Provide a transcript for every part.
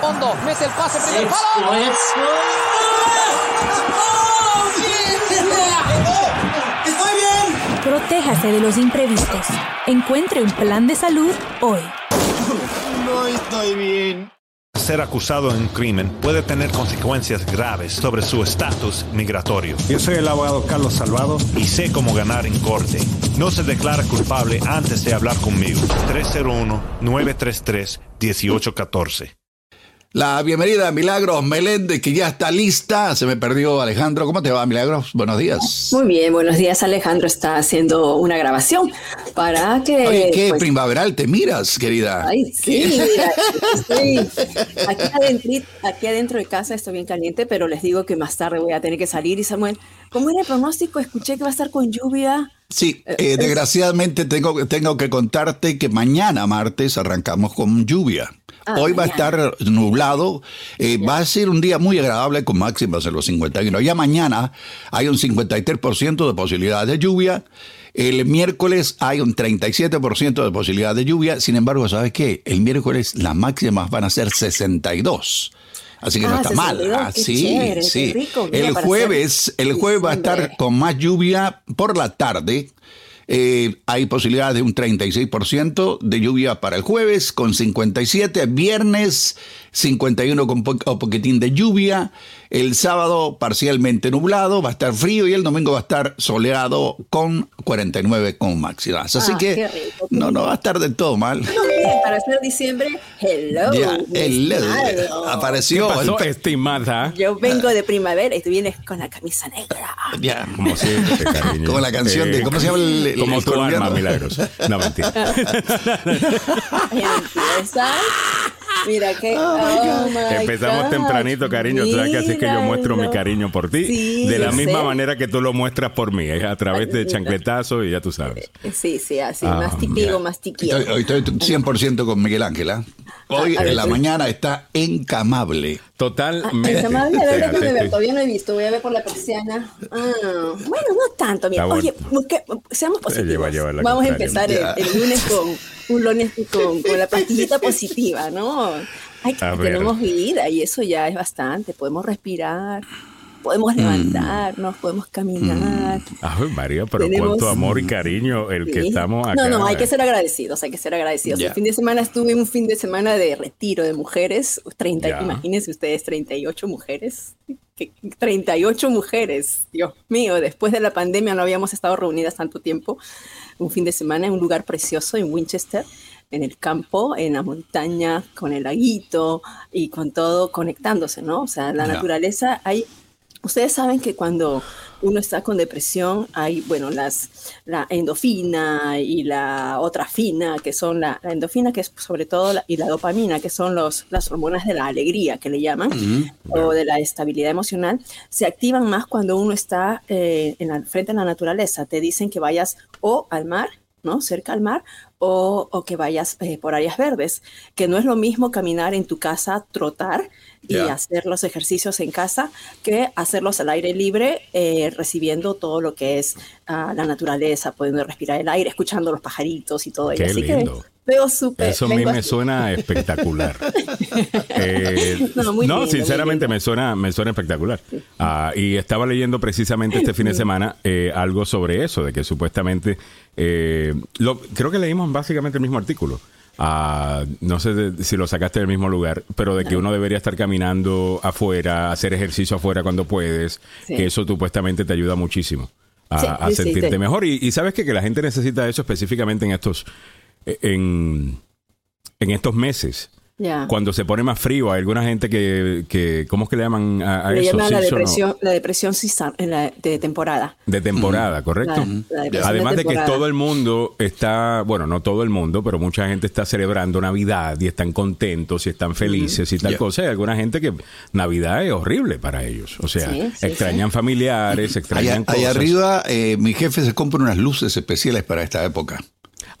fondo, mete el pase, primer palo. ¡Estoy bien! Protéjase de los imprevistos. Encuentre un plan de salud hoy. No estoy bien. Ser acusado de un crimen puede tener consecuencias graves sobre su estatus migratorio. Yo soy el abogado Carlos Salvado. Y sé cómo ganar en corte. No se declara culpable antes de hablar conmigo. 301-933-1814. La bienvenida a Milagros Meléndez, que ya está lista. Se me perdió Alejandro. ¿Cómo te va, Milagros? Buenos días. Muy bien, buenos días. Alejandro está haciendo una grabación para que. Oye, qué pues, primaveral te miras, querida. Ay, sí, mira, estoy aquí adentro, aquí adentro de casa estoy bien caliente, pero les digo que más tarde voy a tener que salir. Y Samuel, ¿cómo era el pronóstico? Escuché que va a estar con lluvia. Sí, eh, desgraciadamente tengo, tengo que contarte que mañana martes arrancamos con lluvia. Ah, Hoy va a estar nublado, eh, va a ser un día muy agradable con máximas en los 51. Ya mañana hay un 53% de posibilidad de lluvia. El miércoles hay un 37% de posibilidad de lluvia. Sin embargo, ¿sabes qué? El miércoles las máximas van a ser 62. Así que no Ah, está mal. 62, Ah, chévere, sí. rico, el jueves, el jueves va a estar con más lluvia por la tarde. Eh, hay posibilidad de un 36% de lluvia para el jueves, con 57. Viernes, 51 con po o poquitín de lluvia. El sábado, parcialmente nublado, va a estar frío. Y el domingo va a estar soleado con 49 con máximas. Así Ah, que qué rico. no, no va a estar del todo mal. No, bien, para hacer diciembre, hello. Ya, mi el estimado. apareció. Pasó el- estimada. Yo vengo de primavera y tú vienes con la camisa negra. ya. Como siempre, cariño. Como la canción de- ¿cómo se llama el- el- Como el tu colombiano? alma, milagros. No, mentira. Empieza. Mira que. oh my Empezamos God, tempranito, cariño. Tú sabes que así es que yo muestro mi cariño por ti. Sí, de la misma sé. manera que tú lo muestras por mí. Es a través de chancletazos y ya tú sabes. Sí, sí, así. Ah, más tiquigo, ya. más tiquigo. Estoy, hoy estoy 100% con Miguel Ángel. ¿ah? Hoy en la sí. mañana está encamable. Totalmente. Está amable, a ver, déjame ver, todavía no he visto, voy a ver por la persiana. Ah, bueno, no tanto, mira. Oye, busque- seamos Se lleva positivos. llevar la Vamos a empezar el, el lunes con un lunes con, con la pastillita positiva, ¿no? Ay, tenemos vida y eso ya es bastante. Podemos respirar. Podemos levantarnos, podemos caminar. Ay, María, pero Tenemos- cuánto amor y cariño el que estamos acá. No, no, hay que ser agradecidos, hay que ser agradecidos. El fin de semana estuve un fin de semana de retiro de mujeres, 30, Ya. imagínense ustedes, 38 mujeres. ¿Qué- 38 mujeres, Dios mío, después de la pandemia no habíamos estado reunidas tanto tiempo. Un fin de semana en un lugar precioso en Winchester, en el campo, en la montaña, con el laguito y con todo conectándose, ¿no? O sea, la naturaleza, hay Ustedes saben que cuando uno está con depresión hay, bueno, las, la endofina y la otra fina, que son la, la endofina, que es sobre todo, la- y la dopamina, que son los, las hormonas de la alegría, que le llaman, o de la estabilidad emocional, se activan más cuando uno está eh, en la, frente a la naturaleza. Te dicen que vayas o al mar, ¿no? Cerca al mar, o, o que vayas eh, por áreas verdes, que no es lo mismo caminar en tu casa, trotar y hacer los ejercicios en casa que hacerlos al aire libre, eh, recibiendo todo lo que es ah, la naturaleza, pudiendo respirar el aire, escuchando los pajaritos y todo ello. Qué Así lindo. que veo súper. Eso a mí me suena espectacular. Eh, No, lindo, sinceramente me suena, me suena espectacular. Ah, y estaba leyendo precisamente este fin de semana eh, algo sobre eso, de que supuestamente, eh, lo, creo que leímos básicamente el mismo artículo. No sé de- si lo sacaste del mismo lugar, pero de que uno debería estar caminando afuera, hacer ejercicio afuera cuando puedes, Sí. que eso supuestamente te ayuda muchísimo a, Sí, sentirte sí. mejor. Y, y sabes que, que la gente necesita eso específicamente en estos, en, en estos meses. Cuando se pone más frío, hay alguna gente que, que ¿cómo es que le llaman a, a Le eso? llaman la depresión, la depresión de temporada. De temporada, ¿correcto? La- la depresión Además de que todo el mundo está, bueno, no todo el mundo, pero mucha gente está celebrando Navidad y están contentos y están felices y tal cosa. Hay alguna gente que Navidad es horrible para ellos. O sea, Sí, sí, extrañan familiares, extrañan Allá, cosas. allá arriba, eh, mi jefe se compra unas luces especiales para esta época.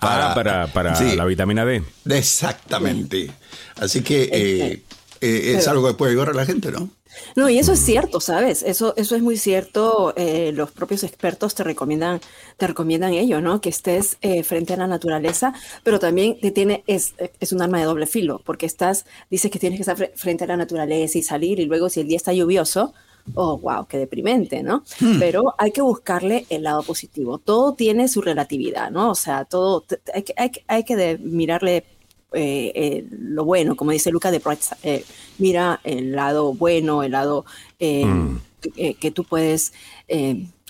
Ah, para, para Sí. la vitamina D. Exactamente. Así que eh, eh, es algo que puede ayudar a la gente, ¿no? No, y eso es cierto, ¿sabes? Eso, eso es muy cierto. Eh, los propios expertos te recomiendan, te recomiendan ello, ¿no? Que estés eh, frente a la naturaleza, pero también te tiene, es, es un arma de doble filo, porque estás, dices que tienes que estar frente a la naturaleza y salir, y luego si el día está lluvioso, oh, wow, qué deprimente, ¿no? Hmm. Pero hay que buscarle el lado positivo. Todo tiene su relatividad, ¿no? O sea, todo, hay que, hay, hay que de mirarle eh, eh, lo bueno, como dice Luca de Bright, eh, mira el lado bueno, el lado eh, Mm. que, que tú puedes,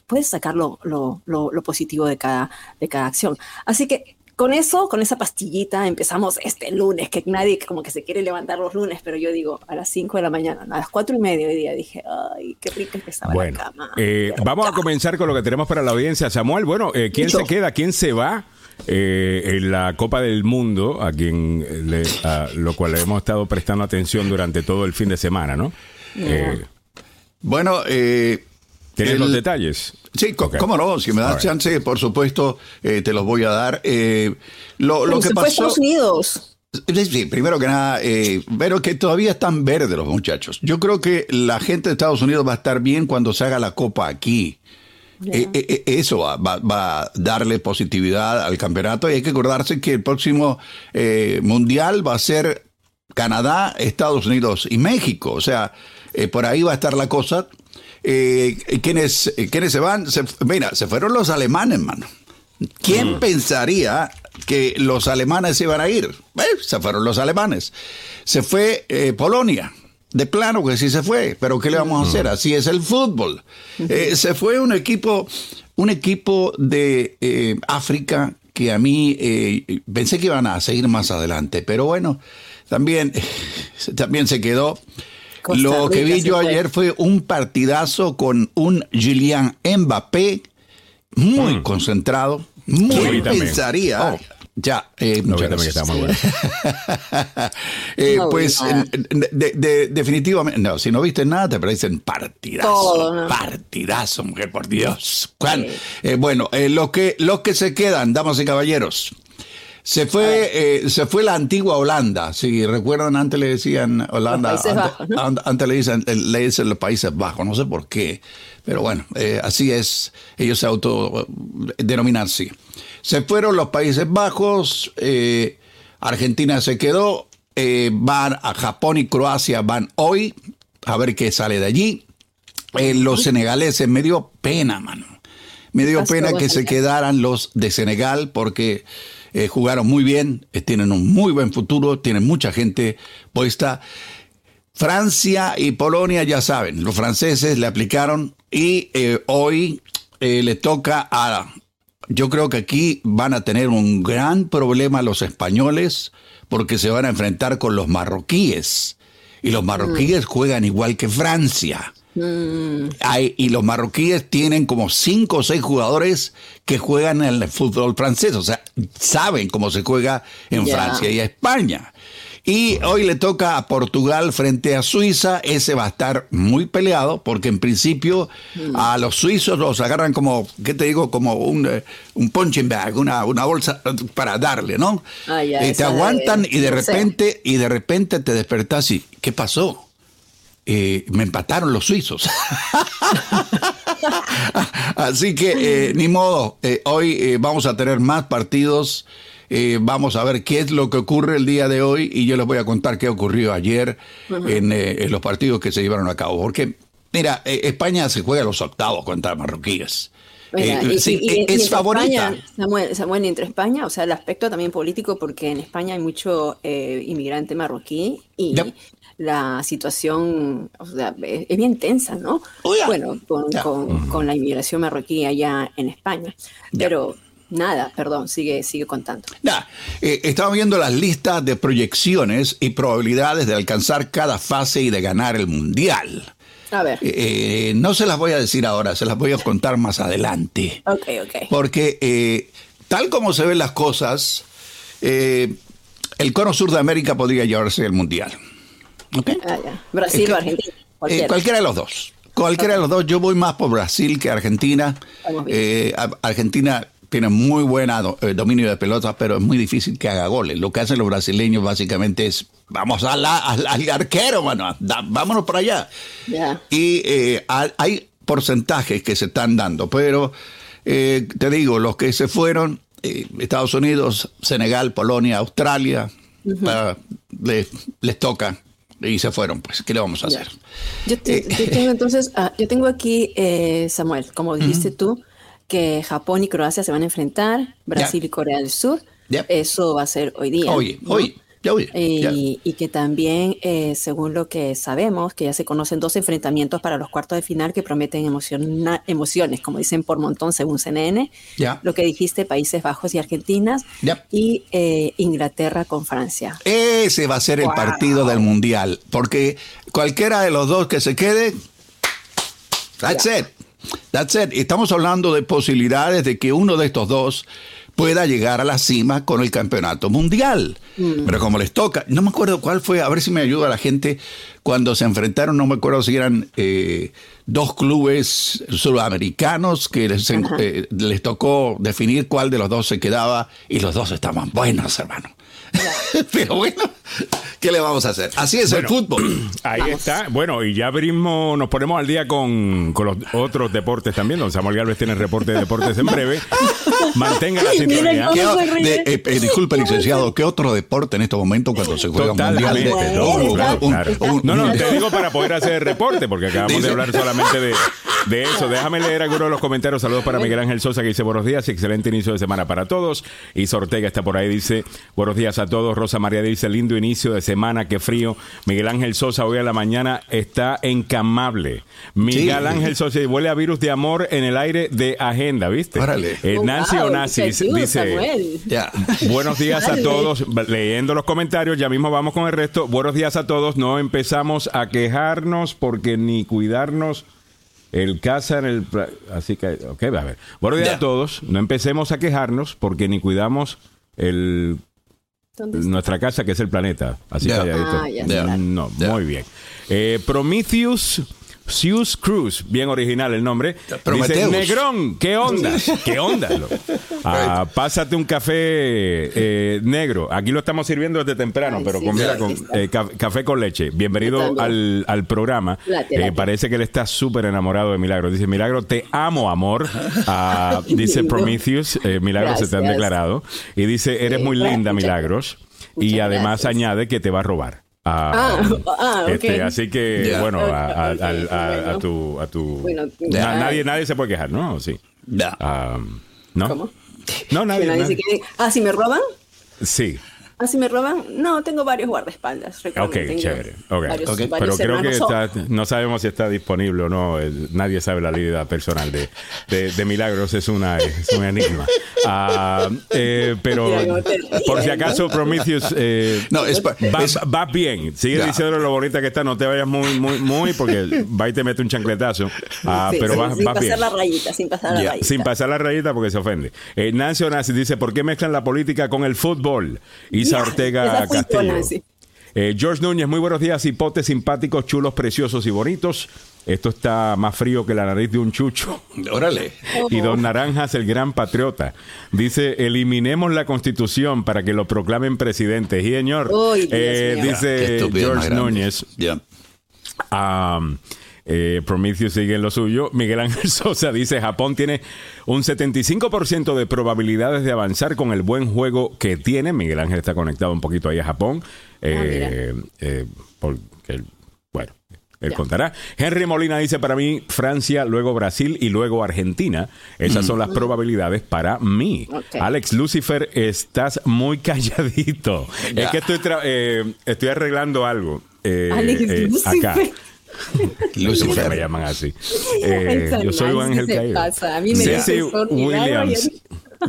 puedes sacar lo, lo, lo, lo positivo de cada, de cada acción. Así que con eso, con esa pastillita, empezamos este lunes, que nadie como que se quiere levantar los lunes, pero yo digo, a las 5 de la mañana, a las 4 y media hoy día, dije, ay, qué rico empezaba Bueno, la cama. eh, vamos a comenzar con lo que tenemos para la audiencia. Samuel, bueno, eh, ¿quién se queda? ¿Quién se va? eh, en la Copa del Mundo, a quien eh, le, a lo cual hemos estado prestando atención durante todo el fin de semana, ¿no? Eh, Bueno, eh, ¿Tienes el- los detalles? Sí, cómo no, si me das right. chance, por supuesto, eh, te los voy a dar. Eh, lo, que pasó... Estados Unidos. Sí, primero que nada, eh, pero que todavía están verdes los muchachos. Yo creo que la gente de Estados Unidos va a estar bien cuando se haga la copa aquí. Eh, eh, eh, eso va, va- va a darle positividad al campeonato y hay que acordarse que el próximo eh, mundial va a ser Canadá, Estados Unidos y México. O sea, eh, por ahí va a estar la cosa. Eh, ¿quiénes, eh, quiénes se van? Se, mira, se fueron los alemanes, mano. ¿Quién pensaría que los alemanes se iban a ir? Eh, se fueron los alemanes. Se fue eh, Polonia. De plano que sí se fue, pero ¿qué le vamos a hacer? Así es el fútbol. Eh, se fue un equipo, un equipo de eh, África que a mí pensé que iban a seguir más adelante, pero bueno, también, también se quedó. Costa Lo que Rica vi yo fue. ayer fue un partidazo con un Julian Mbappé muy Mm. concentrado. Muy pensaría. Oh. Ya, eh, muchas también que gracias. está muy bueno. Eh, No pues de- de- definitivamente, no, si no viste nada, te parecen partidazo. Todo, ¿no? Partidazo, mujer, por Dios. Juan, eh, bueno, eh, lo que, los que se quedan, damas y caballeros. Se fue, eh, se fue la antigua Holanda. Si recuerdan, antes le decían Holanda. Los antes, Bajos, ¿no? an- antes le dicen, le dicen los Países Bajos, no sé por qué. Pero bueno, eh, así es. Ellos se autodenominan así. Se fueron los Países Bajos. eh, Argentina se quedó. eh, van a Japón y Croacia van hoy. A ver qué sale de allí. Eh, los senegaleses me dio pena, mano. Me dio pena que se quedaran los de Senegal porque eh, jugaron muy bien, eh, tienen un muy buen futuro, tienen mucha gente puesta. Francia y Polonia, ya saben, los franceses le aplicaron y eh, hoy le toca a... Yo creo que aquí van a tener un gran problema los españoles porque se van a enfrentar con los marroquíes. Y los marroquíes juegan igual que Francia. Hay- y los marroquíes tienen como cinco o seis jugadores que juegan en el fútbol francés, o sea, saben cómo se juega en. Francia y España. Y hoy le toca a Portugal frente a Suiza, ese va a estar muy peleado porque en principio a los suizos los agarran como, ¿qué te digo? Como un, eh, un punching bag, una, una bolsa para darle, ¿no? Ah, ya, y te de- aguantan y de no sé. repente, y de repente te despertás y, ¿qué pasó? Eh, me empataron los suizos. Así que eh, ni modo, eh, hoy vamos a tener más partidos, vamos a ver qué es lo que ocurre el día de hoy y yo les voy a contar qué ocurrió ayer en, en los partidos que se llevaron a cabo. Porque, mira, España se juega los octavos contra marroquíes. Mira, Eh, y- sí, y- y- y es entre favorita. España, Samuel, Samuel, entre España, o sea, el aspecto también político, porque en España hay mucho eh, inmigrante marroquí y Yep. La situación o sea, es, es bien tensa, ¿no? Oh. Bueno, con, con- con la inmigración marroquí allá en España. Pero nada, perdón, sigue, sigue contando. Nah, eh, estaba viendo las listas de proyecciones y probabilidades de alcanzar cada fase y de ganar el mundial. A ver, Eh, no se las voy a decir ahora, se las voy a contar más adelante. ok, ok. Porque eh, tal como se ven las cosas, eh, el cono sur de América podría llevarse el mundial. Ah, ya. Brasil Es que- o Argentina, Eh, cualquiera. de los dos. Cualquiera de los dos. Yo voy más por Brasil que Argentina. Eh, Argentina tiene muy eh, dominio de pelota, pero es muy difícil que haga goles. Lo que hacen los brasileños básicamente es, vamos a la- al, al arquero, mano, da- vámonos por allá. Y eh, hay- porcentajes que se están dando, pero eh, te digo, los que se fueron, eh, Estados Unidos, Senegal, Polonia, Australia, ah, les, les toca y se fueron, pues, ¿qué le vamos a hacer? Yo, te- yo tengo entonces, ah, yo tengo aquí, eh, Samuel, como dijiste tú, que Japón y Croacia se van a enfrentar, Brasil y Corea del Sur. Eso va a ser hoy día. ¿no? oye, ya ya. Y, y que también, eh, según lo que sabemos, que ya se conocen dos enfrentamientos para los cuartos de final que prometen emociona- emociones, como dicen por montón según CNN. Ya. Lo que dijiste, Países Bajos y Argentina. Ya. Y eh, Inglaterra con Francia. Ese va a ser el partido del mundial, porque cualquiera de los dos que se quede, that's it, that's it. Estamos hablando de posibilidades de que uno de estos dos pueda llegar a la cima con el campeonato mundial. Pero como les toca, no me acuerdo cuál fue, a ver si me ayuda la gente, cuando se enfrentaron, no me acuerdo si eran eh, dos clubes sudamericanos que les, eh, les tocó definir cuál de los dos se quedaba y los dos estaban buenos, hermano. Pero bueno, ¿qué le vamos a hacer? Así es el fútbol. Ahí Vamos. está. Bueno, y ya abrimos, nos ponemos al día con, con los otros deportes también. Don Samuel Galvez tiene el reporte de deportes en breve. Mantenga la sintonía. cómo- ¿Qué o- se ríe. de- eh, eh, disculpe, licenciado, ¿qué otro deporte en estos momentos cuando se juega un mundial? no, todo, un- claro, un- claro. un- No, no, un- te digo para poder hacer el reporte, porque acabamos Dice- de hablar solamente de, de eso. Déjame leer algunos de los comentarios. Saludos para Miguel Ángel Sosa, que dice buenos días y excelente inicio de semana para todos. Y Ortega está por ahí, dice buenos días a todos. Rosa María dice lindo inicio de semana, qué frío. Miguel Ángel Sosa hoy a la mañana está encamable. Miguel Sí. Ángel Sosa huele a virus de amor en el aire de agenda, ¿viste? Órale. Eh, Oh, Nancy wow, Onassis dice... Ya. Buenos días a todos. Leyendo los comentarios, ya mismo vamos con el resto. Buenos días a todos. No empezamos a quejarnos porque ni cuidarnos el casa en el... Así que, ok, a ver. Buenos días a todos. No empecemos a quejarnos porque ni cuidamos el. Nuestra casa que es el planeta. Así Ya. calladito. Ah. No, muy bien. Eh, Prometheus Zeus Cruz, bien original el nombre. Dice. Negrón, ¿qué onda? ¿Qué onda? Ah, pásate un café eh, negro. Aquí lo estamos sirviendo desde temprano, Ay, pero sí, con, mira, eh, ca- café con leche. Bienvenido al, al programa. Late, Eh, parece que él está súper enamorado de Milagro. Dice, Milagro, te amo, amor. Ah, dice. Prometheus, eh, Milagros se te han declarado. Y dice, eres Sí, muy linda, muchas Milagros. Y Muchas además gracias. añade que te va a robar. Ah, Ah, ah, ok. este, así que, bueno, a, a- Ok, a- a- a bueno. tu... A tu Bueno, Na- ya. nadie, nadie se puede quejar, ¿no? Sí. Ya. Ah, ¿No? ¿Cómo? No, nadie. nadie nadie. se quiere- Ah, si me roban. Sí. Ah, si me roban. No, tengo varios guardaespaldas. Ok, chévere. Ok. varios- Ok. varios Pero creo que está, no sabemos si está disponible o no. El- nadie sabe la vida personal de, de, de Milagros. Es, una, es un enigma. Ah, eh, pero por si acaso, Prometheus, eh, No, es, va, es- va bien. Sigue Ya. diciendo lo bonita que está. No te vayas muy, muy, muy, porque va y te mete un chancletazo. Ah, Sí, pero sí, vas sin vas pasar bien. la rayita, sin pasar la Ya, rayita. Sin pasar la rayita porque se ofende. Eh, Nancy Onassis dice, ¿por qué mezclan la política con el fútbol? Isa Ortega esa fui yo, Castillo. Eh, George Núñez, muy buenos días, hipotes simpáticos, chulos, preciosos y bonitos. Esto está más frío que la nariz de un chucho. Órale. Y Don Naranjas, el gran patriota, dice, eliminemos la constitución para que lo proclamen presidente. Y señor, Uy, eh, dice George. Núñez. Um, eh, Prometheus sigue en lo suyo. Miguel Ángel Sosa dice: Japón tiene un 75% de probabilidades de avanzar con el buen juego que tiene. Miguel Ángel está conectado un poquito ahí a Japón. Eh, eh, porque, bueno, él Ya. contará. Henry Molina dice: Para mí, Francia, luego Brasil y luego Argentina. Esas son las probabilidades para mí. Alex Lucifer, estás muy calladito. Es que estoy, tra- eh, estoy arreglando algo. eh, Alex eh, Lucifer. acá. Qué me Lucifer. llaman así. Eh, yo soy ángel caído. pasa. A mí me Ceci Williams.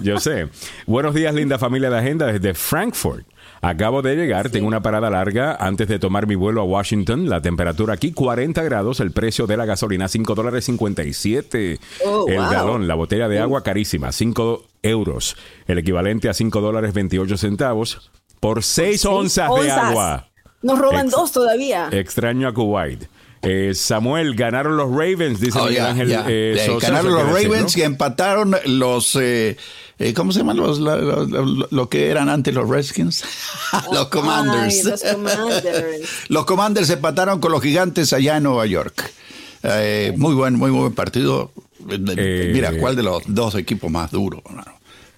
Yo sé. Buenos días, linda familia de Agenda desde Frankfurt. Acabo de llegar, tengo una parada larga antes de tomar mi vuelo a Washington. La temperatura aquí 40 grados, el precio de la gasolina 5 dólares 57 Oh, el wow. galón, la botella de agua carísima 5 euros, el equivalente a 5 dólares 28 centavos por 6 onzas, de agua. Nos roban Ex- dos todavía. Extraño a Kuwait. Eh, Samuel, ganaron los Ravens, dice Oh, Miguel Ángel. eh, Eh, Sosa, ganaron los Ravens ¿no? y empataron los. eh, eh, ¿Cómo se llaman los, la- la- la- lo que eran antes los Redskins? los Commanders. Ay, los Commanders. Los Commanders empataron con los gigantes allá en Nueva York. Eh, muy buen, muy buen partido. Eh, Mira, ¿cuál de los dos equipos más duros? hermano?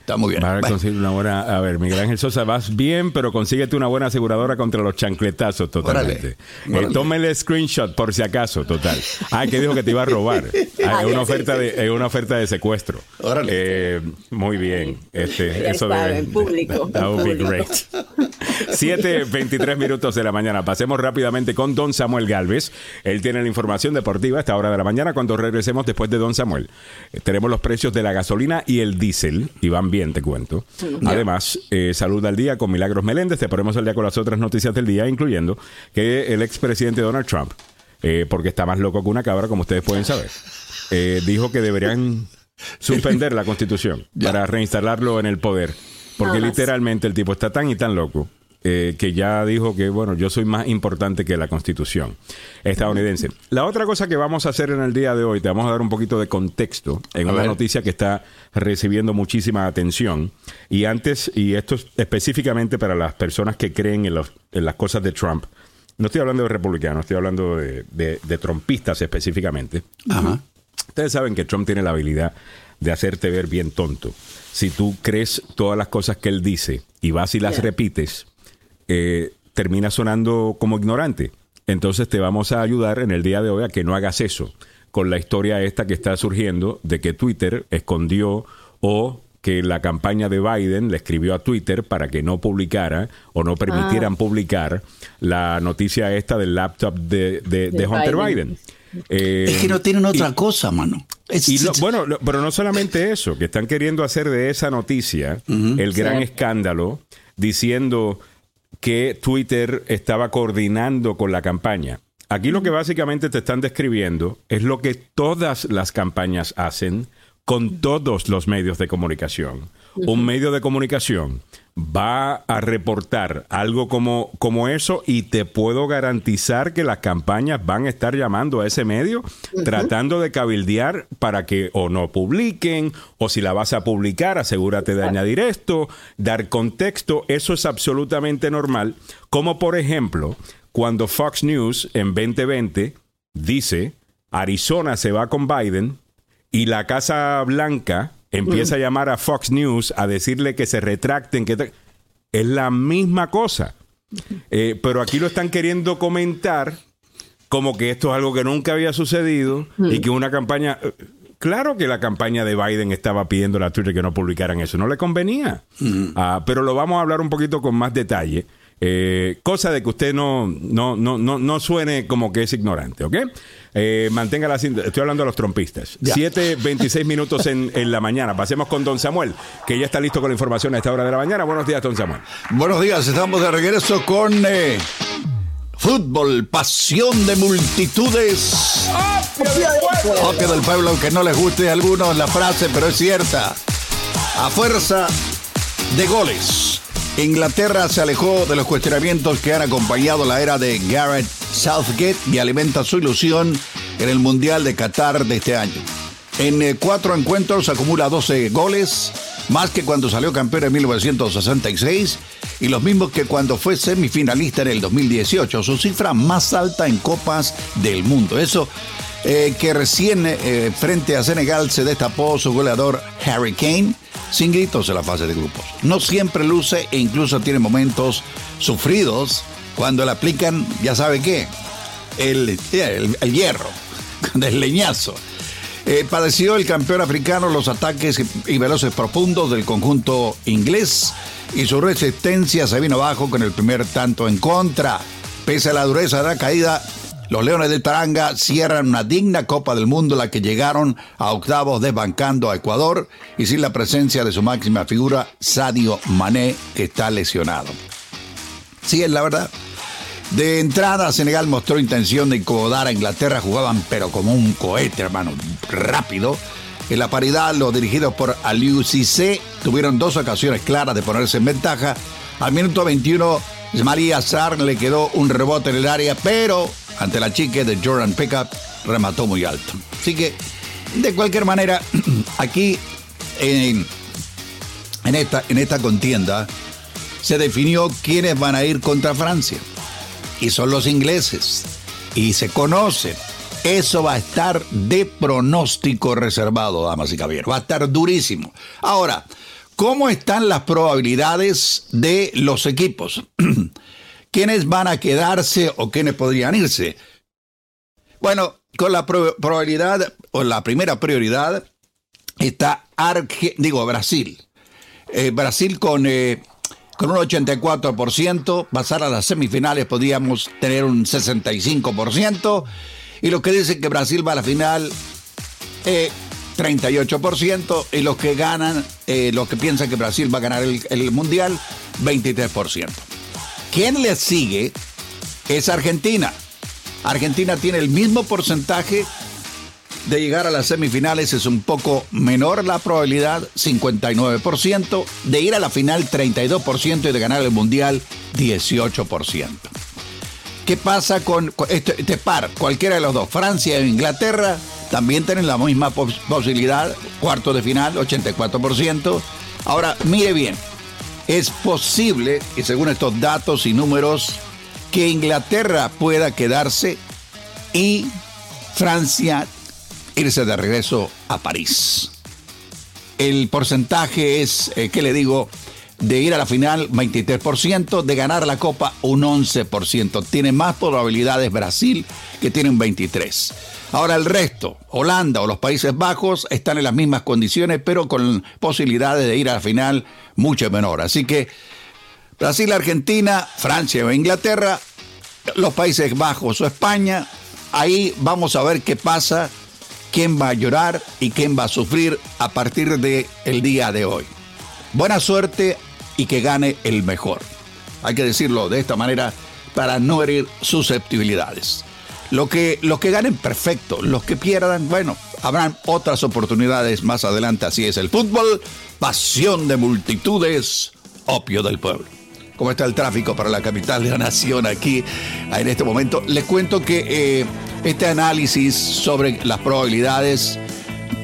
Está muy bien. Va a conseguir una buena. A ver, Miguel Ángel Sosa, vas bien, pero consíguete una buena aseguradora contra los chancletazos, totalmente. Órale, órale. Eh, tómele screenshot por si acaso, total. Ah, que dijo que te iba a robar. Ah, es, una oferta de, es una oferta de secuestro. Órale. Eh, muy bien. Este, eso debe- en público, That would be great. 7, 23 minutos de la mañana. Pasemos rápidamente con Don Samuel Galvez. Él tiene la información deportiva a esta hora de la mañana. Cuando regresemos después de Don Samuel, eh, tenemos los precios de la gasolina y el diésel. Y van bien, te cuento. Además, eh, salud al día con Milagros Meléndez. Te ponemos al día con las otras noticias del día, incluyendo que el expresidente Donald Trump, eh, porque está más loco que una cabra, como ustedes pueden saber, eh, dijo que deberían suspender la constitución para reinstalarlo en el poder. Porque literalmente el tipo está tan y tan loco eh, que ya dijo que, bueno, yo soy más importante que la constitución estadounidense. La otra cosa que vamos a hacer en el día de hoy, te vamos a dar un poquito de contexto en A una ver. noticia que está recibiendo muchísima atención. Y antes, y esto es específicamente para las personas que creen en, los- en las cosas de Trump. No estoy hablando de republicanos, estoy hablando de, de- de trompistas específicamente. Ajá. Ustedes saben que Trump tiene la habilidad de hacerte ver bien tonto. Si tú crees todas las cosas que él dice y vas y las repites, eh, termina sonando como ignorante. Entonces te vamos a ayudar en el día de hoy a que no hagas eso con la historia esta que está surgiendo de que Twitter escondió o que la campaña de Biden le escribió a Twitter para que no publicara o no permitieran publicar la noticia esta del laptop de, de- de De Hunter Biden. Biden. Eh, Es que no tienen otra cosa, mano. Es- y lo- bueno, lo- pero no solamente eso, que están queriendo hacer de esa noticia el gran Sí. escándalo diciendo que Twitter estaba coordinando con la campaña. Aquí lo que básicamente te están describiendo es lo que todas las campañas hacen con todos los medios de comunicación. Un medio de comunicación va a reportar algo como, como eso y te puedo garantizar que las campañas van a estar llamando a ese medio tratando de cabildear para que o no publiquen o si la vas a publicar asegúrate de añadir esto, dar contexto, eso es absolutamente normal, como por ejemplo cuando Fox News en 2020 dice Arizona se va con Biden y la Casa Blanca empieza a llamar a Fox News a decirle que se retracten, que es la misma cosa. Eh, pero aquí lo están queriendo comentar como que esto es algo que nunca había sucedido y que una campaña... eh, Claro que la campaña de Biden estaba pidiendo a Twitter que no publicaran eso, no le convenía. Ah, pero lo vamos a hablar un poquito con más detalle. Eh, cosa de que usted no, no, no, no, no suene como que es ignorante, ¿ok? Eh, mantenga la cinta. Estoy hablando de los trompistas. Ya. 7.26 minutos en, en la mañana. Pasemos con Don Samuel, que ya está listo con la información a esta hora de la mañana. Buenos días, Don Samuel. Buenos días, estamos de regreso con eh, fútbol, pasión de multitudes. Opio del pueblo, aunque no les guste a algunos la frase, pero es cierta. A fuerza de goles. Inglaterra se alejó de los cuestionamientos que han acompañado la era de Garrett Southgate y alimenta su ilusión en el Mundial de Qatar de este año. En eh, cuatro encuentros acumula 12 goles, más que cuando salió campeón en 1966 y los mismos que cuando fue semifinalista en el 2018, su cifra más alta en copas del mundo. Eso eh, que recién eh, frente a Senegal se destapó su goleador Harry Kane sin gritos en la fase de grupos. No siempre luce e incluso tiene momentos sufridos cuando le aplican, ya sabe qué, el, el, el hierro, leñazo. Eh, padeció el campeón africano los ataques y veloces profundos del conjunto inglés y su resistencia se vino abajo con el primer tanto en contra. Pese a la dureza de la caída, los Leones del Taranga cierran una digna Copa del Mundo, la que llegaron a octavos desbancando a Ecuador y sin la presencia de su máxima figura, Sadio Mané, que está lesionado. Sí, es la verdad. De entrada, Senegal mostró intención de incomodar a Inglaterra, jugaban pero como un cohete, hermano, rápido. En la paridad, los dirigidos por Aliou Cissé tuvieron dos ocasiones claras de ponerse en ventaja. Al minuto 21, María le quedó un rebote en el área, pero ante la chica de Jordan Pickup remató muy alto. Así que, de cualquier manera, aquí en, en, esta, en esta contienda se definió quiénes van a ir contra Francia. Y son los ingleses. Y se conocen. Eso va a estar de pronóstico reservado, damas y caballeros. Va a estar durísimo. Ahora, ¿cómo están las probabilidades de los equipos? ¿Quiénes van a quedarse o quiénes podrían irse? Bueno, con la probabilidad o la primera prioridad está digo Brasil. Eh, Brasil con, eh, con un 84%, pasar a las semifinales podríamos tener un 65%, y los que dicen que Brasil va a la final, 38%, eh, y los que ganan, los que piensan que Brasil va a ganar el Mundial, 23%. ¿Quién le sigue? Es Argentina. Argentina tiene el mismo porcentaje de llegar a las semifinales, es un poco menor la probabilidad, 59%, de ir a la final 32% y de ganar el Mundial 18%. ¿Qué pasa con este, este, par? Cualquiera de los dos, Francia e Inglaterra, también tienen la misma posibilidad, cuarto de final, 84%. Ahora, mire bien, es posible, y según estos datos y números, que Inglaterra pueda quedarse y Francia irse de regreso a París. El porcentaje es, eh, ¿qué le digo? De ir a la final 23%, de ganar la Copa un 11%. Tiene más probabilidades Brasil que tienen 23%. Ahora el resto, Holanda o los Países Bajos, están en las mismas condiciones, pero con posibilidades de ir a la final mucho menor. Así que Brasil, Argentina, Francia o Inglaterra, los Países Bajos o España. Ahí vamos a ver qué pasa, quién va a llorar y quién va a sufrir a partir del el día de hoy. Buena suerte y que gane el mejor. Hay que decirlo de esta manera para no herir susceptibilidades. Lo que, los que ganen, perfecto. Los que pierdan, bueno, habrán otras oportunidades más adelante. Así es el fútbol, pasión de multitudes, opio del pueblo cómo está el tráfico para la capital de la nación aquí en este momento. Les cuento que eh, este análisis sobre las probabilidades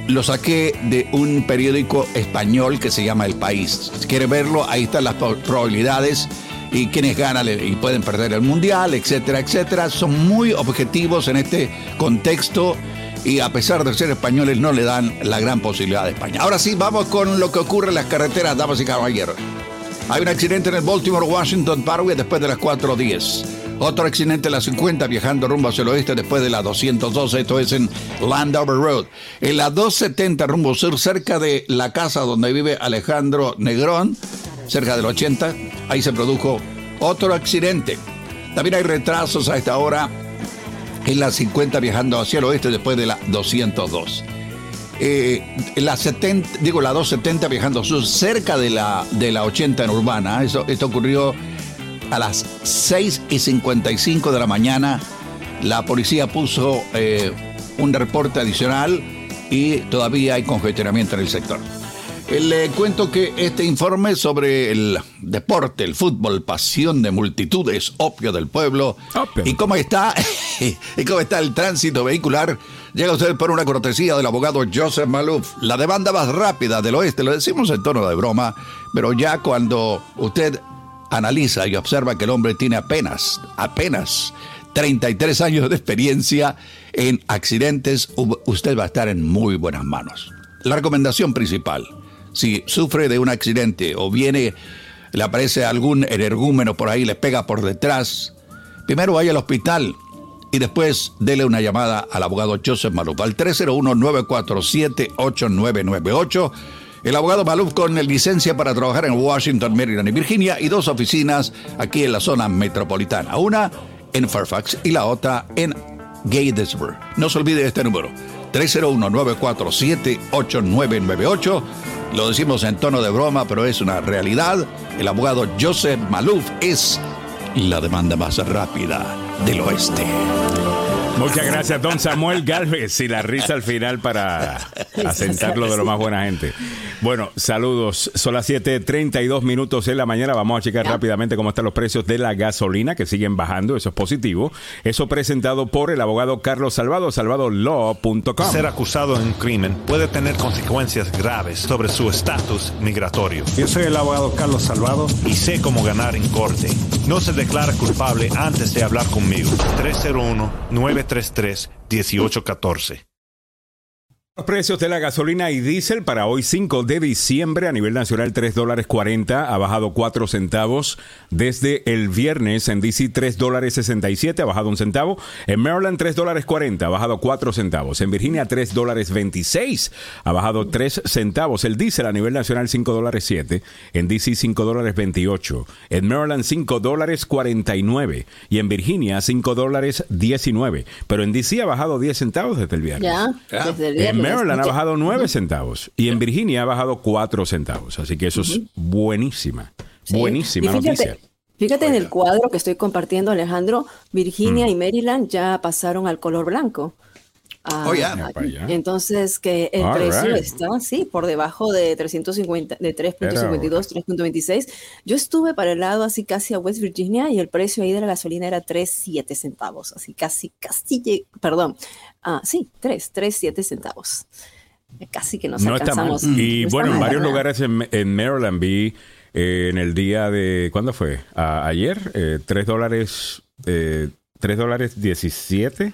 lo saqué de un periódico español que se llama El País. Si quiere verlo, ahí están las probabilidades y quienes ganan y pueden perder el mundial, etcétera, etcétera. Son muy objetivos en este contexto y a pesar de ser españoles no le dan la gran posibilidad de España. Ahora sí, vamos con lo que ocurre en las carreteras, damas y caballeros. Hay un accidente en el Baltimore Washington Parkway después de las 4.10. Otro accidente en la 50 viajando rumbo hacia el oeste después de la 212, esto es en Landover Road. En la 270 rumbo sur, cerca de la casa donde vive Alejandro Negrón, cerca del 80, ahí se produjo otro accidente. También hay retrasos a esta hora en la 50 viajando hacia el oeste después de la 202 eh, la 70, digo la 270 viajando sur, cerca de la, de la 80 en Urbana. Eso, esto ocurrió a las 6 y 55 de la mañana. La policía puso eh, un reporte adicional y todavía hay congestionamiento en el sector. Le cuento que este informe sobre el deporte, el fútbol, pasión de multitudes, opio del pueblo, y cómo está y cómo está el tránsito vehicular, llega usted por una cortesía del abogado Joseph Malouf, la demanda más rápida del oeste. Lo decimos en tono de broma, pero ya cuando usted analiza y observa que el hombre tiene apenas, apenas 33 años de experiencia en accidentes, usted va a estar en muy buenas manos. La recomendación principal si sufre de un accidente o viene, le aparece algún energúmeno por ahí, le pega por detrás, primero vaya al hospital y después dele una llamada al abogado Joseph Maluf al 301-947-8998. El abogado Maluf con licencia para trabajar en Washington, Maryland y Virginia y dos oficinas aquí en la zona metropolitana. Una en Fairfax y la otra en Gatesburg. No se olvide este número. 301-947-8998 lo decimos en tono de broma, pero es una realidad. El abogado Joseph Malouf es la demanda más rápida del oeste. Muchas gracias, don Samuel Galvez. Y la risa al final para asentarlo de lo más buena gente. Bueno, saludos. Son las 7:32 minutos en la mañana. Vamos a checar rápidamente cómo están los precios de la gasolina, que siguen bajando. Eso es positivo. Eso presentado por el abogado Carlos Salvado, salvadolaw.com. Ser acusado de un crimen puede tener consecuencias graves sobre su estatus migratorio. Yo soy el abogado Carlos Salvado. Y sé cómo ganar en corte. No se declara culpable antes de hablar conmigo. 301-933-1814. Los precios de la gasolina y diésel para hoy 5 de diciembre a nivel nacional 3 dólares 40 ha bajado 4 centavos desde el viernes. En DC 3 dólares 67 ha bajado un centavo. En Maryland 3 dólares 40 ha bajado 4 centavos. En Virginia 3 dólares 26 ha bajado 3 centavos. El diésel a nivel nacional 5 dólares 7 en DC 5 dólares 28 en Maryland 5 dólares 49 y en Virginia 5 dólares 19 pero en DC ha bajado 10 centavos desde el viernes. Ya, desde el viernes. Maryland ha bajado 9 centavos y en Virginia ha bajado 4 centavos. Así que eso es buenísima, Sí. buenísima fíjate, noticia. Fíjate en el cuadro que estoy compartiendo, Alejandro, Virginia Mm. y Maryland ya pasaron al color blanco. Ah, Oh, allá. Entonces, que el All precio right. está, sí, por debajo de 350, de 3.52, 3.26. Yo estuve para el lado así casi a West Virginia y el precio ahí de la gasolina era 3.7 centavos, así casi, casi, perdón, ah, sí, 3, 3.7 centavos. Casi que nos No está mal. alcanzamos. Y No bueno, en mal, varios ¿verdad? lugares en, en Maryland vi eh, en el día de, ¿cuándo fue? A- ayer, eh, 3 dólares, eh, 3 dólares 17,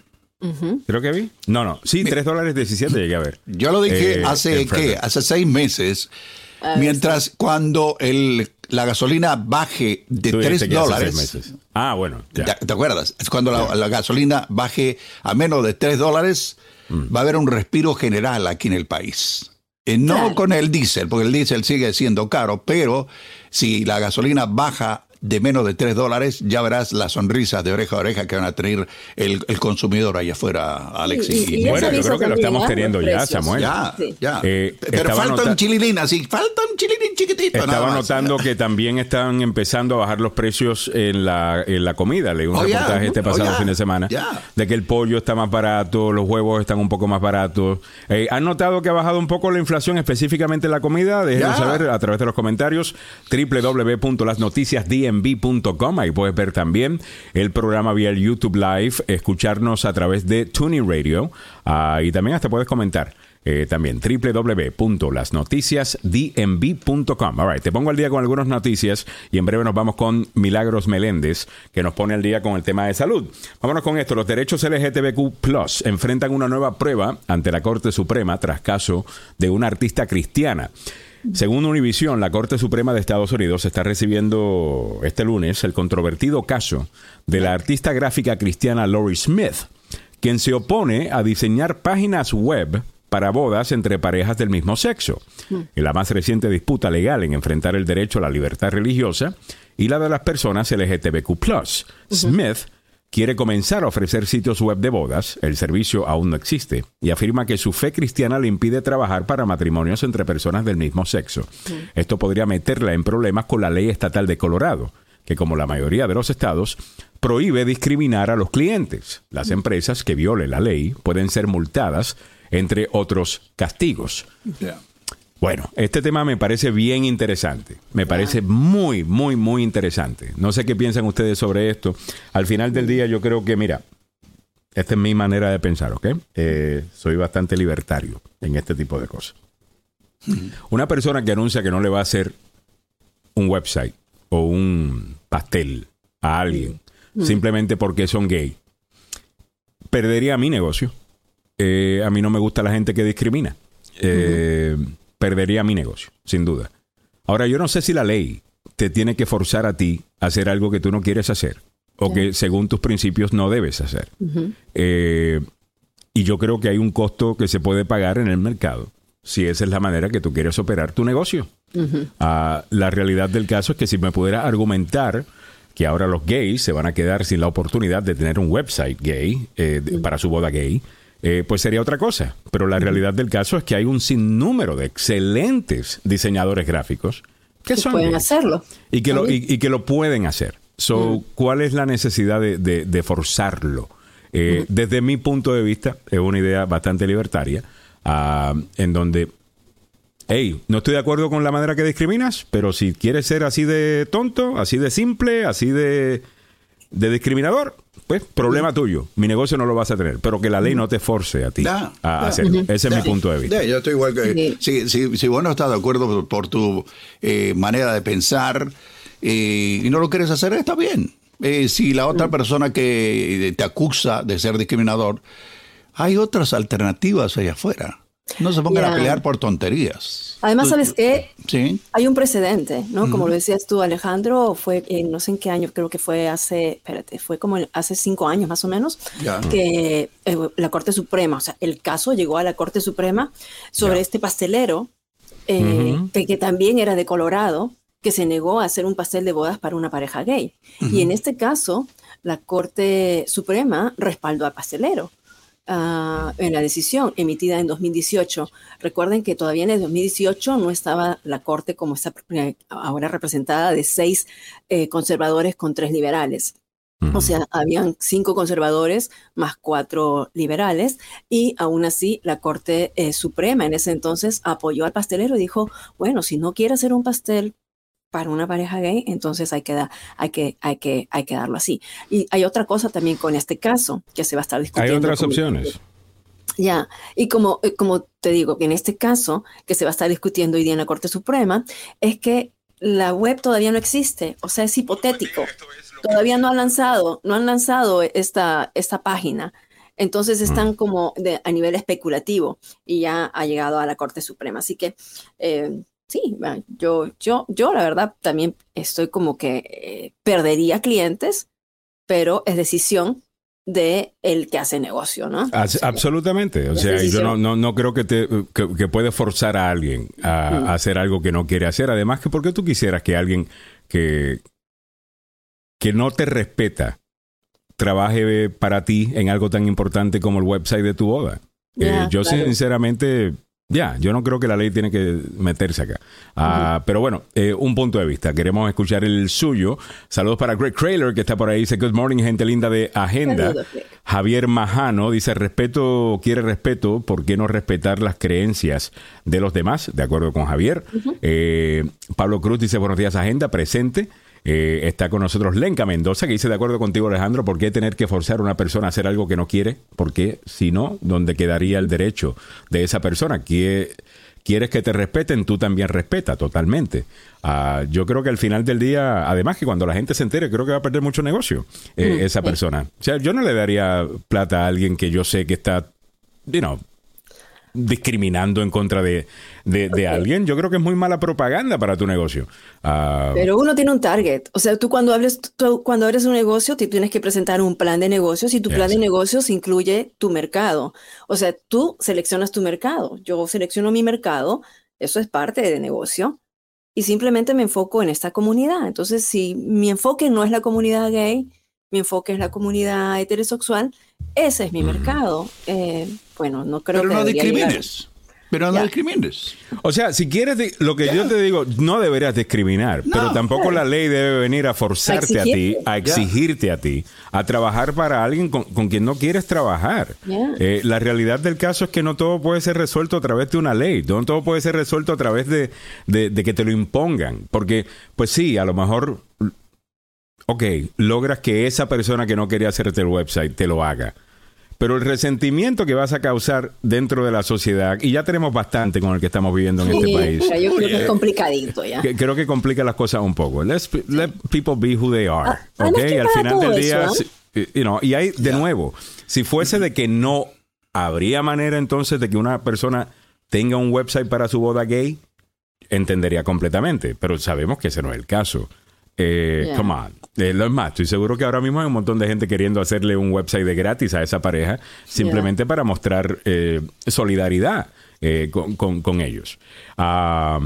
Creo que vi. No, no, sí, 3 dólares 17 llegué a ver. Yo lo dije Eh, hace, ¿qué? Hace seis meses. Ah, mientras cuando el, la gasolina baje de Tú dijiste 3 que hace dólares. Ah, bueno. Ya, ¿Te acuerdas? Es cuando la, la gasolina baje a menos de 3 dólares, Mm. va a haber un respiro general aquí en el país. Eh, no Claro. con el diésel, porque el diésel sigue siendo caro, pero si la gasolina baja de menos de 3 dólares, ya verás las sonrisas de oreja a oreja que van a tener el, el consumidor allá afuera, Alex. Y- y- y Bueno, yo creo que lo estamos teniendo ya. Samuel. ya, Sí. ya. Eh, Pero falta un chililín así, falta un chililín chiquitito. Estaba notando que también están empezando a bajar los precios en la, en la comida. Leí un Oh, reportaje este Oh, pasado fin de semana de que el pollo está más barato, los huevos están un poco más baratos. Eh, ¿Han notado que ha bajado un poco la inflación específicamente en la comida? Déjenos saber a través de los comentarios www.lasnoticiasdmv.com. Ahí puedes ver también el programa vía el YouTube Live, escucharnos a través de Tuning Radio ah, y también hasta puedes comentar. Eh, también www.lasnoticiasdmv.com. All te pongo al día con algunas noticias y en breve nos vamos con Milagros Meléndez, que nos pone al día con el tema de salud. Vámonos con esto. Los derechos LGTBQ enfrentan una nueva prueba ante la Corte Suprema tras caso de una artista cristiana. Según Univision, la Corte Suprema de Estados Unidos está recibiendo este lunes el controvertido caso de la artista gráfica cristiana Lori Smith, quien se opone a diseñar páginas web para bodas entre parejas del mismo sexo. En la más reciente disputa legal en enfrentar el derecho a la libertad religiosa y la de las personas LGTBQ. Smith quiere comenzar a ofrecer sitios web de bodas, el servicio aún no existe, y afirma que su fe cristiana le impide trabajar para matrimonios entre personas del mismo sexo. Esto podría meterla en problemas con la ley estatal de Colorado, que como la mayoría de los estados, prohíbe discriminar a los clientes. Las empresas que violen la ley pueden ser multadas, entre otros castigos. Bueno, este tema me parece bien interesante. Me parece muy, muy, muy interesante. No sé qué piensan ustedes sobre esto. Al final del día yo creo que, mira, esta es mi manera de pensar, ¿ok? Eh, soy bastante libertario en este tipo de cosas. Una persona que anuncia que no le va a hacer un website o un pastel a alguien simplemente porque son gay, perdería mi negocio. Eh, a mí no me gusta la gente que discrimina. Eh, Perdería mi negocio, sin duda. Ahora, yo no sé si la ley te tiene que forzar a ti a hacer algo que tú no quieres hacer o que según tus principios no debes hacer. Eh, y yo creo que hay un costo que se puede pagar en el mercado si esa es la manera que tú quieres operar tu negocio. Ah, la realidad del caso es que si me pudiera argumentar que ahora los gays se van a quedar sin la oportunidad de tener un website gay eh, para su boda gay, eh, pues sería otra cosa. Pero la realidad del caso es que hay un sinnúmero de excelentes diseñadores gráficos que Que son pueden hacerlo. y que lo, y, y que lo pueden hacer. So, ¿Cuál es la necesidad de, de- de forzarlo? Eh, desde mi punto de vista, es una idea bastante libertaria, ah, en donde, hey, no estoy de acuerdo con la manera que discriminas, pero si quieres ser así de tonto, así de simple, así de, de discriminador, pues problema tuyo. Mi negocio no lo vas a tener, pero que la ley no te force a ti a hacerlo. Ese es mi punto de vista. Yo estoy igual que. Si, si, si vos no estás de acuerdo por, por tu eh, manera de pensar eh, y no lo quieres hacer, está bien. Eh, si la otra persona que te acusa de ser discriminador, hay otras alternativas allá afuera. No se pongan a pelear por tonterías. Además, ¿sabes qué? Sí. Hay un precedente, ¿no? Como lo decías tú, Alejandro, fue en no sé en qué año, creo que fue hace, espérate, fue como hace cinco años más o menos, Ya. que eh, la Corte Suprema, o sea, el caso llegó a la Corte Suprema sobre este pastelero, eh, que también era de Colorado, que se negó a hacer un pastel de bodas para una pareja gay. Y en este caso, la Corte Suprema respaldó al pastelero. Ah, en la decisión emitida en 2018. Recuerden que todavía en el 2018 no estaba la Corte como está eh, ahora representada de seis eh, conservadores con tres liberales. O sea, habían cinco conservadores más cuatro liberales y aún así la Corte eh, Suprema en ese entonces apoyó al pastelero y dijo, bueno, si no quiere hacer un pastel para una pareja gay, entonces hay que, da- hay que, hay que, hay que darlo así. Y hay otra cosa también con este caso que se va a estar Hay discutiendo. otras con- opciones. ya, y como, eh, como te digo, que en este caso que se va a estar discutiendo hoy día en la Corte Suprema, es que la web todavía no existe, o sea, es hipotético. Todavía no han lanzado, no han lanzado esta, esta página. Entonces están como de- a nivel especulativo y ya ha llegado a la Corte Suprema. Así que eh, sí, yo, yo, yo la verdad también estoy como que eh, perdería clientes, pero es decisión de el que hace negocio, ¿no? As- Absolutamente. O sea, yo no, no, no creo que, te, que, que puede forzar a alguien a, Mm. a hacer algo que no quiere hacer. Además, que ¿por qué tú quisieras que alguien que, que no te respeta trabaje para ti en algo tan importante como el website de tu boda? Eh, yo claro. sinceramente, ya, yo no creo que la ley tiene que meterse acá. Ah, Pero bueno, eh, un punto de vista. Queremos escuchar el suyo. Saludos para Greg Trailer, que está por ahí. Dice, good morning, gente linda de Agenda. Saludos. Javier Majano dice, respeto, quiere respeto, ¿por qué no respetar las creencias de los demás? De acuerdo con Javier. Eh, Pablo Cruz dice, buenos días, Agenda, presente. Eh, está con nosotros Lenca Mendoza, que dice, de acuerdo contigo, Alejandro, ¿por qué tener que forzar a una persona a hacer algo que no quiere? Porque si no, ¿dónde quedaría el derecho de esa persona? ¿Quie- ¿Quieres que te respeten? Tú también respeta totalmente. Ah, yo creo que al final del día, además que cuando la gente se entere, creo que va a perder mucho negocio eh, Mm, esa sí. persona. O sea, yo no le daría plata a alguien que yo sé que está, you know, discriminando en contra de, de- de alguien. Yo creo que es muy mala propaganda para tu negocio. Ah, Pero uno tiene un target. O sea, tú cuando hables, tú cuando abres un negocio, te tienes que presentar un plan de negocios y tu plan de Yes. negocios incluye tu mercado. O sea, tú seleccionas tu mercado. Yo selecciono mi mercado, eso es parte de negocio. Y simplemente me enfoco en esta comunidad. Entonces, si mi enfoque no es la comunidad gay, mi enfoque es la comunidad heterosexual, ese es mi mercado. Eh, bueno, no creo Pero que no llegar- discrimines. Pero no Ya. discrimines. O sea, si quieres, lo que yo te digo, no deberías discriminar, pero tampoco la ley debe venir a forzarte a, ti, a exigirte a ti, a trabajar para alguien con, con quien no quieres trabajar. Eh, la realidad del caso es que no todo puede ser resuelto a través de una ley, no todo puede ser resuelto a través de, de- de que te lo impongan, porque, pues sí, a lo mejor, ok, logras que esa persona que no quería hacerte el website te lo haga. Pero el resentimiento que vas a causar dentro de la sociedad, y ya tenemos bastante con el que estamos viviendo en este país, yo creo que es complicadito ya. que- creo que complica las cosas un poco. Let's, let people be who they are. Ah, además ¿ok? Al final del día, eso, eh, you know, y hay, de nuevo, si fuese de que no habría manera entonces de que una persona tenga un website para su boda gay, entendería completamente, pero sabemos que ese no es el caso. Eh, Yeah. Come on. Eh, lo es más, estoy seguro que ahora mismo hay un montón de gente queriendo hacerle un website de gratis a esa pareja simplemente para mostrar eh, solidaridad eh, con, con- con ellos. Ah,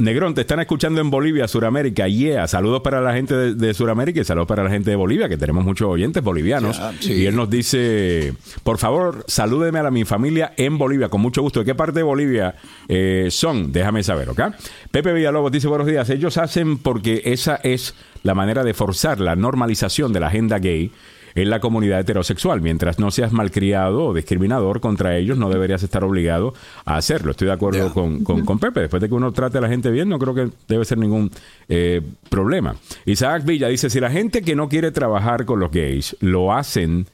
Negrón, te están escuchando en Bolivia, Suramérica. Yeah, saludos para la gente de, de Suramérica y saludos para la gente de Bolivia, que tenemos muchos oyentes bolivianos. Sí. Y él nos dice, por favor, salúdeme a la, mi familia en Bolivia, con mucho gusto. ¿De qué parte de Bolivia eh, son? Déjame saber, ¿ok? Pepe Villalobos dice, buenos días. Ellos hacen porque esa es la manera de forzar la normalización de la agenda gay en la comunidad heterosexual. Mientras no seas malcriado o discriminador contra ellos, no deberías estar obligado a hacerlo. Estoy de acuerdo con, con, con Pepe. Después de que uno trate a la gente bien, no creo que debe ser ningún eh, problema. Isaac Villa dice, si la gente que no quiere trabajar con los gays lo hacen,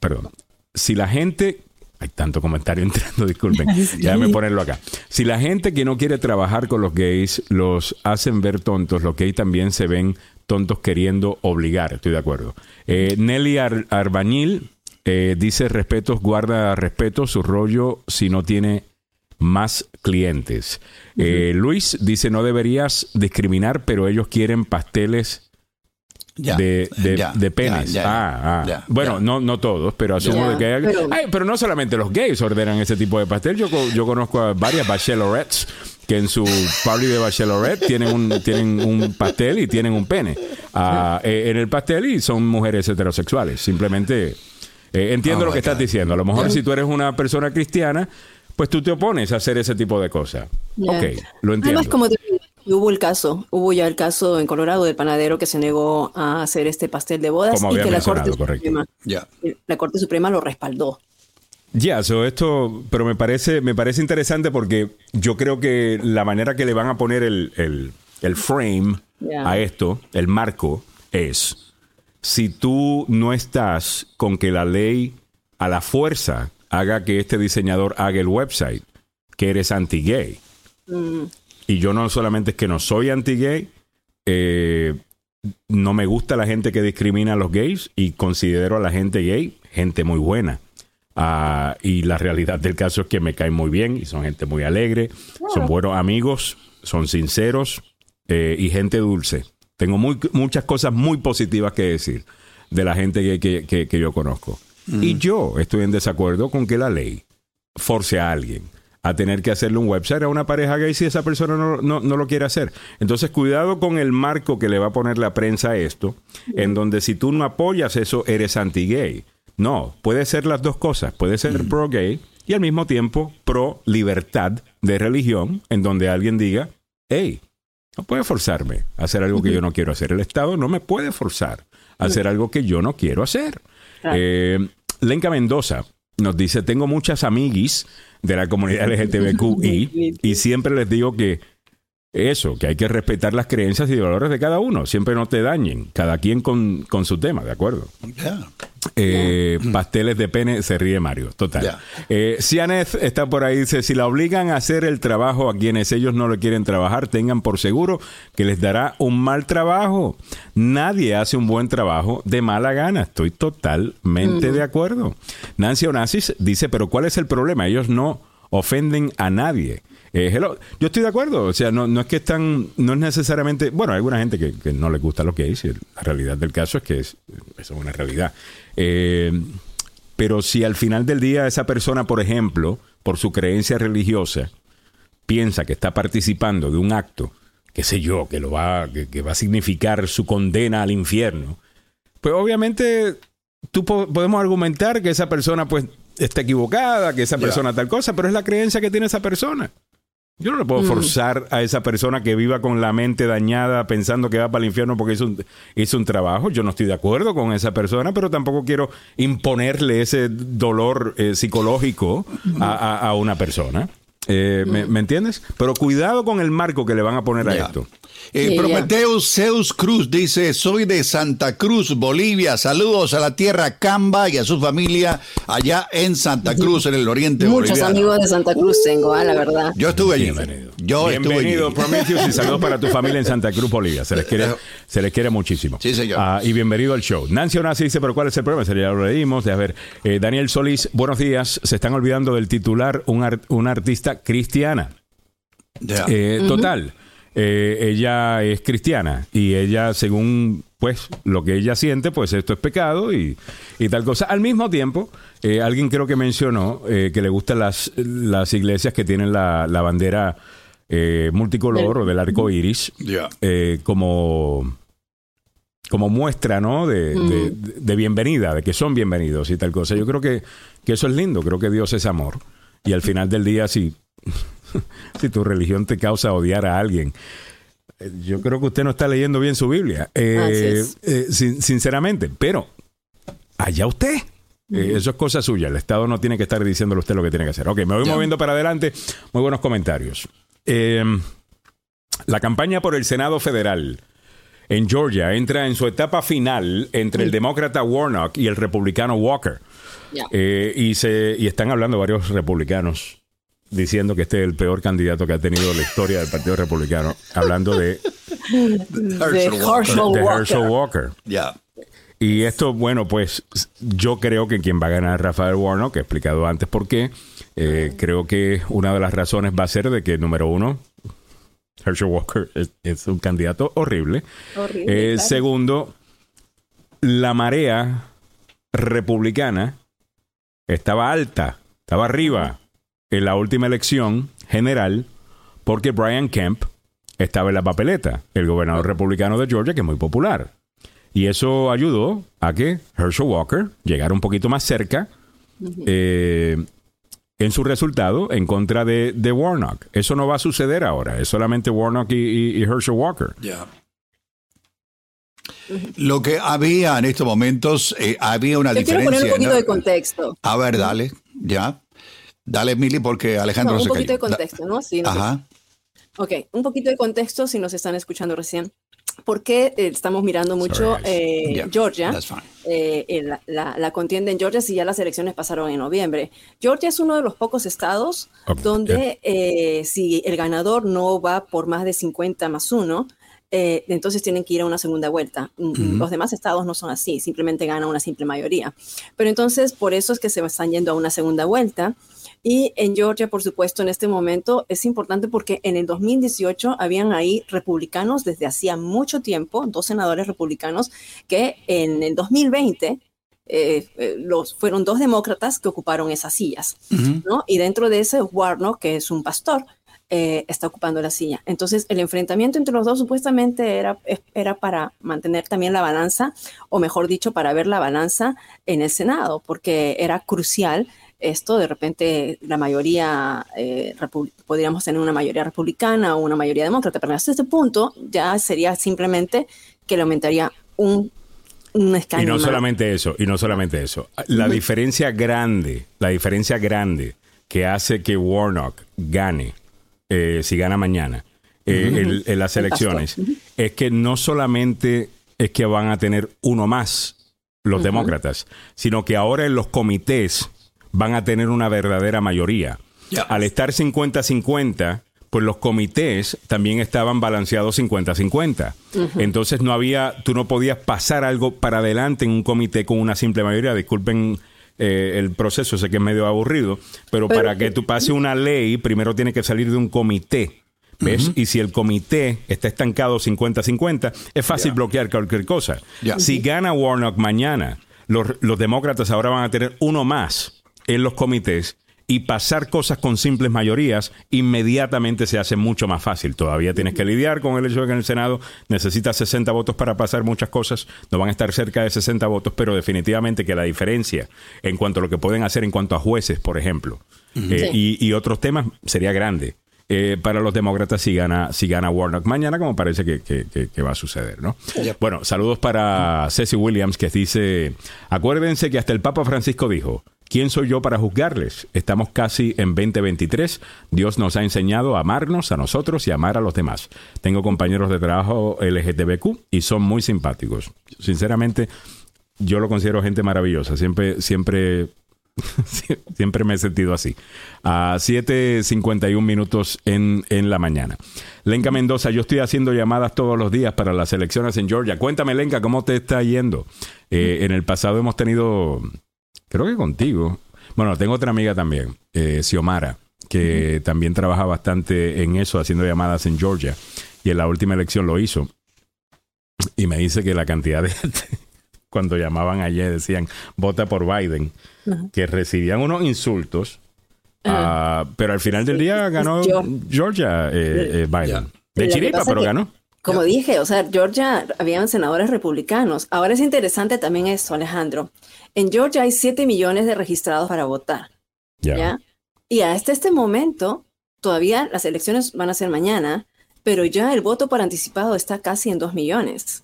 perdón, si la gente... Hay tanto comentario entrando, disculpen. Déjame ponerlo acá. Si la gente que no quiere trabajar con los gays los hacen ver tontos, los gays también se ven tontos queriendo obligar. Estoy de acuerdo. Eh, Nelly Ar- Arbañil eh, dice respetos, guarda respeto, su rollo si no tiene más clientes. Eh, Luis dice no deberías discriminar, pero ellos quieren pasteles Ya, de, de, ya, de penes. ya, ya, ah, ah. ya, bueno, ya. No, no todos, pero asumo Ya, de que hay... pero- Ay, pero no solamente los gays ordenan ese tipo de pastel. Yo, yo conozco a varias bachelorettes que en su party de bachelorette tienen un, tienen un pastel y tienen un pene eh, en el pastel y son mujeres heterosexuales. Simplemente eh, entiendo Oh lo que estás diciendo. A lo mejor si tú eres una persona cristiana, pues tú te opones a hacer ese tipo de cosas. Ya. Ok, lo entiendo. Además, como te hubo el caso, hubo ya el caso en Colorado del panadero que se negó a hacer este pastel de bodas Como y que la Corte. Suprema, la Corte Suprema lo respaldó. Ya, so esto, pero me parece, me parece interesante porque yo creo que la manera que le van a poner el, el- el frame a esto, el marco, es si tú no estás con que la ley a la fuerza haga que este diseñador haga el website, que eres anti-gay. Y yo no solamente es que no soy anti-gay, eh, no me gusta la gente que discrimina a los gays y considero a la gente gay gente muy buena. Ah, y la realidad del caso es que me caen muy bien y son gente muy alegre, son buenos amigos, son sinceros eh, y gente dulce. Tengo muy, muchas cosas muy positivas que decir de la gente que, que- que- que yo conozco. Y yo estoy en desacuerdo con que la ley force a alguien a tener que hacerle un website a una pareja gay si esa persona no, no- no lo quiere hacer. Entonces, cuidado con el marco que le va a poner la prensa a esto, en donde si tú no apoyas eso, eres anti-gay. No, puede ser las dos cosas. Puede ser pro-gay y al mismo tiempo pro-libertad de religión, en donde alguien diga, hey, no puede forzarme a hacer algo que yo no quiero hacer. El Estado no me puede forzar a hacer algo que yo no quiero hacer. Eh, Lenka Mendoza nos dice, tengo muchas amiguis de la comunidad LGTBQI y siempre les digo que eso, que hay que respetar las creencias y valores de cada uno, siempre no te dañen, cada quien con, con su tema, ¿de acuerdo? Ya. Eh, pasteles de pene, se ríe Mario, total. Ya. Eh, Cianez está por ahí, dice, si la obligan a hacer el trabajo a quienes ellos no le quieren trabajar, tengan por seguro que les dará un mal trabajo. Nadie hace un buen trabajo de mala gana, estoy totalmente de acuerdo. Nancy Onassis dice, pero ¿cuál es el problema? Ellos no ofenden a nadie. Eh, hello, Yo estoy de acuerdo, o sea, no, no es que están, no es necesariamente, bueno, hay alguna gente que, que no le gusta lo que dice, la realidad del caso es que es, eso es una realidad. Eh, pero si al final del día esa persona, por ejemplo, por su creencia religiosa, piensa que está participando de un acto, qué sé yo, que lo va, que, que va a significar su condena al infierno, pues obviamente tú po- podemos argumentar que esa persona pues está equivocada, que esa persona tal cosa, pero es la creencia que tiene esa persona. Yo no le puedo forzar a esa persona que viva con la mente dañada pensando que va para el infierno porque hizo un, hizo un trabajo. Yo no estoy de acuerdo con esa persona, pero tampoco quiero imponerle ese dolor eh, psicológico a, a- a una persona. Eh, ¿me, me entiendes? Pero cuidado con el marco que le van a poner a esto. Eh. Prometeus Zeus Cruz dice, soy de Santa Cruz, Bolivia. Saludos a la tierra Camba y a su familia allá en Santa Cruz, en el oriente Muchos boliviano. amigos de Santa Cruz tengo, ah, la verdad. Yo estuve allí. Bienvenido. Yo bienvenido, estuve allí. Prometheus, y saludos para tu familia en Santa Cruz, Bolivia. Se les quiere, se les quiere muchísimo. Sí, señor. Ah, y bienvenido al show. Nancy Onasi dice, pero ¿cuál es el problema? Ese Ya lo leímos. De, a ver, eh, Daniel Solís, buenos días. Se están olvidando del titular, un ar- una artista cristiana. Eh, Total. eh, ella es cristiana y ella, según pues lo que ella siente, pues esto es pecado y, y tal cosa. Al mismo tiempo, eh, alguien creo que mencionó eh, que le gustan las, las iglesias que tienen la, la bandera multicolor o del arco iris como, como muestra, ¿no? De, de- de bienvenida, de que son bienvenidos y tal cosa. Yo creo que, que eso es lindo, creo que Dios es amor. Y al final del día, si, si tu religión te causa odiar a alguien, eh, yo creo que usted no está leyendo bien su Biblia. Eh, eh, sin- sinceramente, pero allá usted. Eh, eso es cosa suya. El Estado no tiene que estar diciéndole a usted lo que tiene que hacer. Ok, me voy moviendo para adelante. Muy buenos comentarios. Eh, la campaña por el Senado Federal en Georgia entra en su etapa final entre el demócrata Warnock y el republicano Walker. Eh, y, se, y están hablando varios republicanos diciendo que este es el peor candidato que ha tenido la historia del Partido Republicano, hablando de, Herschel Walker. Y esto, bueno, pues yo creo que quien va a ganar es Rafael Warnock, que he explicado antes por qué. Eh, creo que una de las razones va a ser de que, número uno, Herschel Walker es, un candidato horrible. Eh, segundo, la marea republicana estaba alta, estaba arriba en la última elección general porque Brian Kemp estaba en la papeleta, el gobernador republicano de Georgia, que es muy popular. Y eso ayudó a que Herschel Walker llegara un poquito más cerca eh, en su resultado en contra de, Warnock. Eso no va a suceder ahora, es solamente Warnock y, Herschel Walker. Lo que había en estos momentos, eh, había una diferencia. Quiero poner un poquito de contexto. A ver, dale, ya. Dale, Mili, porque Alejandro no, un poquito de contexto, ¿no? Ajá. Ok, un poquito de contexto si nos están escuchando recién. Porque eh, estamos mirando mucho eh, Georgia, eh, la, contienda en Georgia, si ya las elecciones pasaron en noviembre. Georgia es uno de los pocos estados donde si el ganador no va por más de 50 más 1, entonces tienen que ir a una segunda vuelta. Mm, los demás estados no son así, simplemente gana una simple mayoría. Pero entonces por eso es que se están yendo a una segunda vuelta. Y en Georgia, por supuesto, en este momento es importante porque en el 2018 habían ahí republicanos desde hacía mucho tiempo, dos senadores republicanos, que en el 2020 eh, eh, los, fueron dos demócratas que ocuparon esas sillas, ¿no? Y dentro de ese, Warnock, que es un pastor, eh, está ocupando la silla. Entonces, el enfrentamiento entre los dos supuestamente era, era para mantener también la balanza, o mejor dicho, para ver la balanza en el Senado, porque era crucial esto, de repente la mayoría, eh, podríamos tener una mayoría republicana o una mayoría demócrata, pero hasta este punto ya sería simplemente que le aumentaría un, un escaño. Y no solamente eso, y no solamente eso. La diferencia grande, la diferencia grande que hace que Warnock gane, eh, si gana mañana, eh, en, las elecciones, es que no solamente es que van a tener uno más los demócratas, sino que ahora en los comités van a tener una verdadera mayoría. Al estar 50-50, pues los comités también estaban balanceados 50-50. Entonces no había, tú no podías pasar algo para adelante en un comité con una simple mayoría. Disculpen eh, el proceso, sé que es medio aburrido, pero, para que tú pases una ley, primero tiene que salir de un comité. ¿Ves? Y si el comité está estancado 50-50, es fácil bloquear cualquier cosa. Si gana Warnock mañana, los, los demócratas ahora van a tener uno más en los comités y pasar cosas con simples mayorías inmediatamente se hace mucho más fácil. Todavía tienes que lidiar con el hecho de que en el Senado necesitas 60 votos para pasar muchas cosas, no van a estar cerca de 60 votos, pero definitivamente que la diferencia en cuanto a lo que pueden hacer en cuanto a jueces, por ejemplo, eh, y, otros temas sería grande. Eh, para los demócratas si gana, si gana Warnock mañana, como parece que, va a suceder, ¿no? Bueno, saludos para Ceci Williams, que dice, acuérdense que hasta el Papa Francisco dijo, ¿Quién soy yo para juzgarles? Estamos casi en 2023. Dios nos ha enseñado a amarnos a nosotros y amar a los demás. Tengo compañeros de trabajo LGTBQ y son muy simpáticos. Sinceramente, yo lo considero gente maravillosa. Siempre, siempre, siempre me he sentido así. A 7.51 minutos en, en la mañana. Lenca Mendoza, yo estoy haciendo llamadas todos los días para las elecciones en Georgia. Cuéntame, Lenca, ¿cómo te está yendo? Eh, en el pasado hemos tenido creo que contigo. Bueno, tengo otra amiga también, eh, Xiomara, que también trabaja bastante en eso, haciendo llamadas en Georgia. Y en la última elección lo hizo. Y me dice que la cantidad de gente, cuando llamaban ayer, decían, vota por Biden, que recibían unos insultos. Ah, pero al final del día ganó Georgia eh, eh, Biden. De chiripa, pero ganó. Como dije, o sea, Georgia habían senadores republicanos. Ahora es interesante también esto, Alejandro. En Georgia hay 7 millones de registrados para votar. ¿ya? Y hasta este momento, todavía las elecciones van a ser mañana, pero ya el voto por anticipado está casi en 2 millones.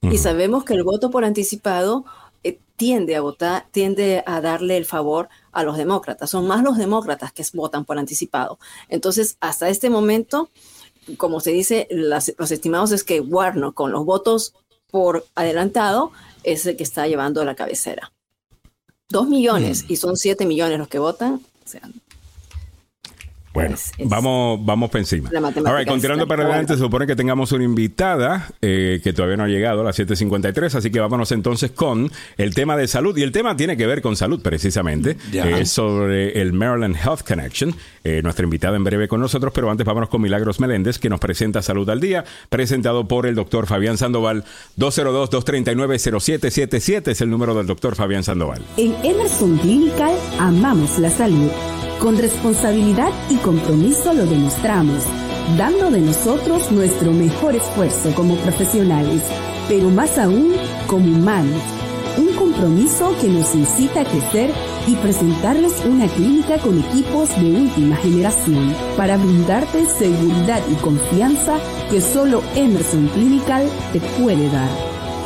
Y sabemos que el voto por anticipado eh, tiende a votar, tiende a darle el favor a los demócratas. Son más los demócratas que votan por anticipado. Entonces, hasta este momento, como se dice, las, los estimados es que Warner, con los votos por adelantado, es el que está llevando la cabecera. Dos millones y son siete millones los que votan. O sea, Bueno, Es- es- vamos, vamos para encima. La matemática All right, continuando para adelante, se supone que tengamos una invitada eh, que todavía no ha llegado a las 7.53, así que vámonos entonces con el tema de salud. Y el tema tiene que ver con salud precisamente. Eh, Es sobre el Maryland Health Connection. Eh, nuestra invitada en breve con nosotros, pero antes vámonos con Milagros Meléndez, que nos presenta Salud al Día, presentado por el doctor Fabián Sandoval. 202-239-0777 es el número del doctor Fabián Sandoval. En Emerson Clinical amamos la salud. Con responsabilidad y compromiso lo demostramos, dando de nosotros nuestro mejor esfuerzo como profesionales, pero más aún como humanos. Un compromiso que nos incita a crecer y presentarles una clínica con equipos de última generación para brindarte seguridad y confianza que solo Emerson Clinical te puede dar.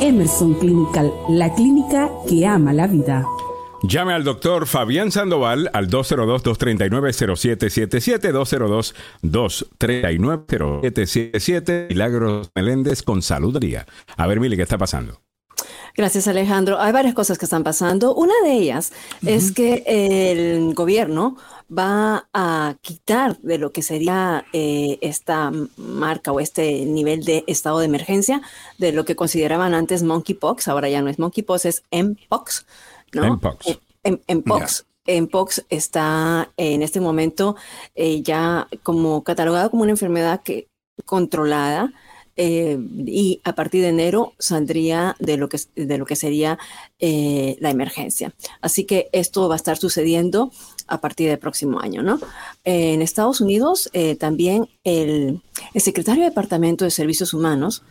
Emerson Clinical, la clínica que ama la vida. Llame al doctor Fabián Sandoval al 202-239-0777, 202-239-0777, Milagros Meléndez con Salud Día. A ver, Mili, ¿qué está pasando? Gracias, Alejandro. Hay varias cosas que están pasando. Una de ellas es que el gobierno va a quitar de lo que sería eh, esta marca o este nivel de estado de emergencia de lo que consideraban antes monkeypox. Ahora ya no es monkeypox, es mpox. Eh, em- Mpox. Mpox está en este momento eh, ya como catalogada como una enfermedad que controlada eh, y a partir de enero saldría de lo que, de lo que sería eh, la emergencia. Así que esto va a estar sucediendo a partir del próximo año, ¿no? En Estados Unidos también el, el secretario de Departamento de Servicios Humanos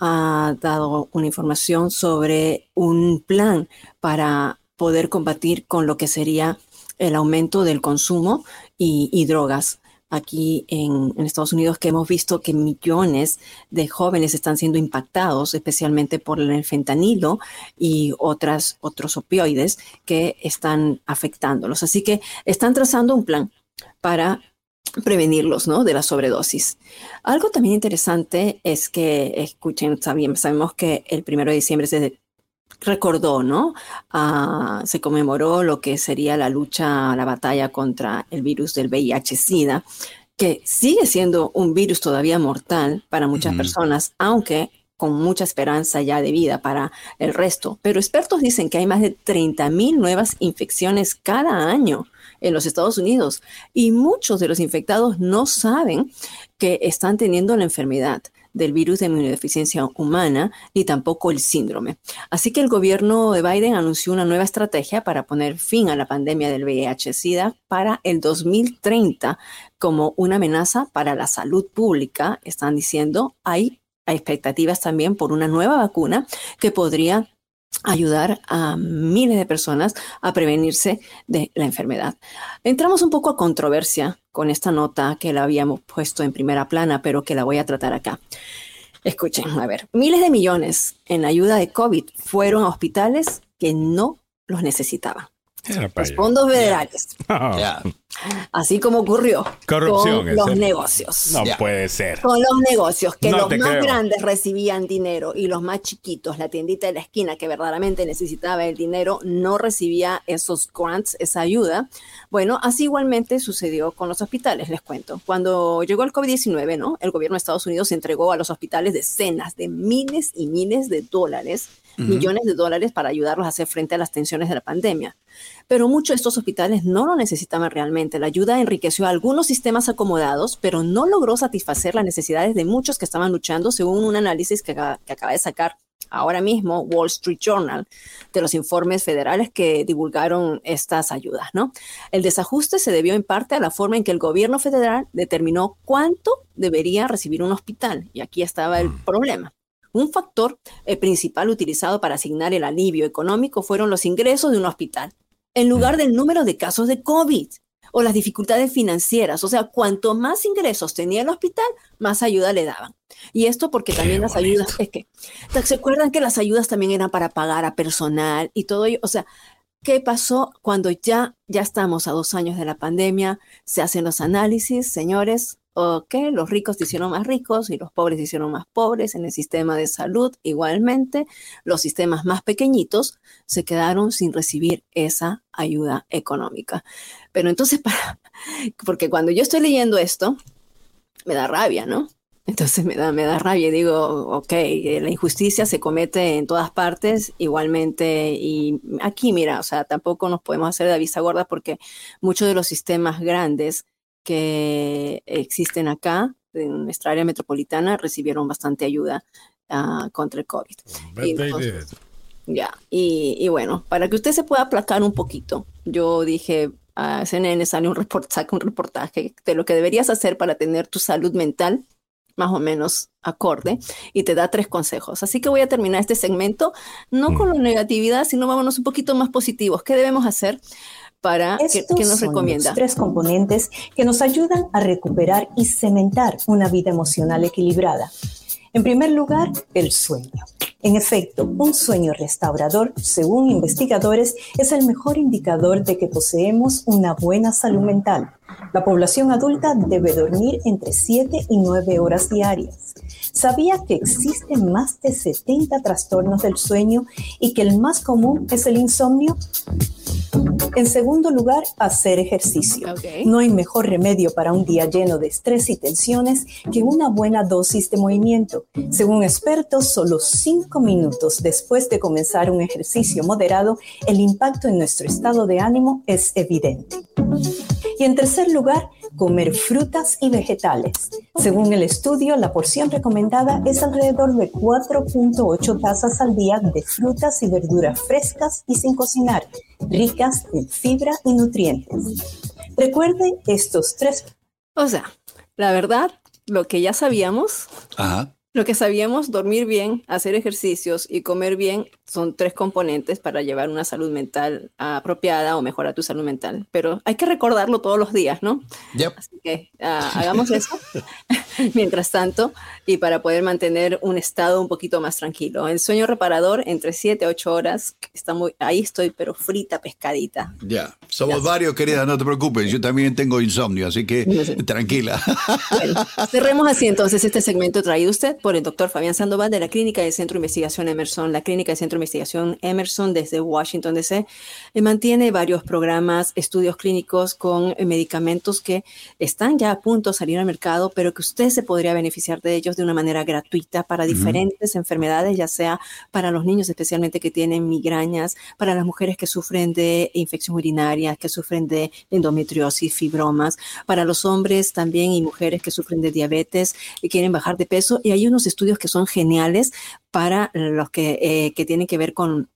ha dado una información sobre un plan para poder combatir con lo que sería el aumento del consumo y, drogas aquí en, en, Estados Unidos, que hemos visto que millones de jóvenes están siendo impactados, especialmente por el fentanilo y otras, otros opioides que están afectándolos. Así que están trazando un plan para prevenirlos ¿no? de la sobredosis. Algo también interesante es que, escuchen, sabemos que el primero de diciembre se recordó, ¿no? Uh, se conmemoró lo que sería la lucha, la batalla contra el virus del VIH-Sida, que sigue siendo un virus todavía mortal para muchas uh -huh. personas, aunque con mucha esperanza ya de vida para el resto. Pero expertos dicen que hay más de 30 mil nuevas infecciones cada año en los Estados Unidos y muchos de los infectados no saben que están teniendo la enfermedad del virus de inmunodeficiencia humana ni tampoco el síndrome. Así que el gobierno de Biden anunció una nueva estrategia para poner fin a la pandemia del VIH-Sida para el 2030 como una amenaza para la salud pública. Están diciendo, hay expectativas también por una nueva vacuna que podría ayudar a miles de personas a prevenirse de la enfermedad. Entramos un poco a controversia con esta nota que la habíamos puesto en primera plana, pero que la voy a tratar acá. Escuchen, a ver, miles de millones en ayuda de COVID fueron a hospitales que no los necesitaban. Los fondos federales. Oh. Así como ocurrió Corrupción, con los ese. negocios. No Ya. puede ser. Con los negocios, que No los más creo. grandes recibían dinero y los más chiquitos, la tiendita de la esquina que verdaderamente necesitaba el dinero, no recibía esos grants, esa ayuda. Bueno, así igualmente sucedió con los hospitales, les cuento. Cuando llegó el COVID-19, ¿no? El gobierno de Estados Unidos entregó a los hospitales decenas de miles y miles de dólares, millones de dólares para ayudarlos a hacer frente a las tensiones de la pandemia. Pero muchos de estos hospitales no lo necesitaban realmente. La ayuda enriqueció a algunos sistemas acomodados, pero no logró satisfacer las necesidades de muchos que estaban luchando, según un análisis que acaba, que acaba de sacar ahora mismo Wall Street Journal de los informes federales que divulgaron estas ayudas, ¿no? El desajuste se debió en parte a la forma en que el gobierno federal determinó cuánto debería recibir un hospital. Y aquí estaba el problema. Un factor eh, principal utilizado para asignar el alivio económico fueron los ingresos de un hospital, en lugar del número de casos de COVID. o las dificultades financieras. O sea, cuanto más ingresos tenía el hospital, más ayuda le daban. Y esto porque también las ayudas, es que, ¿se acuerdan que las ayudas también eran para pagar a personal y todo ello? O sea, ¿qué pasó cuando ya, ya estamos a dos años de la pandemia? Se hacen los análisis, señores, ok, los ricos se hicieron más ricos y los pobres se hicieron más pobres en el sistema de salud. Igualmente, los sistemas más pequeñitos se quedaron sin recibir esa ayuda económica. Pero entonces, para, porque cuando yo estoy leyendo esto, me da rabia, ¿no? Entonces me da, me da rabia y digo, ok, la injusticia se comete en todas partes igualmente y aquí, mira, o sea, tampoco nos podemos hacer de vista gorda porque muchos de los sistemas grandes que existen acá, en nuestra área metropolitana, recibieron bastante ayuda uh, contra el COVID. Y entonces, ya, y, y, bueno, para que usted se pueda aplacar un poquito, yo dije, a CNN sale un reportaje, un reportaje de lo que deberías hacer para tener tu salud mental más o menos acorde y te da tres consejos. Así que voy a terminar este segmento no con la negatividad, sino vámonos un poquito más positivos. ¿Qué debemos hacer? Para que, que, nos recomienda. tres componentes que nos ayudan a recuperar y cementar una vida emocional equilibrada. En primer lugar, el sueño. En efecto, un sueño restaurador, según investigadores, es el mejor indicador de que poseemos una buena salud mental. La población adulta debe dormir entre 7 y 9 horas diarias. ¿Sabía que existen más de 70 trastornos del sueño y que el más común es el insomnio? En segundo lugar, hacer ejercicio. No hay mejor remedio para un día lleno de estrés y tensiones que una buena dosis de movimiento. Según expertos, solo cinco minutos después de comenzar un ejercicio moderado, el impacto en nuestro estado de ánimo es evidente. Y en tercer lugar, comer frutas y vegetales. Según el estudio, la porción recomendada es alrededor de 4.8 tazas al día de frutas y verduras frescas y sin cocinar, ricas en fibra y nutrientes. Recuerden estos tres. O sea, la verdad, lo que ya sabíamos, Ajá. lo que sabíamos, dormir bien, hacer ejercicios y comer bien son tres componentes para llevar una salud mental apropiada o mejorar tu salud mental. Pero hay que recordarlo todos los días, ¿no? Yep. Así que uh, hagamos eso mientras tanto y para poder mantener un estado un poquito más tranquilo. El sueño reparador entre 7 a 8 horas, está muy, ahí estoy, pero frita, pescadita. Ya, yeah. somos ya. varios, querida, no te preocupes. Yo también tengo insomnio, así que sí. tranquila. Bueno, cerremos así entonces este segmento traído usted por el doctor Fabián Sandoval de la Clínica del Centro de Investigación Emerson, la Clínica del Centro Investigación Emerson desde Washington DC eh, mantiene varios programas, estudios clínicos con eh, medicamentos que están ya a punto de salir al mercado, pero que usted se podría beneficiar de ellos de una manera gratuita para diferentes uh -huh. enfermedades, ya sea para los niños especialmente que tienen migrañas, para las mujeres que sufren de infección urinaria, que sufren de endometriosis, fibromas, para los hombres también y mujeres que sufren de diabetes y quieren bajar de peso. Y hay unos estudios que son geniales para los que, eh, que tienen que ver con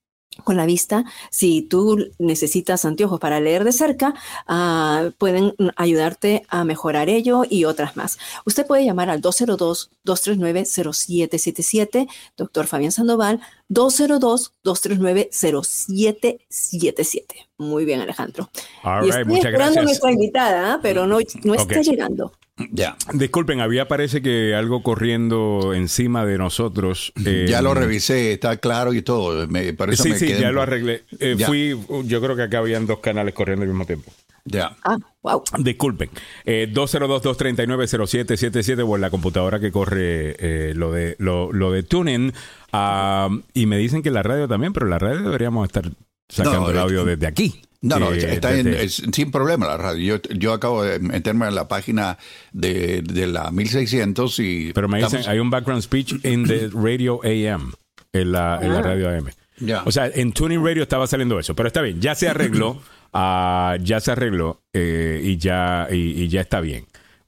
con la vista, si tú necesitas anteojos para leer de cerca, uh, pueden ayudarte a mejorar ello y otras más. Usted puede llamar al 202-239-0777, doctor Fabián Sandoval, 202-239-0777. Muy bien, Alejandro. All y right, estoy muchas esperando gracias. nuestra invitada, pero no, no está llegando. Ya. Disculpen, había parece que algo corriendo encima de nosotros. eh, Ya lo revisé, está claro y todo. Me, por eso Sí, me sí, quedé- ya lo arreglé. Eh, Ya. Fui, yo creo que acá habían dos canales corriendo al mismo tiempo. Ya. Ah, wow. Disculpen. Eh, 202-239-0777 o en la computadora que corre eh, lo de lo, lo de TuneIn. Ah, y me dicen que la radio también, pero la radio deberíamos estar sacando No, el eh, audio desde aquí. No, no, está en- es- sin problema la radio. Yo, yo acabo de meterme en la página de, de la 1600 y... pero me dicen, hay un background speech en the radio AM, en la, en la Ah. radio AM. Ya. O sea, en Tuning Radio estaba saliendo eso, pero está bien, ya se arregló, ah, ya se arregló eh, y, ya, y, y ya está bien.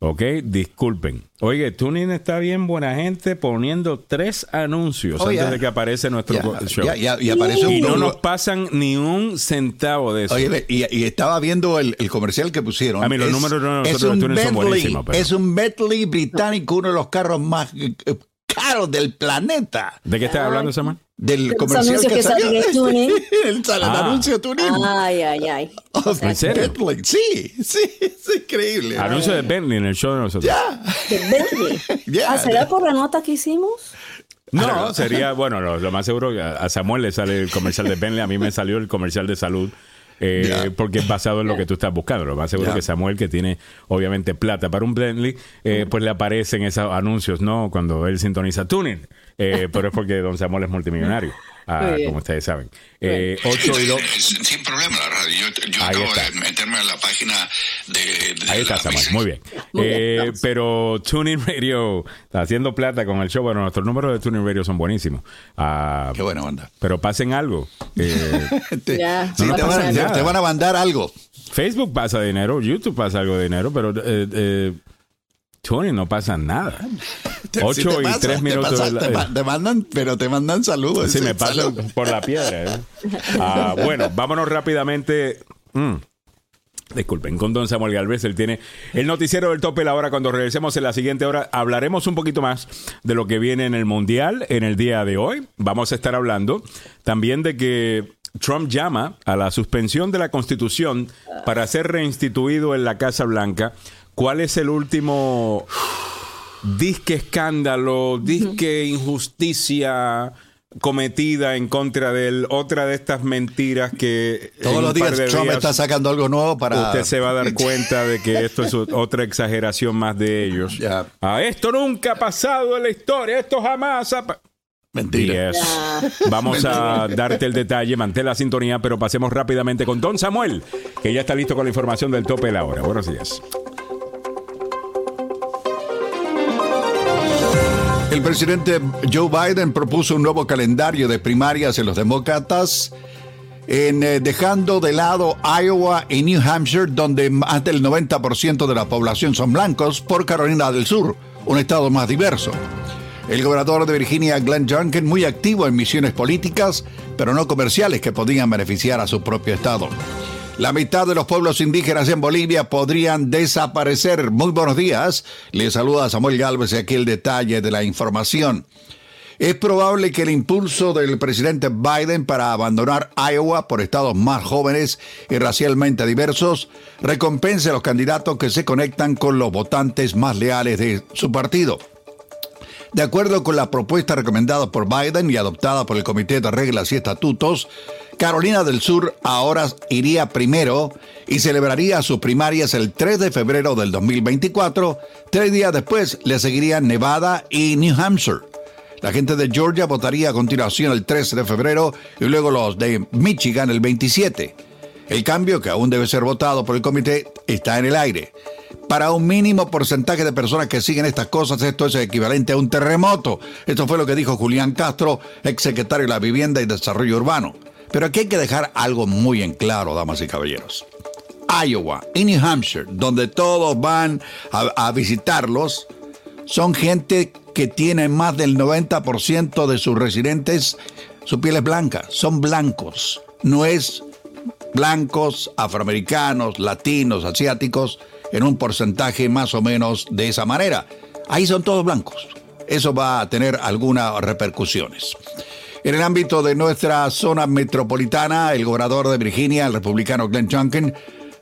¿Ok? Disculpen. Oye, Tuning está bien, buena gente, poniendo tres anuncios Oh, antes de que aparece nuestro show. y aparece Y un- no nos pasan ni un centavo de eso. Oye, y, y estaba viendo el, el comercial que pusieron. A mí los números de nosotros es los un Tuning son buenísimos, pero- Es un Bentley británico, uno de los carros más eh, caros del planeta. ¿De qué estás hablando, Samuel? Del Los comercial que que salió. en Tuning. el Ah. anuncio de Tuning. Ay, ay, ay. Of ¿En serio? Bentley. Sí, sí, es increíble. Anuncio de Bentley en el show de nosotros. Ya. De Bentley. Ya, Ah, ¿Será por la nota que hicimos? No, sería, bueno, lo, lo más seguro, que a Samuel le sale el comercial de Bentley, a mí me salió el comercial de salud. eh, Ya. porque es basado en lo que tú estás buscando. Lo más seguro Ya. que Samuel, que tiene obviamente plata para un Bentley, eh, pues le aparecen esos anuncios, ¿no? Cuando él sintoniza tuning. Eh, pero es porque don Samuel es multimillonario, ah, como ustedes saben. Eh, 8 y 2. Sin problema la radio. Yo, yo Ahí acabo está. de meterme en la página de, de Ahí está la Samuel, muy bien. Muy Eh, pero Tuning Radio está haciendo plata con el show. Bueno, nuestros números de Tuning Radio son buenísimos. Ah, Qué buena onda. pero pasen algo. Eh, Te, Ya, sí, no te, pasa van, te van a mandar algo. Facebook pasa dinero, YouTube pasa algo de dinero, pero Tuning no pasa nada. Te- 8 sí te y pasa, 3 te minutos. pasa, de la- te, ma- te mandan, pero te mandan saludos. Sí, sí, me pasan por la piedra. ¿eh? Ah, bueno, vámonos rápidamente. Mm. Disculpen, con don Samuel Galvez, él tiene el noticiero del tope la hora. Cuando regresemos en la siguiente hora, hablaremos un poquito más de lo que viene en el Mundial en el día de hoy. Vamos a estar hablando también de que Trump llama a la suspensión de la Constitución para ser reinstituido en la Casa Blanca. ¿Cuál es el último disque escándalo, disque injusticia cometida en contra de él, otra de estas mentiras que Todos los días Trump días está sacando algo nuevo para. usted se va a dar cuenta de que esto es otra exageración más de ellos. Ya. Ah, esto nunca ha pasado en la historia, esto jamás ha Mentira. Yes. Vamos a darte el detalle, mantén la sintonía, pero pasemos rápidamente con Don Samuel, que ya está listo con la información del tope de la hora. Buenos días. El presidente Joe Biden propuso un nuevo calendario de primarias en los demócratas, eh, dejando de lado Iowa y New Hampshire, donde más del 90% de la población son blancos, por Carolina del Sur, un estado más diverso. El gobernador de Virginia, Glenn Youngkin, muy activo en misiones políticas, pero no comerciales que podían beneficiar a su propio estado. La mitad de los pueblos indígenas en Bolivia podrían desaparecer. Muy buenos días. Le saluda Samuel Galvez y aquí el detalle de la información. Es probable que el impulso del presidente Biden para abandonar Iowa por estados más jóvenes y racialmente diversos recompense a los candidatos que se conectan con los votantes más leales de su partido. De acuerdo con la propuesta recomendada por Biden y adoptada por el Comité de Reglas y Estatutos, Carolina del Sur ahora iría primero y celebraría sus primarias el 3 de febrero del 2024. Tres días después le seguirían Nevada y New Hampshire. La gente de Georgia votaría a continuación el 13 de febrero y luego los de Michigan el 27. El cambio, que aún debe ser votado por el comité, está en el aire. Para un mínimo porcentaje de personas que siguen estas cosas, esto es equivalente a un terremoto. Esto fue lo que dijo Julián Castro, exsecretario de la Vivienda y Desarrollo Urbano. Pero aquí hay que dejar algo muy en claro, damas y caballeros. Iowa y New Hampshire, donde todos van a, a visitarlos, son gente que tiene más del 90% de sus residentes, su piel es blanca, son blancos. No es blancos, afroamericanos, latinos, asiáticos, en un porcentaje más o menos de esa manera. Ahí son todos blancos. Eso va a tener algunas repercusiones. En el ámbito de nuestra zona metropolitana, el gobernador de Virginia, el republicano Glenn Youngkin,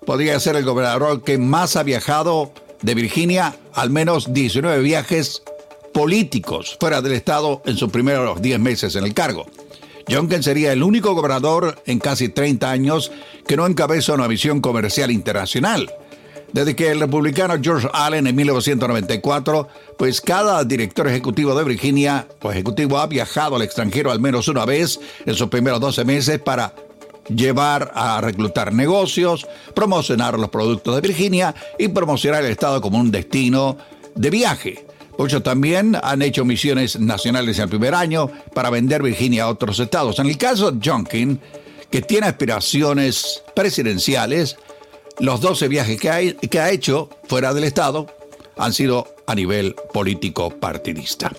podría ser el gobernador que más ha viajado de Virginia, al menos 19 viajes políticos fuera del estado en sus primeros 10 meses en el cargo. Youngkin sería el único gobernador en casi 30 años que no encabeza una visión comercial internacional. Desde que el republicano George Allen en 1994, pues cada director ejecutivo de Virginia o ejecutivo ha viajado al extranjero al menos una vez en sus primeros 12 meses para llevar a reclutar negocios, promocionar los productos de Virginia y promocionar el estado como un destino de viaje. Muchos también han hecho misiones nacionales en el primer año para vender Virginia a otros estados. En el caso de Junkin, que tiene aspiraciones presidenciales, los 12 viajes que ha, hecho fuera del estado han sido a nivel político partidista.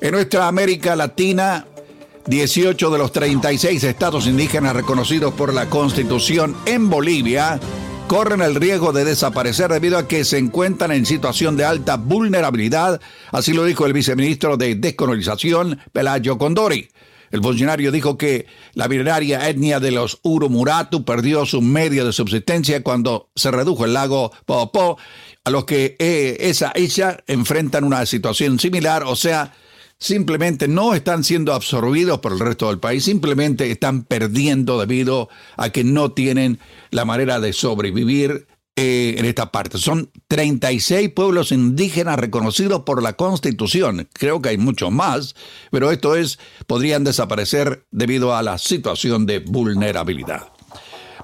En nuestra América Latina, 18 de los 36 estados indígenas reconocidos por la Constitución en Bolivia corren el riesgo de desaparecer debido a que se encuentran en situación de alta vulnerabilidad, así lo dijo el viceministro de Descolonización, Pelayo Condori. El funcionario dijo que la milenaria etnia de los Urumuratu perdió su medio de subsistencia cuando se redujo el lago Poopó, a los que eh, esa isla enfrentan una situación similar, o sea, simplemente no están siendo absorbidos por el resto del país, simplemente están perdiendo debido a que no tienen la manera de sobrevivir eh, en esta parte. Son 36 pueblos indígenas reconocidos por la Constitución. Creo que hay muchos más, pero esto es, podrían desaparecer debido a la situación de vulnerabilidad.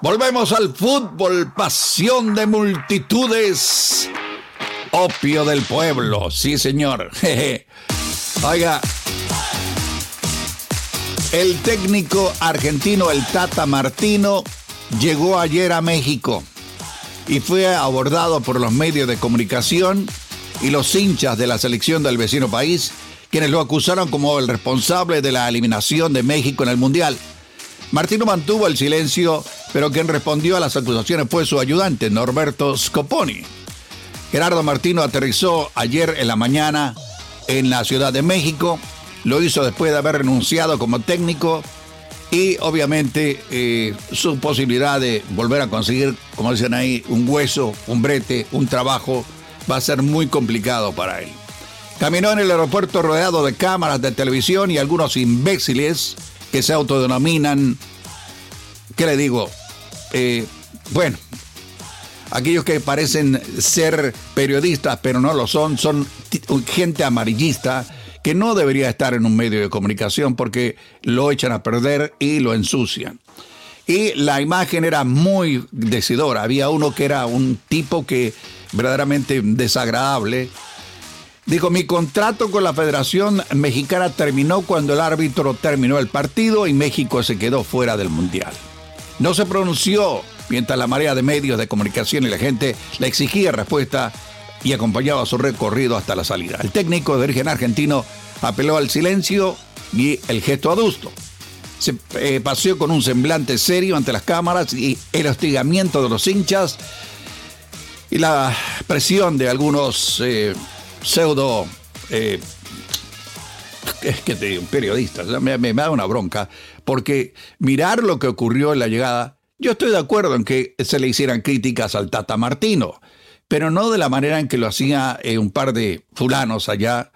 Volvemos al fútbol, pasión de multitudes, opio del pueblo, sí señor. Oiga, el técnico argentino, el Tata Martino, llegó ayer a México y fue abordado por los medios de comunicación y los hinchas de la selección del vecino país, quienes lo acusaron como el responsable de la eliminación de México en el Mundial. Martino mantuvo el silencio, pero quien respondió a las acusaciones fue su ayudante, Norberto Scoponi. Gerardo Martino aterrizó ayer en la mañana en la Ciudad de México. Lo hizo después de haber renunciado como técnico y obviamente eh, su posibilidad de volver a conseguir, como dicen ahí, un hueso, un brete, un trabajo, va a ser muy complicado para él. Caminó en el aeropuerto rodeado de cámaras de televisión y algunos imbéciles que se autodenominan, ¿qué le digo? Eh, bueno, aquellos que parecen ser periodistas pero no lo son, son gente amarillista que no debería estar en un medio de comunicación porque lo echan a perder y lo ensucian. Y la imagen era muy decidora. Había uno que era un tipo que verdaderamente desagradable. Dijo, mi contrato con la Federación Mexicana terminó cuando el árbitro terminó el partido y México se quedó fuera del Mundial. No se pronunció mientras la marea de medios de comunicación y la gente le exigía respuesta y acompañaba su recorrido hasta la salida. El técnico de origen argentino apeló al silencio y el gesto adusto. Se eh, paseó con un semblante serio ante las cámaras y el hostigamiento de los hinchas y la presión de algunos eh, pseudo eh, que te periodistas. Me, me da una bronca porque mirar lo que ocurrió en la llegada yo estoy de acuerdo en que se le hicieran críticas al Tata Martino, pero no de la manera en que lo hacía eh, un par de fulanos allá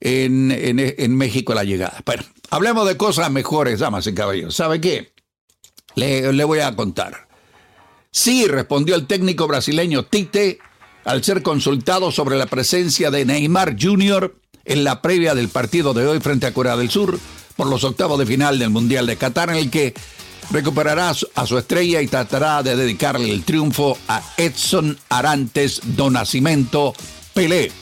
en, en, México a la llegada. Bueno, hablemos de cosas mejores, damas y caballeros. ¿Sabe qué? Le, le voy a contar. Sí, respondió el técnico brasileño Tite al ser consultado sobre la presencia de Neymar Jr. en la previa del partido de hoy frente a Corea del Sur por los octavos de final del Mundial de Qatar, en el que recuperará a su estrella y tratará de dedicarle el triunfo a Edson Arantes do Nascimento Pelé.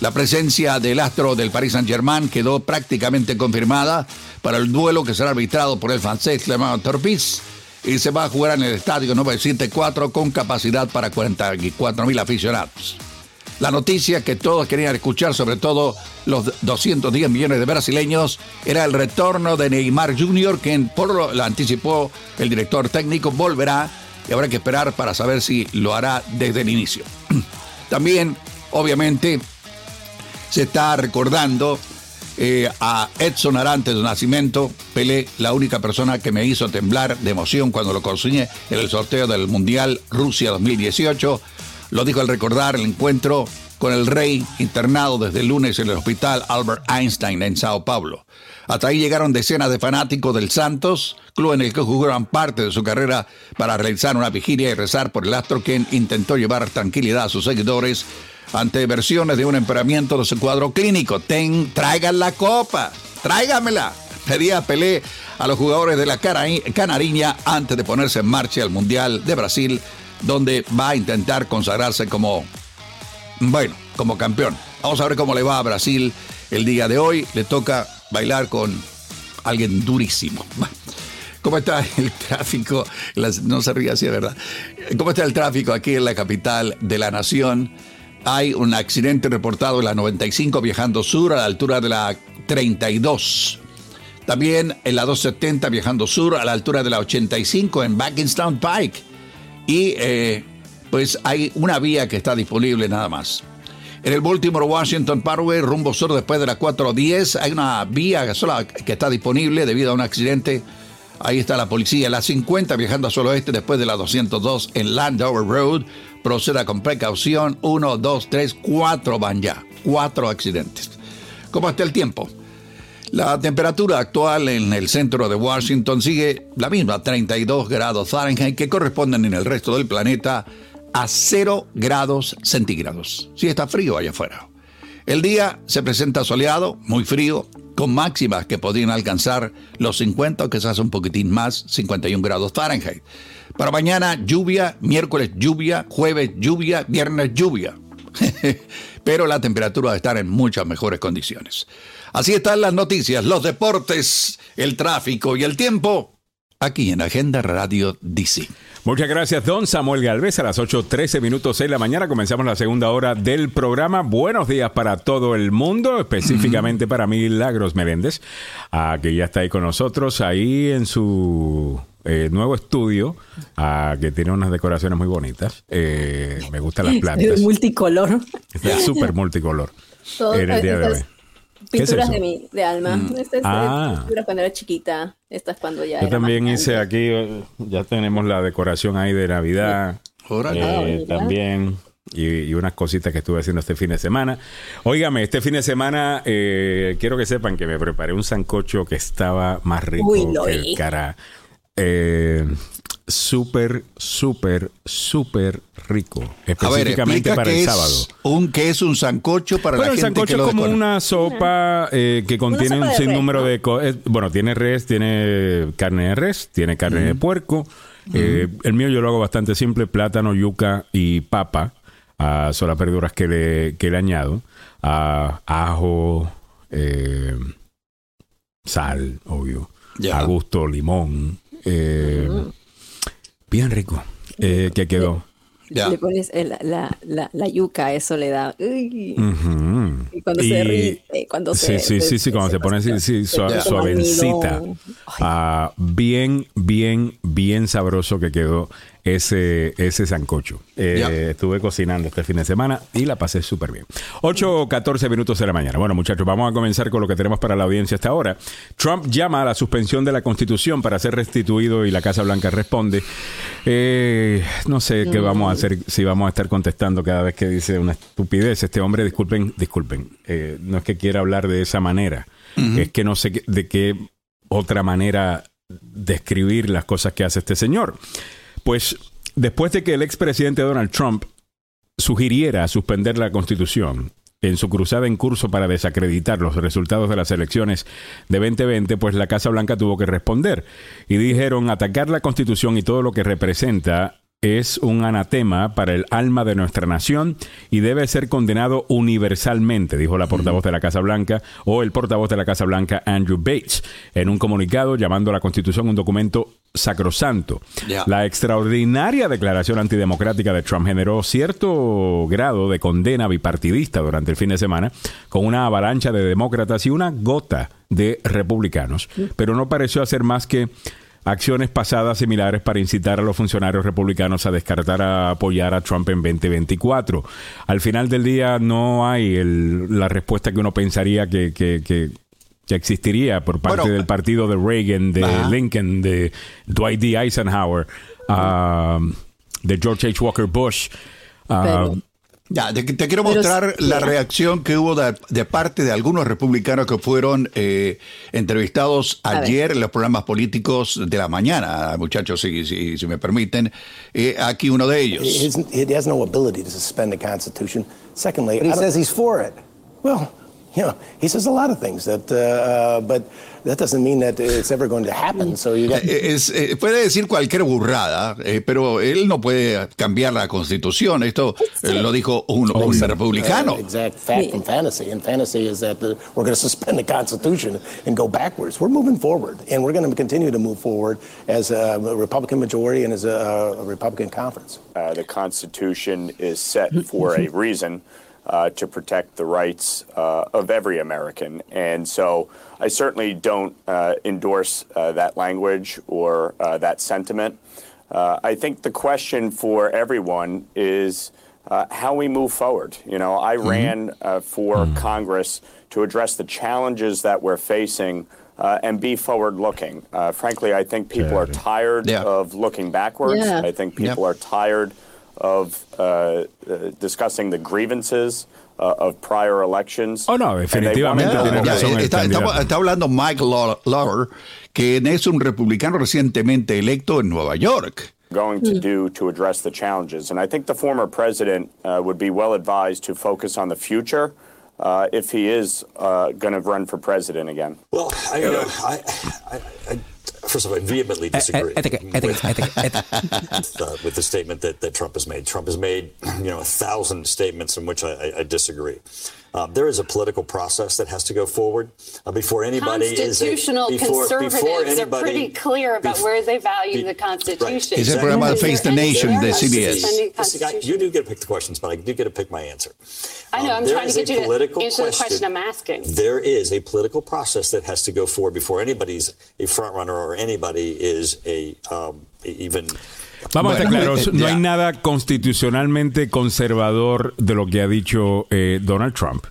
La presencia del astro del Paris Saint-Germain quedó prácticamente confirmada para el duelo que será arbitrado por el francés Clément Torpis y se va a jugar en el estadio 974 con capacidad para 44 mil aficionados. La noticia que todos querían escuchar, sobre todo los 210 millones de brasileños, era el retorno de Neymar Jr., quien por lo, anticipó el director técnico, volverá y habrá que esperar para saber si lo hará desde el inicio. También, obviamente, se está recordando eh, a Edson Arantes de Nacimiento, Pelé, la única persona que me hizo temblar de emoción cuando lo conseguí en el sorteo del Mundial Rusia 2018 lo dijo al recordar el encuentro con el rey internado desde el lunes en el hospital Albert Einstein en Sao Paulo. Hasta ahí llegaron decenas de fanáticos del Santos, club en el que jugó gran parte de su carrera para realizar una vigilia y rezar por el astro quien intentó llevar tranquilidad a sus seguidores ante versiones de un empeoramiento de su cuadro clínico. Ten, traigan la copa, tráigamela. Pedía Pelé a los jugadores de la Canariña antes de ponerse en marcha al Mundial de Brasil donde va a intentar consagrarse como, bueno, como campeón. Vamos a ver cómo le va a Brasil el día de hoy. Le toca bailar con alguien durísimo. ¿Cómo está el tráfico? No se ríe así, ¿verdad? ¿Cómo está el tráfico aquí en la capital de la nación? Hay un accidente reportado en la 95 viajando sur a la altura de la 32. También en la 270 viajando sur a la altura de la 85 en Backingstown Pike y eh, pues hay una vía que está disponible nada más. En el Baltimore Washington Parkway, rumbo sur después de las 4.10, hay una vía sola que está disponible debido a un accidente. Ahí está la policía. La 50 viajando al oeste después de la 202 en Landover Road. Proceda con precaución. 1, 2, 3, 4 van ya. Cuatro accidentes. ¿Cómo está el tiempo? La temperatura actual en el centro de Washington sigue la misma, 32 grados Fahrenheit, que corresponden en el resto del planeta a 0 grados centígrados. Sí está frío allá afuera. El día se presenta soleado, muy frío, con máximas que podrían alcanzar los 50 o quizás un poquitín más, 51 grados Fahrenheit. Para mañana lluvia, miércoles lluvia, jueves lluvia, viernes lluvia. Pero la temperatura va a estar en muchas mejores condiciones. Así están las noticias, los deportes, el tráfico y el tiempo aquí en Agenda Radio DC. Muchas gracias, don Samuel Galvez. A las 8.13 minutos de la mañana comenzamos la segunda hora del programa. Buenos días para todo el mundo, específicamente para Milagros Meléndez, a que ya está ahí con nosotros, ahí en su eh, nuevo estudio, que tiene unas decoraciones muy bonitas. Eh, me gustan las plantas. multicolor. Es súper multicolor. en el día de hoy. Pinturas de mi, de alma. Mm. Esta es ah. pintura cuando era chiquita. Esta es cuando ya. Yo también hice aquí, ya tenemos la decoración ahí de Navidad. Eh, también. Y, unas cositas que estuve haciendo este fin de semana. Óigame, este fin de semana eh, quiero que sepan que me preparé un sancocho que estaba más rico que el cara. Eh, súper, súper, súper rico. Específicamente para el sábado. Un, ¿Qué es un sancocho para la gente el sancocho es como una sopa eh, que contiene un sinnúmero de... Eh, bueno, tiene res, tiene carne de res, tiene carne de puerco. Eh, el mío yo lo hago bastante simple, plátano, yuca y papa. Uh, son las verduras que le, que le añado. Uh, ajo, sal, obvio. A gusto, limón. Eh, Bien rico. Eh, ¿Qué quedó? Le pones la, la, la, yuca, eso le da. Y cuando se derrite, cuando se. Sí, sí, sí, cuando se, pone así, suavecita. Ah, bien, bien, bien sabroso que quedó ese, ese sancocho. Eh, estuve cocinando este fin de semana y la pasé súper bien. 8 o 14 minutos de la mañana. Bueno, muchachos, vamos a comenzar con lo que tenemos para la audiencia hasta ahora. Trump llama a la suspensión de la Constitución para ser restituido y la Casa Blanca responde. Eh, no sé qué vamos a hacer, si vamos a estar contestando cada vez que dice una estupidez. Este hombre, disculpen, disculpen, eh, no es que quiera hablar de esa manera, es que no sé de qué otra manera describir las cosas que hace este señor. Pues después de que el expresidente Donald Trump sugiriera suspender la constitución en su cruzada en curso para desacreditar los resultados de las elecciones de 2020, pues la Casa Blanca tuvo que responder y dijeron atacar la constitución y todo lo que representa es un anatema para el alma de nuestra nación y debe ser condenado universalmente, dijo la portavoz de la Casa Blanca o el portavoz de la Casa Blanca Andrew Bates en un comunicado llamando a la Constitución un documento sacrosanto. La extraordinaria declaración antidemocrática de Trump generó cierto grado de condena bipartidista durante el fin de semana, con una avalancha de demócratas y una gota de republicanos, pero no pareció hacer más que acciones pasadas similares para incitar a los funcionarios republicanos a descartar a apoyar a Trump en 2024. Al final del día no hay la respuesta que uno pensaría que, que, existiría por parte del partido de Reagan, de Lincoln, de Dwight D. Eisenhower, ah, de George H. Walker Bush. Ah, ya, te, quiero mostrar la reacción que hubo de, parte de algunos republicanos que fueron eh, entrevistados ayer en los programas políticos de la mañana, muchachos, si, si, si me permiten. Eh, aquí uno de ellos. He, has no ability to suspend the Constitution. Secondly, he says he's for it. Well, you know, he says a lot of things that, uh, uh, but that doesn't mean that it's ever going to happen. So you got... Eh, es, eh, puede decir cualquier burrada, eh, pero él no puede cambiar la constitución. Esto eh, lo dijo un, un republicano. Uh, exact fact from fantasy. And fantasy is that the, we're going to suspend the Constitution and go backwards. We're moving forward, and we're going to continue to move forward as a Republican majority and as a, a Republican conference. Uh, the Constitution is set for a reason. Uh, to protect the rights uh, of every American. And so I certainly don't uh, endorse uh, that language or uh, that sentiment. Uh, I think the question for everyone is uh, how we move forward. You know, I Mm-hmm. ran uh, for Congress to address the challenges that we're facing. Uh, and be forward looking. Uh, frankly, I think people are tired Yeah. of looking backwards. Yeah. I think people Yeah. are tired of uh, uh, discussing the grievances uh, of prior elections. Oh, no, definitivamente wanna tiene razón el está, está- está hablando Mike Law- Lawler, que es un republicano recientemente electo en Nueva York. going to do to address the challenges. And I think the former president uh, would be well advised to focus on the future uh, if he is uh, going to run for president again. Well, I, you know, I, I, I, first of all, I vehemently disagree Ética, ética, ética, ética. with, uh, with the statement that, that Trump has made. Trump has made, you know, a thousand statements in which I, I, I disagree. Um, there is a political process that has to go forward uh, before anybody Constitutional is a, before, conservatives before are pretty clear about bef- where they value be- the Constitution. Es el programa de Face the Nation de CBS. Defending Listen, I- you do get to pick the questions, but I do get to pick my answer. I know. Um, I'm there trying to get you to political answer the question I'm asking. There is a political process that has to go forward before anybody's a front runner or anybody is a um, even. Vamos a estar claros, eh, no hay nada constitucionalmente conservador de lo que ha dicho eh, Donald Trump.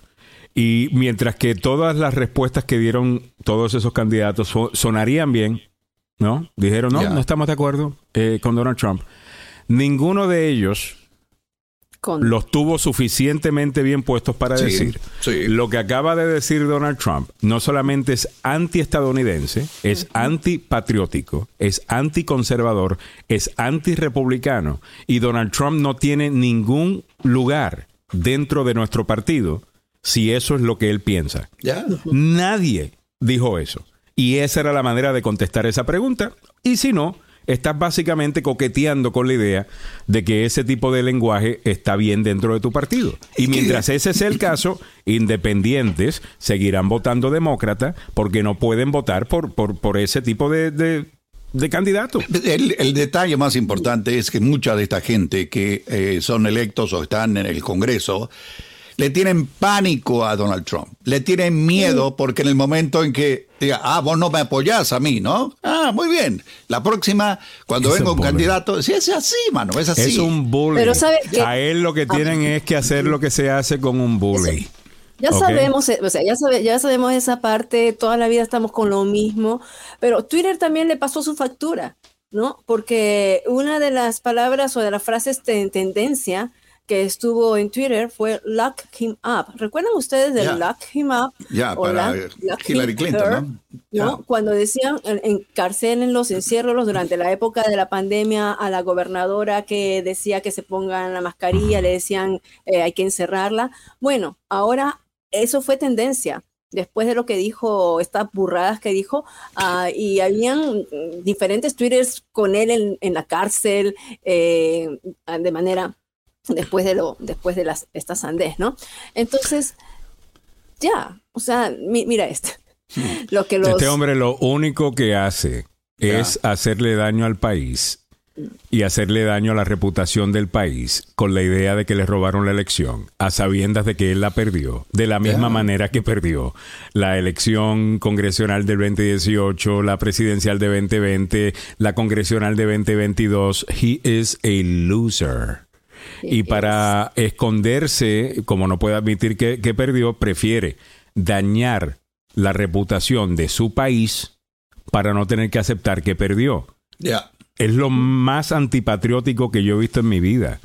Y mientras que todas las respuestas que dieron todos esos candidatos so- sonarían bien, ¿no? Dijeron, no, no estamos de acuerdo eh, con Donald Trump. Ninguno de ellos Con- los tuvo suficientemente bien puestos para Sí, decir sí. lo que acaba de decir Donald Trump no solamente es antiestadounidense, es antipatriótico, es anticonservador, es antirepublicano y Donald Trump no tiene ningún lugar dentro de nuestro partido si eso es lo que él piensa. Nadie dijo eso. Y esa era la manera de contestar esa pregunta. Y si no, estás básicamente coqueteando con la idea de que ese tipo de lenguaje está bien dentro de tu partido. Y mientras ese sea el caso, independientes seguirán votando demócrata porque no pueden votar por, por, por ese tipo de, de, de candidato. El, el detalle más importante es que mucha de esta gente que eh, son electos o están en el Congreso le tienen pánico a Donald Trump. Le tienen miedo porque en el momento en que diga, ah, vos no me apoyás a mí, ¿no? Ah, muy bien. La próxima, cuando venga un candidato, sí, es así, mano, es así. Es un bully. Pero ¿sabes qué? A él lo que tienen es que hacer lo que se hace con un bully. Ya sabemos, eh, o sea, ya, sabe- ya sabemos esa parte, toda la vida estamos con lo mismo, pero Twitter también le pasó su factura, ¿no? Porque una de las palabras o de las frases de- en tendencia que estuvo en Twitter fue lock him up. ¿Recuerdan ustedes Ya. lock him up? Ya, o para lock- lock Hillary Clinton, her, ¿no? ¿no? Cuando decían en- encarcélenlos, enciérrenlos durante la época de la pandemia a la gobernadora que decía que se pongan la mascarilla, le decían eh, hay que encerrarla. Bueno, ahora eso fue tendencia. Después de lo que dijo, estas burradas que dijo, ah, y habían diferentes twitters con él en, en la cárcel, eh, de manera, después de lo, después de las, esta sandez, ¿no? Entonces, ya, o sea, mi- mira esto. Lo que los, Este hombre lo único que hace es hacerle daño al país y hacerle daño a la reputación del país con la idea de que le robaron la elección, a sabiendas de que él la perdió, de la misma manera que perdió la elección congresional del 2018, la presidencial de 2020, la congresional de 2022. He is a loser. Y para esconderse, como no puede admitir que, que perdió, prefiere dañar la reputación de su país para no tener que aceptar que perdió. Ya. Es lo más antipatriótico que yo he visto en mi vida.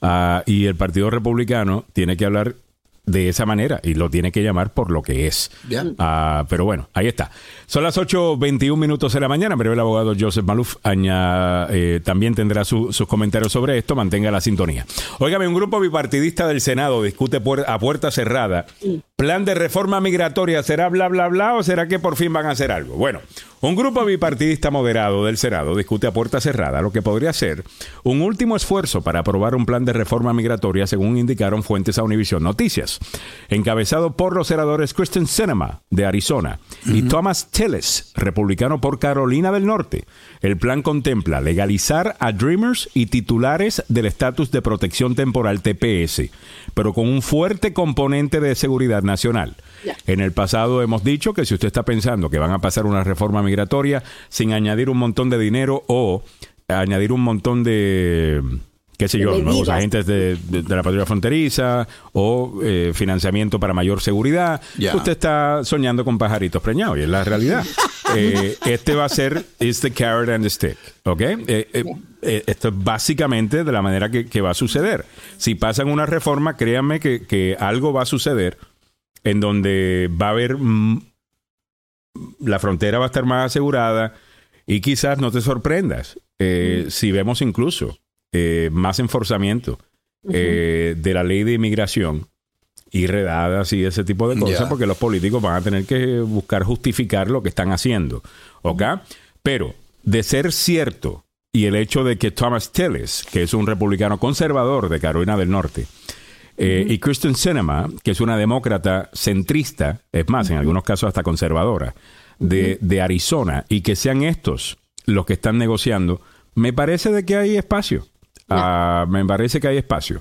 Ah, y el Partido Republicano tiene que hablar de esa manera y lo tiene que llamar por lo que es. Ah, pero bueno, ahí está. Son las 8.21 minutos de la mañana. En breve el abogado Joseph Maluf aña- eh, también tendrá su- sus comentarios sobre esto. Mantenga la sintonía. Óigame, un grupo bipartidista del Senado discute puer- a puerta cerrada. ¿Plan de reforma migratoria será bla, bla, bla o será que por fin van a hacer algo? Bueno, un grupo bipartidista moderado del Senado discute a puerta cerrada lo que podría ser un último esfuerzo para aprobar un plan de reforma migratoria, según indicaron fuentes a Univision Noticias. Encabezado por los senadores Kristen Sinema, de Arizona, y Thomas Tillis, republicano por Carolina del Norte. El plan contempla legalizar a Dreamers y titulares del estatus de protección temporal TPS, pero con un fuerte componente de seguridad nacional. En el pasado hemos dicho que si usted está pensando que van a pasar una reforma migratoria sin añadir un montón de dinero o añadir un montón de, qué sé yo, nuevos agentes de, de- de la patrulla fronteriza o eh, financiamiento para mayor seguridad. Usted está soñando con pajaritos preñados y es la realidad. Eh, este va a ser It's the carrot and the stick, ¿ok? Eh, esto es básicamente de la manera que, que va a suceder. Si pasan una reforma, créanme que, que algo va a suceder en donde va a haber mm, la frontera va a estar más asegurada y quizás no te sorprendas eh, si vemos incluso eh, más enforzamiento eh, de la ley de inmigración y redadas y ese tipo de cosas porque los políticos van a tener que buscar justificar lo que están haciendo ¿ok? pero de ser cierto y el hecho de que Thomas Tillis que es un republicano conservador de Carolina del Norte eh, y Kristen Sinema, que es una demócrata centrista, es más, en algunos casos hasta conservadora, de, de Arizona, y que sean estos los que están negociando, me parece de que hay espacio. Ah, me parece que hay espacio.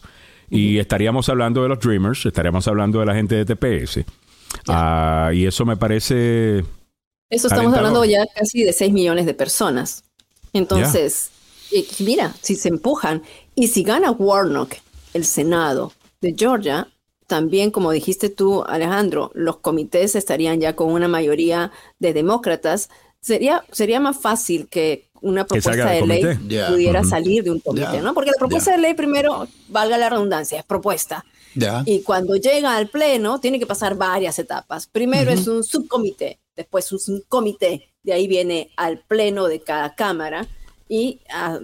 Y estaríamos hablando de los Dreamers, estaríamos hablando de la gente de TPS. Ah, y eso me parece... Eso estamos Alentador. hablando ya casi de 6 millones de personas. Entonces, y mira, si se empujan y si gana Warnock el Senado de Georgia, también como dijiste tú, Alejandro, los comités estarían ya con una mayoría de demócratas. Sería, sería más fácil que una propuesta de ley comité. Ya. pudiera Ujú. salir de un comité, Ya. ¿no? Porque la propuesta Ya. de ley primero, valga la redundancia, es propuesta. Y cuando llega al pleno, tiene que pasar varias etapas. Primero es un subcomité, después un subcomité, de ahí viene al pleno de cada cámara y ah,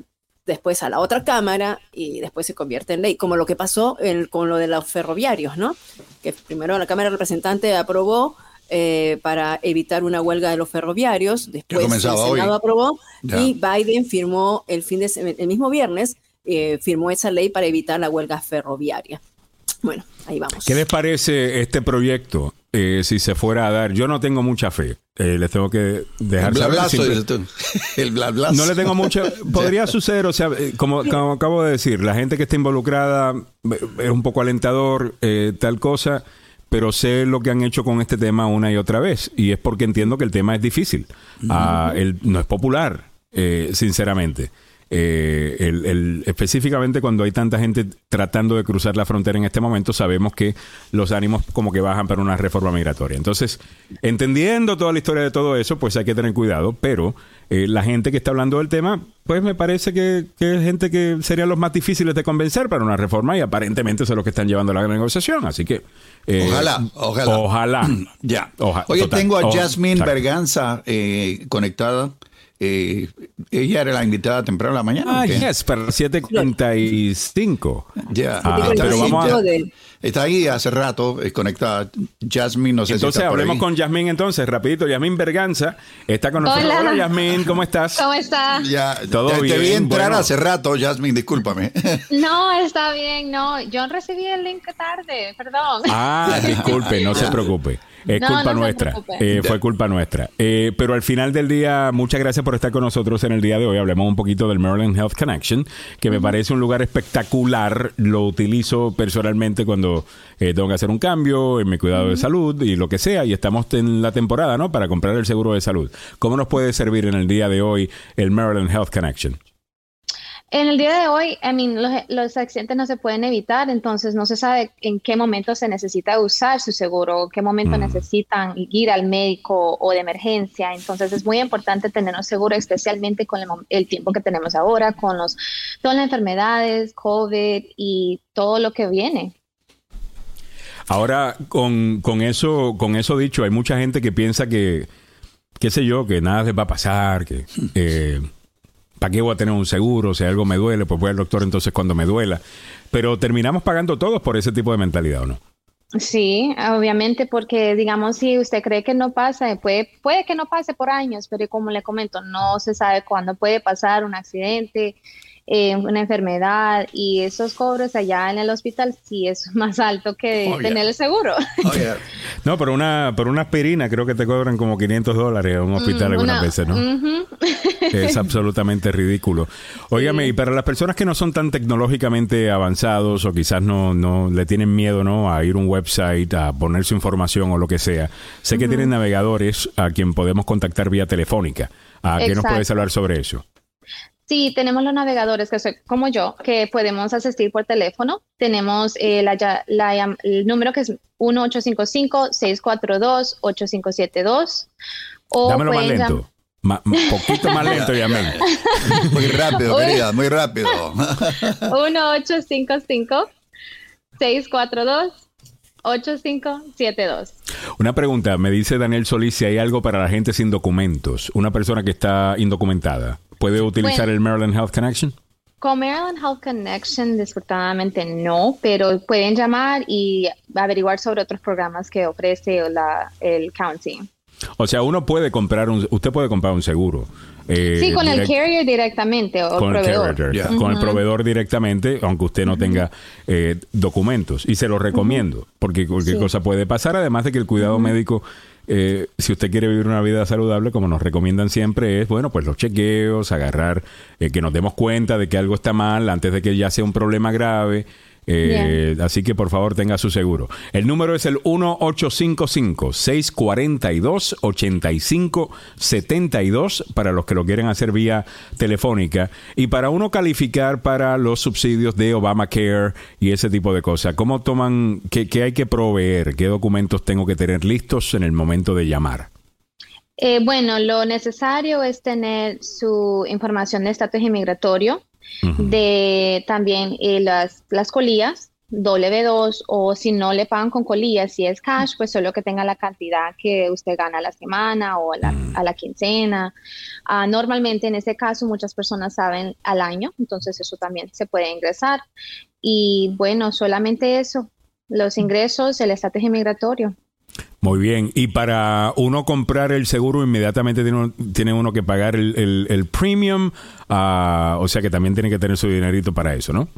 después a la otra cámara y después se convierte en ley, como lo que pasó en- con lo de los ferroviarios, ¿no? Que primero la Cámara de Representantes aprobó eh, para evitar una huelga de los ferroviarios, después el comenzaba hoy. Senado aprobó Ya. y Biden firmó el fin de el mismo viernes eh, firmó esa ley para evitar la huelga ferroviaria. Bueno, ahí vamos. ¿Qué les parece este proyecto eh, si se fuera a dar? Yo no tengo mucha fe. Eh, les tengo que dejar El saber. blablazo, tú. El blablazo. No le tengo mucho. Podría suceder, o sea, eh, como, como acabo de decir, la gente que está involucrada eh, es un poco alentador, eh, tal cosa, pero sé lo que han hecho con este tema una y otra vez. Y es porque entiendo que el tema es difícil. Ah, el- no es popular, eh, sinceramente. Eh, el- el- específicamente cuando hay tanta gente tratando de cruzar la frontera en este momento, sabemos que los ánimos como que bajan para una reforma migratoria. Entonces, entendiendo toda la historia de todo eso, pues hay que tener cuidado, pero eh, la gente que está hablando del tema, pues me parece que, que es gente que serían los más difíciles de convencer para una reforma y aparentemente son los que están llevando la negociación. Así que... eh, Ojalá, ojalá. Ojalá. Ya. Oja- Oye, total. tengo a Oja- Jasmine. Berganza eh, conectada. Eh, ella era la invitada temprano en la mañana. Ah, yes, para 7.45. Ya. Ah, está, pero vamos a- ya- está ahí hace rato eh, conectada. Jasmine, no sé Entonces si está por hablemos ahí. con Yasmín entonces, rapidito. Yasmín Berganza está con nosotros. Hola. Hola, Yasmín, ¿cómo estás? ¿Cómo está? Ya, Todo te, te bien, vi entrar bueno. hace rato, Jasmine, discúlpame. No, está bien, no. Yo recibí el link tarde, perdón. Ah, disculpe, no se preocupe. Es No, culpa no nuestra. Eh, fue culpa nuestra. Eh, pero al final del día, muchas gracias por estar con nosotros en el día de hoy. Hablemos un poquito del Maryland Health Connection, que me parece un lugar espectacular. Lo utilizo personalmente cuando eh, tengo que hacer un cambio en mi cuidado de salud y lo que sea. Y estamos en la temporada, ¿no? Para comprar el seguro de salud. ¿Cómo nos puede servir en el día de hoy el Maryland Health Connection? En el día de hoy, I mean, los, los accidentes no se pueden evitar, entonces no se sabe en qué momento se necesita usar su seguro, qué momento Mm. necesitan ir al médico o de emergencia. Entonces es muy importante tener un seguro, especialmente con el, el tiempo que tenemos ahora, con los, todas las enfermedades, COVID y todo lo que viene. Ahora, con, con eso, con eso dicho, hay mucha gente que piensa que, qué sé yo, que nada les va a pasar, que eh, ¿para qué voy a tener un seguro? Si algo me duele, pues voy al doctor entonces cuando me duela. Pero terminamos pagando todos por ese tipo de mentalidad, ¿o no? Sí, obviamente, porque digamos, si usted cree que no pasa, puede, puede que no pase por años, pero como le comento, no se sabe cuándo puede pasar un accidente, eh, una enfermedad, y esos cobros allá en el hospital sí es más alto que Oh, yeah. tener el seguro. No, por una, por una aspirina creo que te cobran como 500 dólares en un hospital Mm, algunas una- veces, ¿no? Ujú. Es absolutamente ridículo. Óigame, y para las personas que no son tan tecnológicamente avanzados o quizás no, no le tienen miedo ¿no? a ir a un website, a poner su información o lo que sea, sé que tienen navegadores a quien podemos contactar vía telefónica. ¿A qué nos puedes hablar sobre eso? Sí, tenemos los navegadores que soy como yo, que podemos asistir por teléfono. Tenemos eh, la la el número que es 1855-642-8572. O Dámelo más lento. Ma- un poquito más lento, Yamel. Muy rápido, querida, muy rápido. 1-855-642-8572. Una pregunta, me dice Daniel Solís si hay algo para la gente sin documentos. Una persona que está indocumentada, ¿puede utilizar Bueno. el Maryland Health Connection? Con Maryland Health Connection, desafortunadamente no, pero pueden llamar y averiguar sobre otros programas que ofrece la, el county. O sea, uno puede comprar un, usted puede comprar un seguro. eh, sí, con el carrier directamente o con el proveedor. carrier, con el proveedor directamente, aunque usted no tenga eh, documentos. Y se lo recomiendo, porque cualquier Sí. cosa puede pasar, además de que el cuidado médico, eh, si usted quiere vivir una vida saludable, como nos recomiendan siempre, es, bueno, pues los chequeos, agarrar, eh, que nos demos cuenta de que algo está mal antes de que ya sea un problema grave. Eh, así que por favor tenga su seguro. El número es el 1855-642-8572 para los que lo quieren hacer vía telefónica. Y para uno calificar para los subsidios de Obamacare y ese tipo de cosas, ¿cómo toman, qué, qué hay que proveer? ¿Qué documentos tengo que tener listos en el momento de llamar? Eh, bueno, lo necesario es tener su información de estatus inmigratorio, de también eh, las, las colillas, W2, o si no le pagan con colillas, si es cash, pues solo que tenga la cantidad que usted gana a la semana o a la, a la quincena. Ah, normalmente en ese caso muchas personas saben al año, entonces eso también se puede ingresar. Y bueno, solamente eso, los ingresos, el estatus inmigratorio. Muy bien. Y para uno comprar el seguro, inmediatamente tiene uno, tiene uno que pagar el, el- el premium. ah, o sea que también tiene que tener su dinerito para eso, ¿no?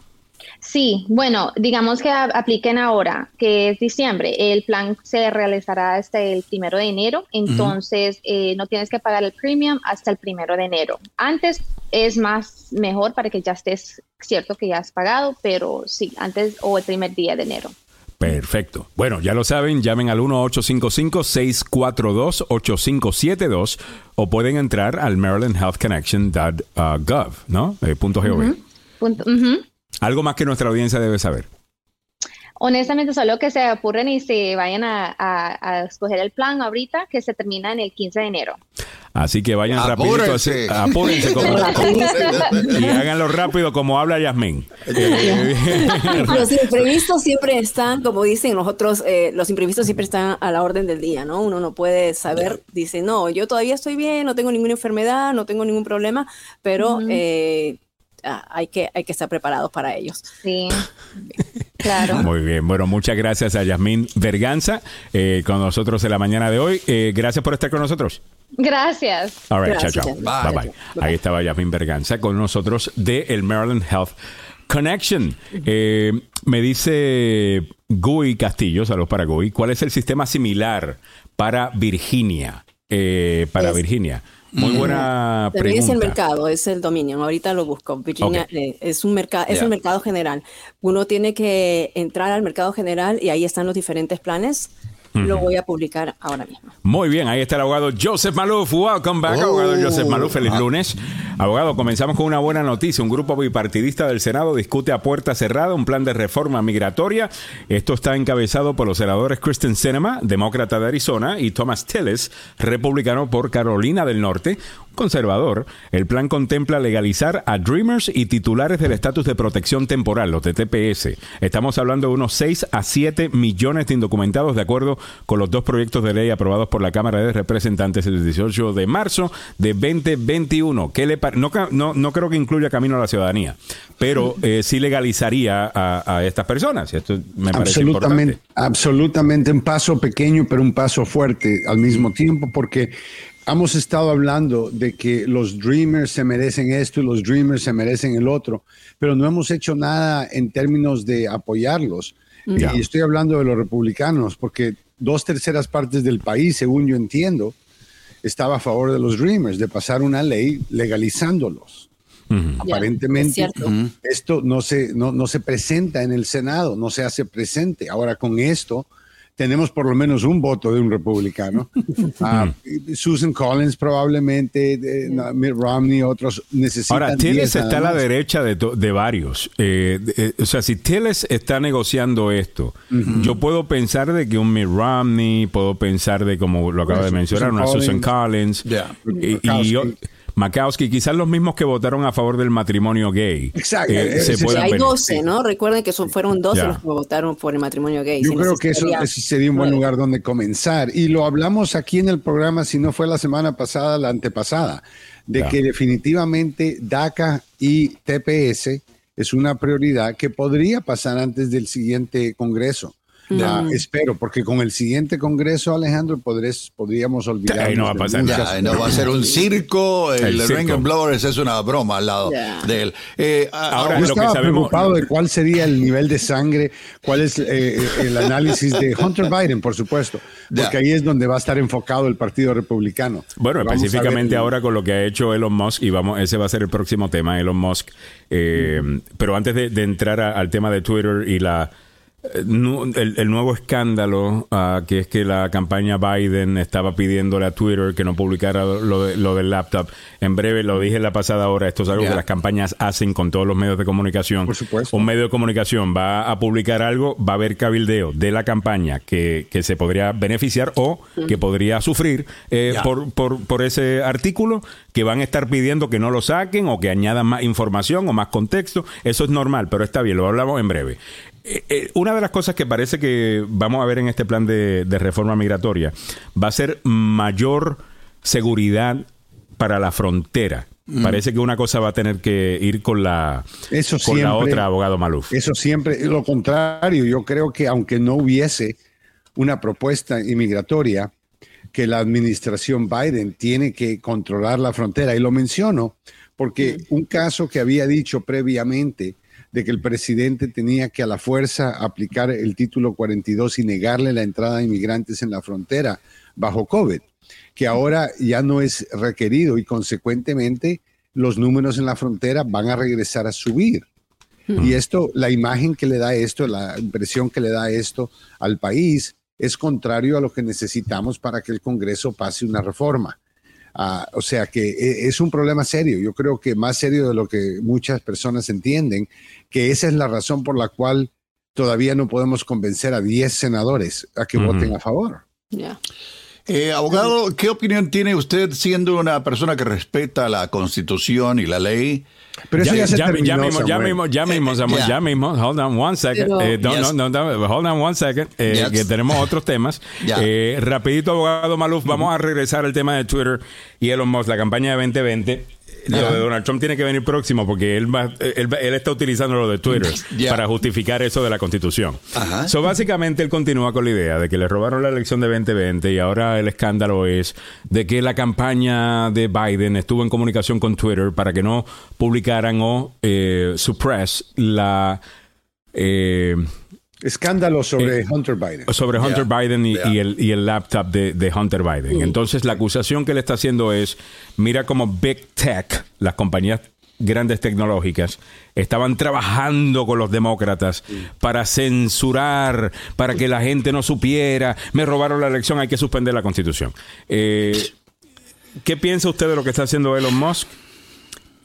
Sí, bueno, digamos que apliquen ahora, que es diciembre. El plan se realizará hasta el primero de enero, entonces eh, no tienes que pagar el premium hasta el primero de enero. Antes es más mejor para que ya estés cierto que ya has pagado, pero sí, antes o el primer día de enero. Perfecto. Bueno, ya lo saben, llamen al 1-855-642-8572 o pueden entrar al marylandhealthconnection.gov, ¿no? Eh, punto .gov. Ujú. Punto-. Algo más que nuestra audiencia debe saber. Honestamente, solo que se apuren y se vayan a, a- a escoger el plan ahorita, que se termina en el 15 de enero. Así que vayan rapidito. Apúrense. así- Apúrense. como- y háganlo rápido como habla Yasmín. Los imprevistos siempre están, como dicen nosotros, eh, los imprevistos siempre están a la orden del día, ¿no? Uno no puede saber, dice, no, yo todavía estoy bien, no tengo ninguna enfermedad, no tengo ningún problema, pero eh, ah, hay, que, hay que estar preparados para ellos. Sí, claro. Muy bien, bueno, muchas gracias a Yasmín Verganza eh, con nosotros en la mañana de hoy. Eh, gracias por estar con nosotros. Gracias. All right, Gracias, chao, chao. Yasmín. Bye, bye. Ahí estaba Yasmín Berganza con nosotros de el Maryland Health Connection. Eh, me dice Gui Castillo, saludos para Gui, ¿cuál es el sistema similar para Virginia? Eh, para Es- Virginia. Muy buena También es el pregunta. mercado, es el dominio. Ahorita lo busco. Virginia Ok. eh, es un mercado, es el mercado general. Uno tiene que entrar al mercado general y ahí están los diferentes planes. Lo voy a publicar ahora mismo. Muy bien, ahí está el abogado Joseph Maluf. Welcome back, Oh. abogado Joseph Maluf. Feliz lunes. Abogado, comenzamos con una buena noticia. Un grupo bipartidista del Senado discute a puerta cerrada un plan de reforma migratoria. Esto está encabezado por los senadores Kristen Sinema, demócrata de Arizona, y Thomas Tillis, republicano por Carolina del Norte, conservador. El plan contempla legalizar a Dreamers y titulares del estatus de protección temporal, los de TPS. Estamos hablando de unos 6 a 7 millones de indocumentados, de acuerdo con los dos proyectos de ley aprobados por la Cámara de Representantes el 18 de marzo de 2021. ¿Qué le par- no, no, no creo que incluya camino a la ciudadanía, pero eh, sí legalizaría a, a estas personas. Esto me parece absolutamente, importante. absolutamente un paso pequeño, pero un paso fuerte al mismo tiempo, porque hemos estado hablando de que los Dreamers se merecen esto y los Dreamers se merecen el otro, pero no hemos hecho nada en términos de apoyarlos. Ya. Y estoy hablando de los republicanos, porque dos terceras partes del país, según yo entiendo, estaba a favor de los Dreamers, de pasar una ley legalizándolos. Ya, Aparentemente, es cierto. esto no se, no, no se presenta en el Senado, no se hace presente. Ahora con esto tenemos por lo menos un voto de un republicano. Ah, Susan Collins probablemente, de- na- Mitt Romney, otros necesitan. Ahora, 10 Tillis está a la derecha de, de varios. Eh, eh, o sea, si Tillis está negociando esto, yo puedo pensar de que un Mitt Romney, puedo pensar de, como lo acaba de Susan mencionar, una Susan Collins, y, y yo- Makowski, quizás los mismos que votaron a favor del matrimonio gay. Exacto. eh, se Hay beneficiar. 12, ¿no? Recuerden que son, fueron 12 Ya. los que votaron por el matrimonio gay. Yo creo que eso, sería un buen lugar donde comenzar. Y lo hablamos aquí en el programa, si no fue la semana pasada, la antepasada, de que definitivamente DACA y TPS es una prioridad que podría pasar antes del siguiente Congreso. Espero, porque con el siguiente Congreso, Alejandro, podrés, podríamos olvidar. Ahí no va a pasar Ya, no va a ser un circo. El, El circo. Ring and Blowers es una broma al lado de él. Eh, a- Ahora, Yo lo que estaba sabemos- preocupado de cuál sería el nivel de sangre, cuál es eh, el análisis de Hunter Biden, por supuesto, porque ahí es donde va a estar enfocado el Partido Republicano. Bueno, Vamos específicamente ahora con lo que ha hecho Elon Musk, y vamos, ese va a ser el próximo tema, Elon Musk. Eh, Pero antes de, de entrar a- al tema de Twitter y la el, el nuevo escándalo, ah, que es que la campaña Biden estaba pidiéndole a Twitter que no publicara lo, de- lo del laptop. En breve, lo dije en la pasada hora, esto es algo que las campañas hacen con todos los medios de comunicación. Por supuesto. Un medio de comunicación va a publicar algo, va a haber cabildeo de la campaña que, que se podría beneficiar o que podría sufrir eh, por, por, por ese artículo que van a estar pidiendo que no lo saquen o que añadan más información o más contexto. Eso es normal, pero está bien, lo hablamos en breve. Eh, eh, una de las cosas que parece que vamos a ver en este plan de, de reforma migratoria va a ser mayor seguridad para la frontera. Parece que una cosa va a tener que ir con la, Eso con la otra, abogado Maluf. Eso siempre, lo contrario, yo creo que aunque no hubiese una propuesta inmigratoria, que la administración Biden tiene que controlar la frontera. Y lo menciono porque un caso que había dicho previamente de que el presidente tenía que a la fuerza aplicar el título 42 y negarle la entrada a inmigrantes en la frontera bajo COVID, que ahora ya no es requerido y consecuentemente los números en la frontera van a regresar a subir. Y esto, la imagen que le da esto, la impresión que le da esto al país es contrario a lo que necesitamos para que el Congreso pase una reforma. Ah, o sea que e- es un problema serio. Yo creo que más serio de lo que muchas personas entienden, que esa es la razón por la cual todavía no podemos convencer a 10 senadores a que Ujú. voten a favor. Ya. Eh, abogado, ¿qué opinión tiene usted siendo una persona que respeta la Constitución y la ley? Pero eso ya, se ya, terminó, ya mismo, ya mismo, ya mismo, Samuel, Ya. ya mismo. Hold on one second. Pero- Eh, no, Yes. no, no, hold on one second. eh, Yes. Que tenemos otros temas. Ya. Eh, rapidito, abogado Maluf, vamos a regresar al tema de Twitter y Elon Musk, la campaña de 2020. Lo de Donald Trump tiene que venir próximo porque él, va, él, él está utilizando lo de Twitter para justificar eso de la Constitución. Ajá. So, básicamente, él continúa con la idea de que le robaron la elección de 2020 y ahora el escándalo es de que la campaña de Biden estuvo en comunicación con Twitter para que no publicaran o eh, suppress la... eh, Escándalo sobre Hunter Biden. sobre Hunter Yeah, Biden y, yeah. y el, y el laptop de, de Hunter Biden. Entonces, la acusación que le está haciendo es, mira cómo Big Tech, las compañías grandes tecnológicas, estaban trabajando con los demócratas para censurar, para que la gente no supiera, me robaron la elección, hay que suspender la constitución. Eh, ¿Qué piensa usted de lo que está haciendo Elon Musk?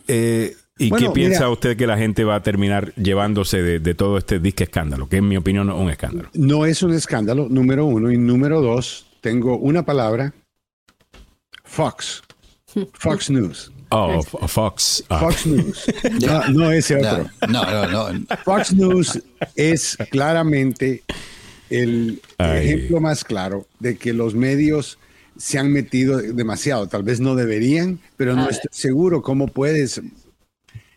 Eh, ¿Y Bueno, qué piensa mira. usted que la gente va a terminar llevándose de, de todo este disque escándalo? Que en mi opinión no es un escándalo. No es un escándalo, número uno. Y número dos, tengo una palabra, Fox. Fox News. Oh, Fox. ah. Fox News. No, no ese otro. No, no, no. Fox News es claramente el Ay. ejemplo más claro de que los medios se han metido demasiado. Tal vez no deberían, pero no A estoy seguro cómo puedes,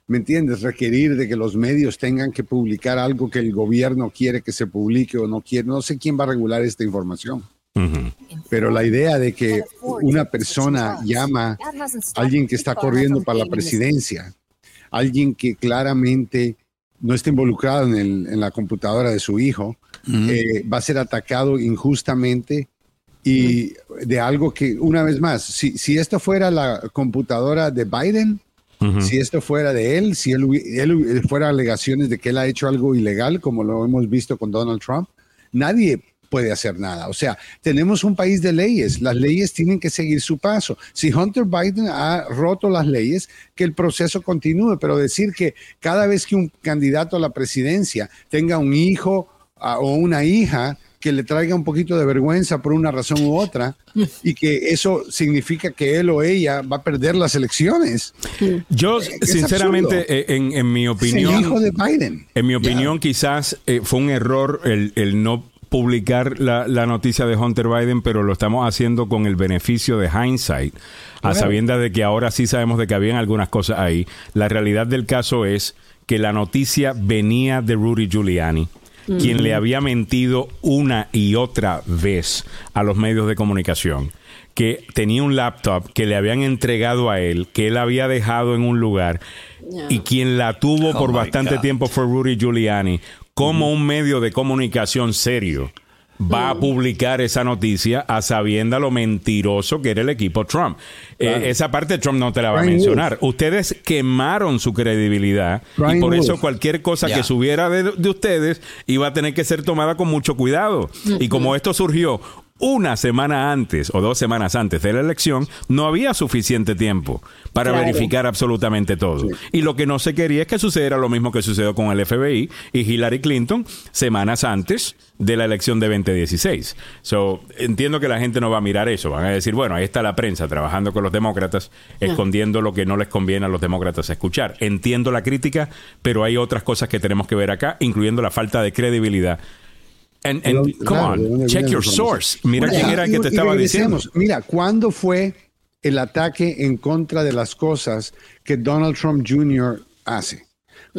¿me entiendes? Requerir de que los medios tengan que publicar algo que el gobierno quiere que se publique o no quiere. No sé quién va a regular esta información. Pero la idea de que una persona llama a alguien que está corriendo para la presidencia, alguien que claramente no está involucrado en, el- en la computadora de su hijo, eh, va a ser atacado injustamente y de algo que, una vez más, si, si esto fuera la computadora de Biden, Si esto fuera de él, si él, fuera alegaciones de que él ha hecho algo ilegal, como lo hemos visto con Donald Trump, nadie puede hacer nada. O sea, tenemos un país de leyes, las leyes tienen que seguir su paso. Si Hunter Biden ha roto las leyes, que el proceso continúe, pero decir que cada vez que un candidato a la presidencia tenga un hijo ah, o una hija que le traiga un poquito de vergüenza por una razón u otra y que eso significa que él o ella va a perder las elecciones. Yo, sinceramente, eh, en, en mi Es el opinión, hijo de Biden. en mi opinión, quizás eh, fue un error el, el no publicar la, la noticia de Hunter Biden, pero lo estamos haciendo con el beneficio de hindsight, a Claro. sabiendas de que ahora sí sabemos de que habían algunas cosas ahí. La realidad del caso es que la noticia venía de Rudy Giuliani, quien le había mentido una y otra vez a los medios de comunicación que tenía un laptop que le habían entregado a él, que él había dejado en un lugar y quien la tuvo por Oh my bastante God. tiempo fue Rudy Giuliani. Como un medio de comunicación serio va a publicar esa noticia a sabienda lo mentiroso que era el equipo Trump. Eh, esa parte Trump no te la va a mencionar. Ustedes quemaron su credibilidad y por eso cualquier cosa que subiera de, de ustedes iba a tener que ser tomada con mucho cuidado. Y como esto surgió una semana antes o dos semanas antes de la elección, no había suficiente tiempo para Claro. verificar absolutamente todo. Y lo que no se quería es que sucediera lo mismo que sucedió con el FBI y Hillary Clinton semanas antes de la elección de 2016. So, entiendo que la gente no va a mirar eso, van a decir, bueno, ahí está la prensa trabajando con los demócratas, Ya. escondiendo lo que no les conviene a los demócratas escuchar. Entiendo la crítica, pero hay otras cosas que tenemos que ver acá, incluyendo la falta de credibilidad. And, and, Pero, come claro, ¿de on, check your source. Mira Bueno, quién era y- que te estaba diciendo. Mira, ¿cuándo fue el ataque en contra de las cosas que Donald Trump Jr. hace?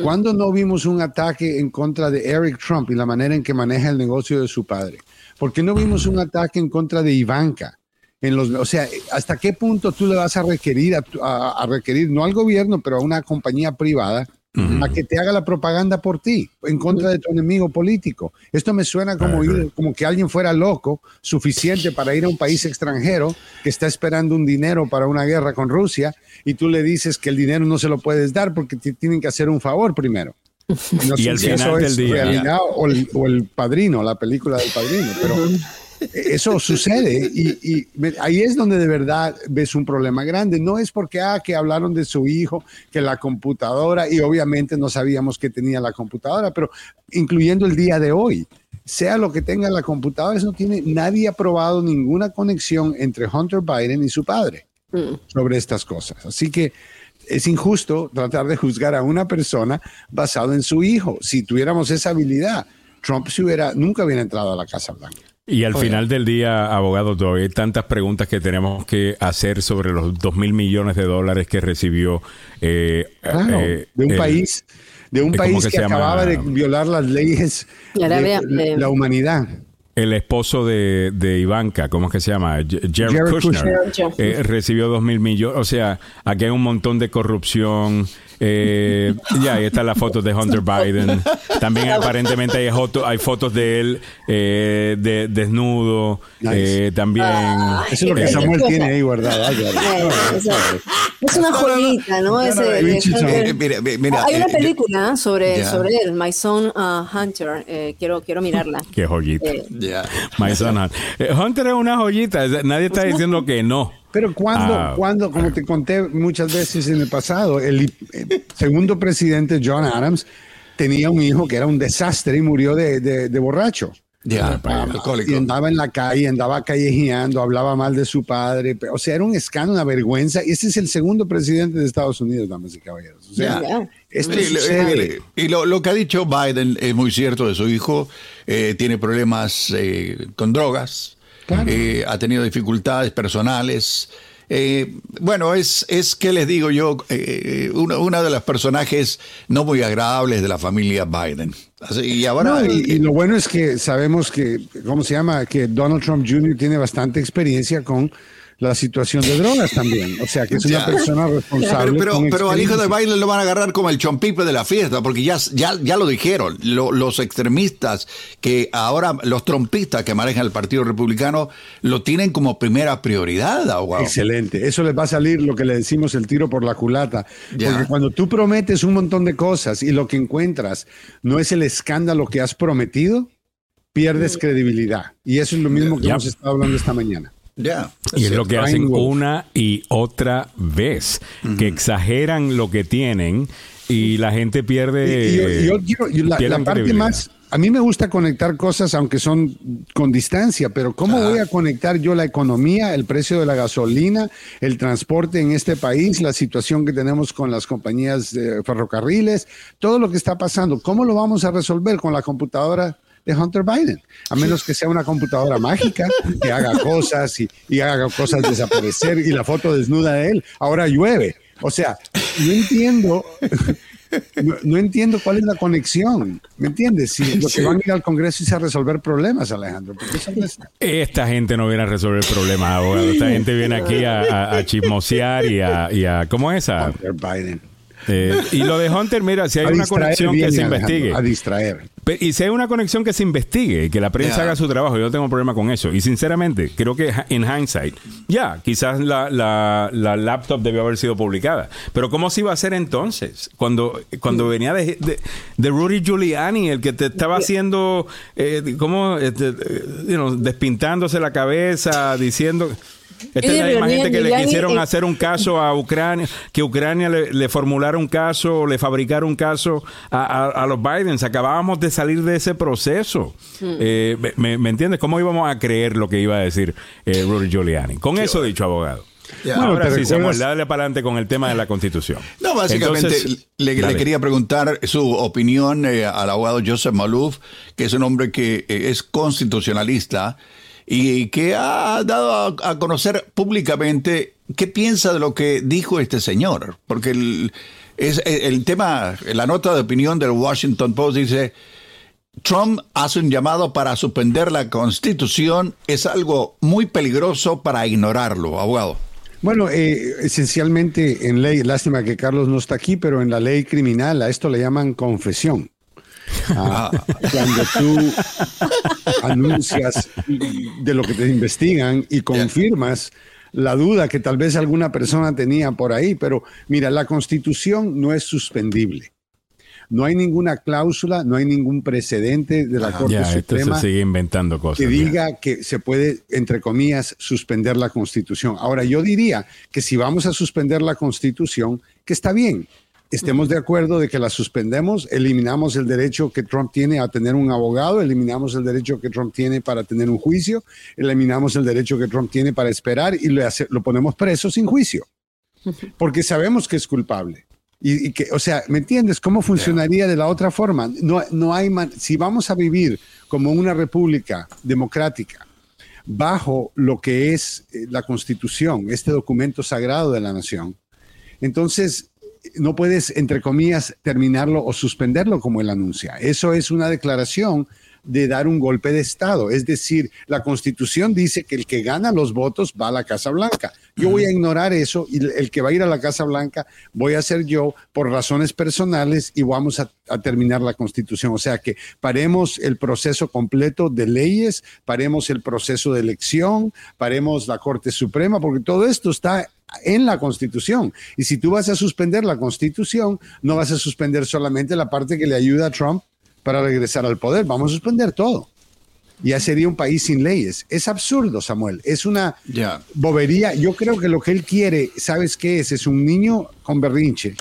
¿Cuándo no vimos un ataque en contra de Eric Trump y la manera en que maneja el negocio de su padre? ¿Por qué no vimos un ataque en contra de Ivanka? En los, o sea, ¿hasta qué punto tú le vas a requerir, a, a- a requerir, no al gobierno, pero a una compañía privada, a que te haga la propaganda por ti, en contra de tu enemigo político? Esto me suena como, ir- como que alguien fuera loco, suficiente para ir a un país extranjero que está esperando un dinero para una guerra con Rusia, y tú le dices que el dinero no se lo puedes dar porque te tienen que hacer un favor primero. No Y sé al eso final es día- realidad o el, o el padrino, la película del padrino, pero eso sucede y, ahí es donde de verdad ves un problema grande. No es porque ah, que hablaron de su hijo, que la computadora, y obviamente no sabíamos que tenía la computadora, pero incluyendo el día de hoy, sea lo que tenga la computadora, eso no tiene, nadie ha probado ninguna conexión entre Hunter Biden y su padre sobre estas cosas. Así que es injusto tratar de juzgar a una persona basado en su hijo. Si tuviéramos esa habilidad, Trump se hubiera, nunca hubiera entrado a la Casa Blanca. Y al final del día, abogado, todavía hay tantas preguntas que tenemos que hacer sobre los dos mil millones de dólares que recibió eh, Claro, eh, de un el- país, de un ¿cómo país que que, se llama? acababa de violar las leyes La de, eh, la humanidad. el esposo de, de Ivanka, ¿cómo es que se llama? Jared, Jared Kushner, Kushner. eh, recibió dos mil millones. O sea, aquí hay un montón de corrupción. Eh, ya, ahí están las fotos de Hunter Biden. También aparentemente hay, foto- hay fotos de él eh, de, desnudo. eh, también. Eso es lo que eh, Samuel tiene ahí guardado. Ay, esa- es una joyita, ¿no? Eh, mira, mira, Hay una eh, película sobre, Ya. sobre él, My Son uh, Hunter. eh, quiero, quiero mirarla. Qué joyita. Eh, My son Hunter. Eh, Hunter es una joyita. Nadie está diciendo que no. Pero cuando, Ah. cuando, como te conté muchas veces en el pasado, el eh, segundo presidente John Adams tenía un hijo que era un desastre y murió de, de- de borracho. Ya, Ah, alcohólico. y andaba en la calle, andaba callejeando, hablaba mal de su padre. O sea, era un escándalo, una vergüenza. Y ese es el segundo presidente de Estados Unidos, damas y caballeros. O sea, Ya. esto Sí, sucede. eh, y lo, lo que ha dicho Biden es muy cierto de su hijo. eh, tiene problemas eh, con drogas. Eh, ha tenido dificultades personales. Eh, bueno, es, es que les digo yo, eh, una, una de los personajes no muy agradables de la familia Biden. Así, y ahora, No, y, y lo bueno es que sabemos que, ¿cómo se llama? Que Donald Trump Jr. tiene bastante experiencia con la situación de drogas también. O sea, que es una persona responsable. Pero, pero, pero al hijo de. Biden lo van a agarrar como el chompipe de la fiesta, porque ya, ya, ya lo dijeron. Lo- los extremistas que ahora, los trompistas que manejan el Partido Republicano, lo tienen como primera prioridad. abogado. Excelente. Eso les va a salir lo que le decimos el tiro por la culata. Ya. Porque cuando tú prometes un montón de cosas y lo que encuentras no es el escándalo que has prometido, pierdes credibilidad. Y eso es lo mismo que Ya. hemos estado hablando esta mañana. Ya. Y es lo que hacen una y otra vez, que exageran lo que tienen y la gente pierde. Y- y yo- y yo quiero- y la, parte más, a mí me gusta conectar cosas aunque son con distancia, pero ¿cómo voy a conectar yo la economía, el precio de la gasolina, el transporte en este país, la situación que tenemos con las compañías de ferrocarriles, todo lo que está pasando? ¿Cómo lo vamos a resolver con la computadora? De Hunter Biden, a menos que sea una computadora mágica que haga cosas y, y haga cosas desaparecer y la foto desnuda de él. Ahora llueve. O sea, no entiendo no, no entiendo cuál es la conexión. ¿Me entiendes? Si lo que Sí. van a ir al Congreso es a resolver problemas, Alejandro. Esta gente no viene a resolver problemas, abogado. Esta gente viene aquí a, a- a chismosear y a, y a- ¿Cómo es? A, Biden. Eh, y lo de Hunter, mira, si hay A una conexión que se Alejandro, investigue. A distraer. Y si hay una conexión que se investigue y que la prensa haga su trabajo, yo no tengo problema con eso. Y sinceramente, creo que en hindsight, ya, quizás la, la- la laptop debió haber sido publicada. Pero ¿cómo se iba a hacer entonces? Cuando, cuando venía de, de, de Rudy Giuliani, el que te estaba haciendo, eh, ¿cómo? Este, eh, you know, despintándose la cabeza, diciendo... Esta es la misma gente que le quisieron hacer un caso a Ucrania, que Ucrania le, le formulara un caso, le fabricara un caso a, a- a los Bidens. Acabábamos de salir de ese proceso. Mm. Eh, me, me entiendes? ¿Cómo íbamos a creer lo que iba a decir eh, Rudy Giuliani? Con eso dicho, abogado. Ya. Ahora Bueno, sí, ¿te Samuel, dale para adelante con el tema de la Constitución. No, básicamente Entonces, le, quería preguntar su opinión eh, al abogado Joseph Malouf, que es un hombre que eh, es constitucionalista y que ha dado a, conocer públicamente qué piensa de lo que dijo este señor. Porque el, es, el, el tema, la nota de opinión del Washington Post dice, Trump hace un llamado para suspender la constitución, es algo muy peligroso para ignorarlo, abogado. Bueno, eh, esencialmente en ley, lástima que Carlos no está aquí, pero en la ley criminal a esto le llaman confesión. Ah, cuando tú anuncias de lo que te investigan y confirmas la duda que tal vez alguna persona tenía por ahí, pero mira, la constitución no es suspendible. No hay ninguna cláusula, no hay ningún precedente de la Corte Ya, esto se Suprema sigue inventando cosas. que ya. diga que se puede, entre comillas, suspender la constitución. Ahora, yo diría que si vamos a suspender la constitución, que está bien. Estemos de acuerdo de que la suspendemos, eliminamos el derecho que Trump tiene a tener un abogado, eliminamos el derecho que Trump tiene para tener un juicio, eliminamos el derecho que Trump tiene para esperar y lo, lo ponemos preso sin juicio, porque sabemos que es culpable. Y, y que, o sea, ¿me entiendes? ¿Cómo funcionaría de la otra forma? No, no hay man- si vamos a vivir como una república democrática bajo lo que es eh, la constitución, este documento sagrado de la nación, entonces no puedes, entre comillas, terminarlo o suspenderlo como él anuncia. Eso es una declaración de dar un golpe de Estado. Es decir, la constitución dice que el que gana los votos va a la Casa Blanca. Yo voy a ignorar eso y el que va a ir a la Casa Blanca voy a ser yo por razones personales y vamos a, a terminar la constitución. O sea que paremos el proceso completo de leyes, paremos el proceso de elección, paremos la Corte Suprema, porque todo esto está en la Constitución. Y si tú vas a suspender la Constitución, no vas a suspender solamente la parte que le ayuda a Trump para regresar al poder, vamos a suspender todo. Ya sería un país sin leyes. Es absurdo, Samuel. Es una Ya. bobería. Yo creo que lo que él quiere, ¿sabes qué es? Es un niño con berrinche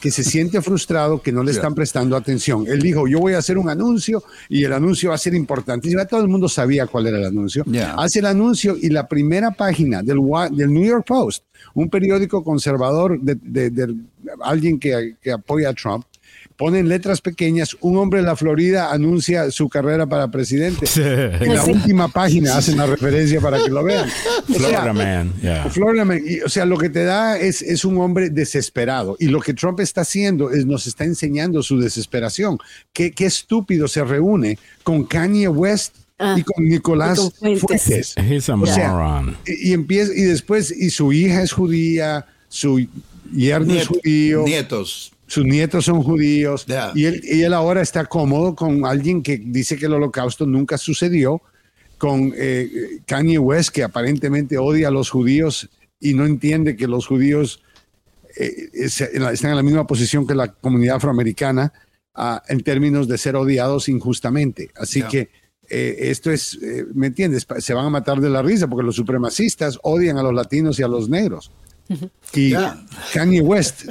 que se siente frustrado que no le están prestando atención. Él dijo, yo voy a hacer un anuncio y el anuncio va a ser importante. Y ya todo el mundo sabía cuál era el anuncio. Ya. Hace el anuncio y la primera página del, New York Post, un periódico conservador de, de- de alguien que, que apoya a Trump, pone en letras pequeñas, un hombre de la Florida anuncia su carrera para presidente. En la Sí. última página hacen la referencia para que lo vean. O sea, Florida Man, yeah. Florida Man, y, o sea, lo que te da es, es un hombre desesperado. Y lo que Trump está haciendo es nos está enseñando su desesperación. Qué, qué estúpido se reúne con Kanye West y con Nicolás y con Fuentes. Fuentes. He's a O sea, moron. y, y empieza, y después, y su hija es judía, su yerno es judío. Nietos. Sus nietos son judíos y, él, y él ahora está cómodo con alguien que dice que el holocausto nunca sucedió, con eh, Kanye West que aparentemente odia a los judíos y no entiende que los judíos eh, es- están en la misma posición que la comunidad afroamericana ah, en términos de ser odiados injustamente. Así que eh, esto es, eh, ¿me entiendes? Se van a matar de la risa porque los supremacistas odian a los latinos y a los negros. Y Kanye West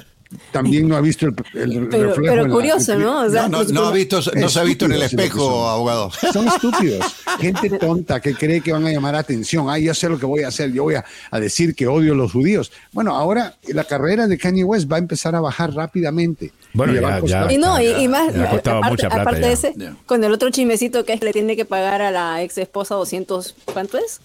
también no ha visto el, el Pero- reflejo. pero en la- curioso, ¿no? O sea, No, no, no ha visto, no se ha visto en el espejo, abogado. Son estúpidos. Gente tonta que cree que van a llamar atención. Ay, yo sé lo que voy a hacer. Yo voy a, a decir que odio a los judíos. Bueno, ahora la carrera de Kanye West va a empezar a bajar rápidamente. Bueno, Y ya- a costar- ya- Y no, y, y más, aparte, mucha plata aparte de ese, con el otro chismecito que es que le tiene que pagar a la ex esposa 200, ¿cuánto es?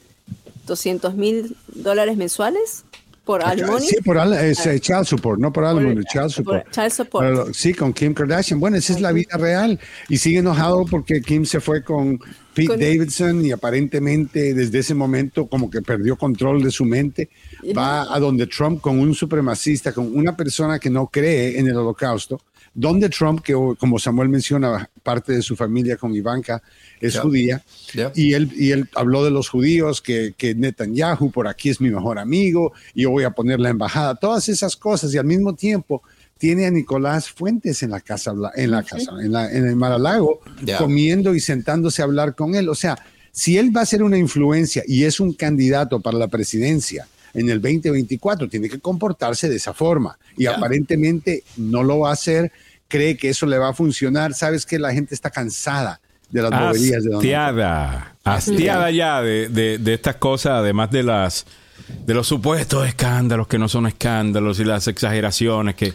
200 mil dólares mensuales por alimony. Sí, por eh, child support, no por alimony, child support. por child support. Pero, sí, con Kim Kardashian. Bueno, esa es la vida real. Y sigue enojado porque Kim se fue con Pete Con- Davidson y aparentemente desde ese momento como que perdió control de su mente. Va a donde Trump con un supremacista, con una persona que no cree en el holocausto. Donde Trump, que como Samuel menciona, parte de su familia con Ivanka es judía, y él, y él habló de los judíos, que, que Netanyahu por aquí es mi mejor amigo, y yo voy a poner la embajada, todas esas cosas, y al mismo tiempo tiene a Nicolás Fuentes en la casa, en la casa, en, la, en el Mar-a-Lago, comiendo y sentándose a hablar con él. O sea, si él va a ser una influencia y es un candidato para la presidencia en el 2024, tiene que comportarse de esa forma. Y aparentemente no lo va a hacer, cree que eso le va a funcionar. Sabes que la gente está cansada de las boberías de Donald Trump. Hastiada, hastiada ya de, de- de estas cosas, además de las de los supuestos escándalos que no son escándalos y las exageraciones que,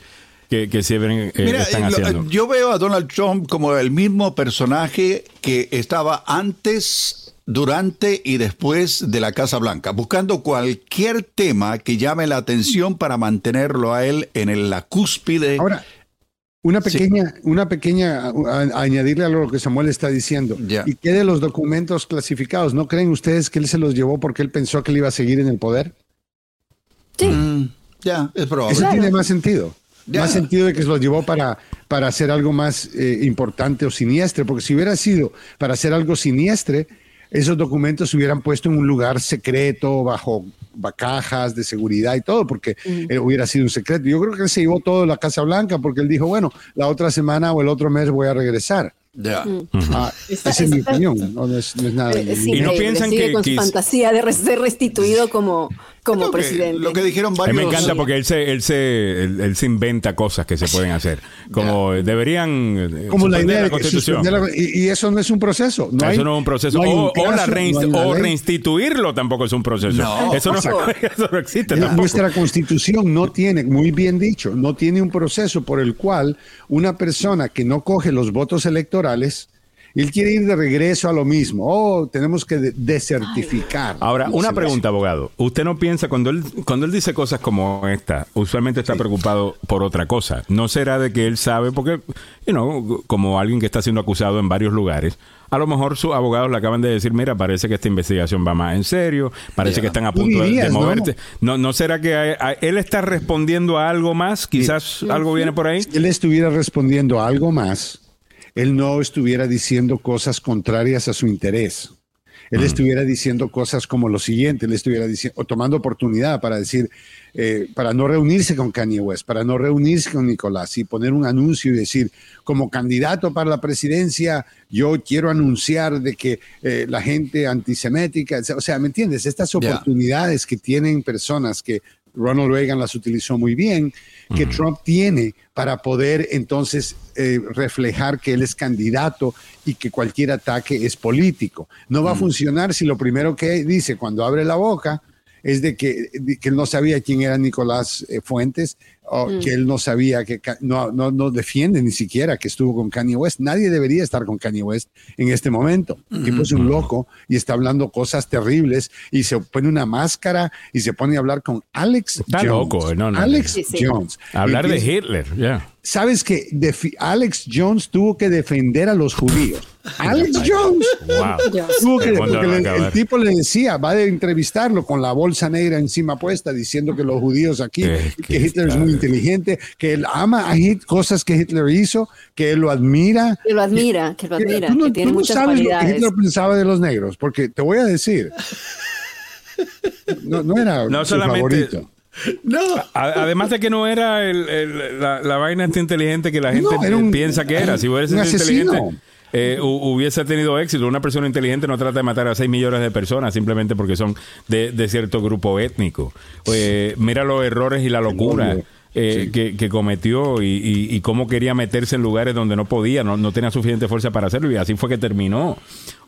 que, que siempre eh, Mira, están lo- haciendo. yo veo a Donald Trump como el mismo personaje que estaba antes, durante y después de la Casa Blanca, buscando cualquier tema que llame la atención para mantenerlo a él en el- la cúspide. Ahora, una pequeña, una pequeña, a, a- añadirle a lo que Samuel está diciendo. ¿Y qué de los documentos clasificados? ¿No creen ustedes que él se los llevó porque él pensó que él iba a seguir en el poder? Sí. Mm, ya, es probable. Eso tiene más sentido. Más sentido de que se los llevó para, para hacer algo más eh, importante o siniestre, porque si hubiera sido para hacer algo siniestre, esos documentos se hubieran puesto en un lugar secreto, bajo ba- cajas de seguridad y todo, porque eh, hubiera sido un secreto. Yo creo que él se llevó todo de la Casa Blanca porque él dijo, bueno, la otra semana o el otro mes voy a regresar. Ya. Ah, Está- esa es mi opinión, no, no es, no es nada. Eh, Es de- increíble, sigue con su fantasía de ser restituido como, como presidente. Lo que dijeron mí me encanta porque él se, él se, él, él se inventa cosas que se pueden hacer. Como deberían eh, como la idea de que Constitución. la- y, y eso no es un proceso. No eso hay- no es un proceso. no hay un o, o la caso, reinst- no o reinstituirlo tampoco es un proceso. No. eso, no, eso no existe En tampoco. Nuestra constitución no tiene, muy bien dicho, no tiene un proceso por el cual una persona que no coge los votos electorales, él quiere ir de regreso a lo mismo. Oh, tenemos que de- desertificar. Ahora, una Sí, pregunta, abogado. ¿Usted no piensa, cuando él, cuando él dice cosas como esta, usualmente está preocupado por otra cosa? ¿No será de que él sabe, porque, you know, como alguien que está siendo acusado en varios lugares, a lo mejor sus abogados le acaban de decir, mira, parece que esta investigación va más en serio, parece Ya. que están a punto de- de, dirías, ¿no? moverte. ¿no? ¿No será que a- él está respondiendo a algo más? Quizás algo viene por ahí. Si él estuviera respondiendo a algo más, él no estuviera diciendo cosas contrarias a su interés. Él estuviera diciendo cosas como lo siguiente, él estuviera diciendo, o tomando oportunidad para decir, eh, para no reunirse con Kanye West, para no reunirse con Nicolás y poner un anuncio y decir, como candidato para la presidencia, yo quiero anunciar de que eh, la gente antisemética, o sea, ¿me entiendes? Estas oportunidades que tienen personas que Ronald Reagan las utilizó muy bien, que Trump tiene para poder entonces eh, reflejar que él es candidato y que cualquier ataque es político. No va a funcionar si lo primero que dice cuando abre la boca es de que, de que él no sabía quién era Nicolás eh, Fuentes, o Mm. que él no sabía que no, no, no defiende ni siquiera que estuvo con Kanye West. Nadie debería estar con Kanye West en este momento. Tipo es un loco y está hablando cosas terribles y se pone una máscara y se pone a hablar con Alex Está Jones. loco, no, no. Alex Sí, sí. Jones. Hablar de Hitler, ya. ¿Sabes que Alex Jones tuvo que defender a los judíos? Alex Jones. Wow. Tuvo que- porque le- el tipo le decía, va a entrevistarlo con la bolsa negra encima puesta, diciendo que los judíos aquí, Eh, que Hitler es muy inteligente, que él ama a Hitler, cosas que Hitler hizo, que él lo admira. Que lo admira, que lo admira, Tú no, que tiene tú no muchas sabes lo que. Hitler pensaba de los negros, porque te voy a decir, no, no era No su solamente. favorito. A- Además de que no era el- el- la, la vaina inteligente que la gente No, un- piensa que era. Si hubiera un sido asesino. inteligente, eh, hu- hubiese tenido éxito. Una persona inteligente no trata de matar a 6 millones de personas simplemente porque son de, de cierto grupo étnico. Eh, mira los errores y la locura. eh, que, que cometió y, y- y cómo quería meterse en lugares donde no podía, no, no tenía suficiente fuerza para hacerlo y así fue que terminó. O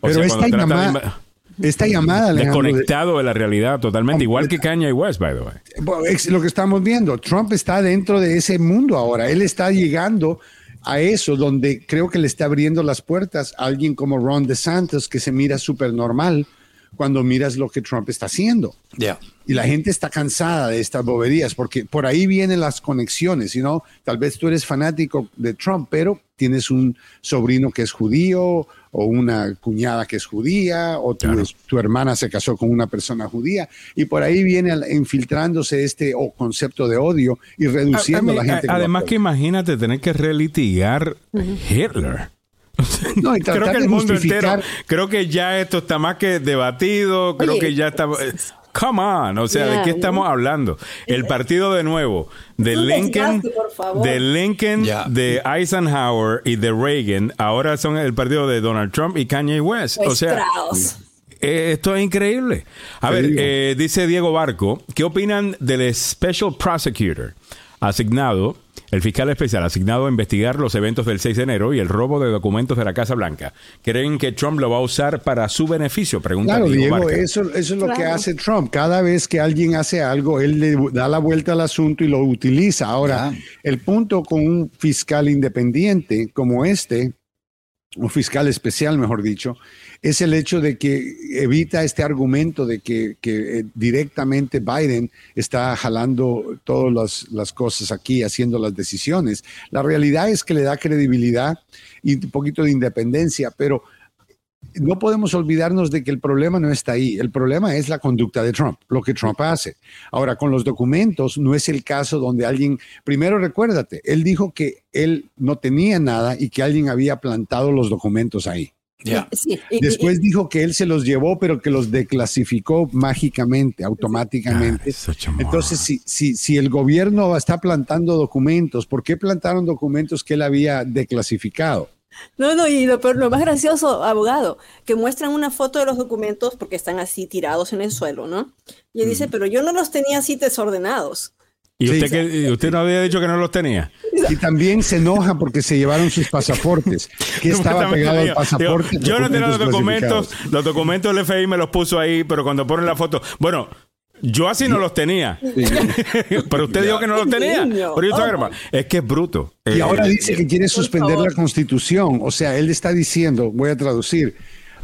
Pero sea, esta de llamada, inva- esta llamada, Alejandro, de- desconectado de la realidad totalmente, igual que Kanye West, by the way. Es lo que estamos viendo. Trump está dentro de ese mundo ahora. Él está llegando a eso donde creo que le está abriendo las puertas a alguien como Ron DeSantis que se mira súper normal cuando miras lo que Trump está haciendo. Ya. Y la gente está cansada de estas boberías porque por ahí vienen las conexiones, ¿no? Tal vez tú eres fanático de Trump, pero tienes un sobrino que es judío o una cuñada que es judía o tu, tu hermana se casó con una persona judía y por ahí viene infiltrándose este o concepto de odio y reduciendo a, la gente. que Además que imagínate tener que relitigar Hitler. No, y creo que el mundo justificar- entero, creo que ya esto está más que debatido, creo Oye, que ya está... eh, Come on, o sea, ¿de qué estamos hablando? El partido de nuevo, de Lincoln, desgaste, de Lincoln, de Eisenhower y de Reagan, ahora son el partido de Donald Trump y Kanye West. O sea, eh, esto es increíble. A ver, eh, dice Diego Barco, ¿qué opinan del Special Prosecutor asignado, el fiscal especial asignado a investigar los eventos del 6 de enero y el robo de documentos de la Casa Blanca? ¿Creen que Trump lo va a usar para su beneficio? Pregunta Claro, Diego, Diego, eso, eso es lo que hace Trump. Cada vez que alguien hace algo, él le da la vuelta al asunto y lo utiliza. Ahora, el punto con un fiscal independiente como este, un fiscal especial, mejor dicho, es el hecho de que evita este argumento de que, eh, directamente Biden está jalando todas las, las cosas aquí, haciendo las decisiones. La realidad es que le da credibilidad y un poquito de independencia, pero no podemos olvidarnos de que el problema no está ahí. El problema es la conducta de Trump, lo que Trump hace. Ahora, con los documentos, no es el caso donde alguien, primero recuérdate, él dijo que él no tenía nada y que alguien había plantado los documentos ahí. Ya. Sí, y- y- Después dijo que él se los llevó, pero que los declasificó mágicamente, automáticamente. Entonces, si, si, si el gobierno está plantando documentos, ¿por qué plantaron documentos que él había declasificado? No, no, y lo, más gracioso, abogado, que muestran una foto de los documentos porque están así tirados en el suelo, ¿no? Y él dice, pero yo no los tenía así desordenados. ¿Y Sí. usted, que, y usted no había dicho que no los tenía? Y también se enoja porque se llevaron sus pasaportes. que estaba pegado al pasaporte? digo, yo no tenía los documentos, los documentos del FBI me los puso ahí, pero cuando ponen la foto, bueno, yo así no los tenía. pero usted dijo que no los tenía. Pero yo estaba Oh. grabando. Es que es bruto. Y Eh, ahora dice que quiere suspender la constitución. O sea, él está diciendo, voy a traducir,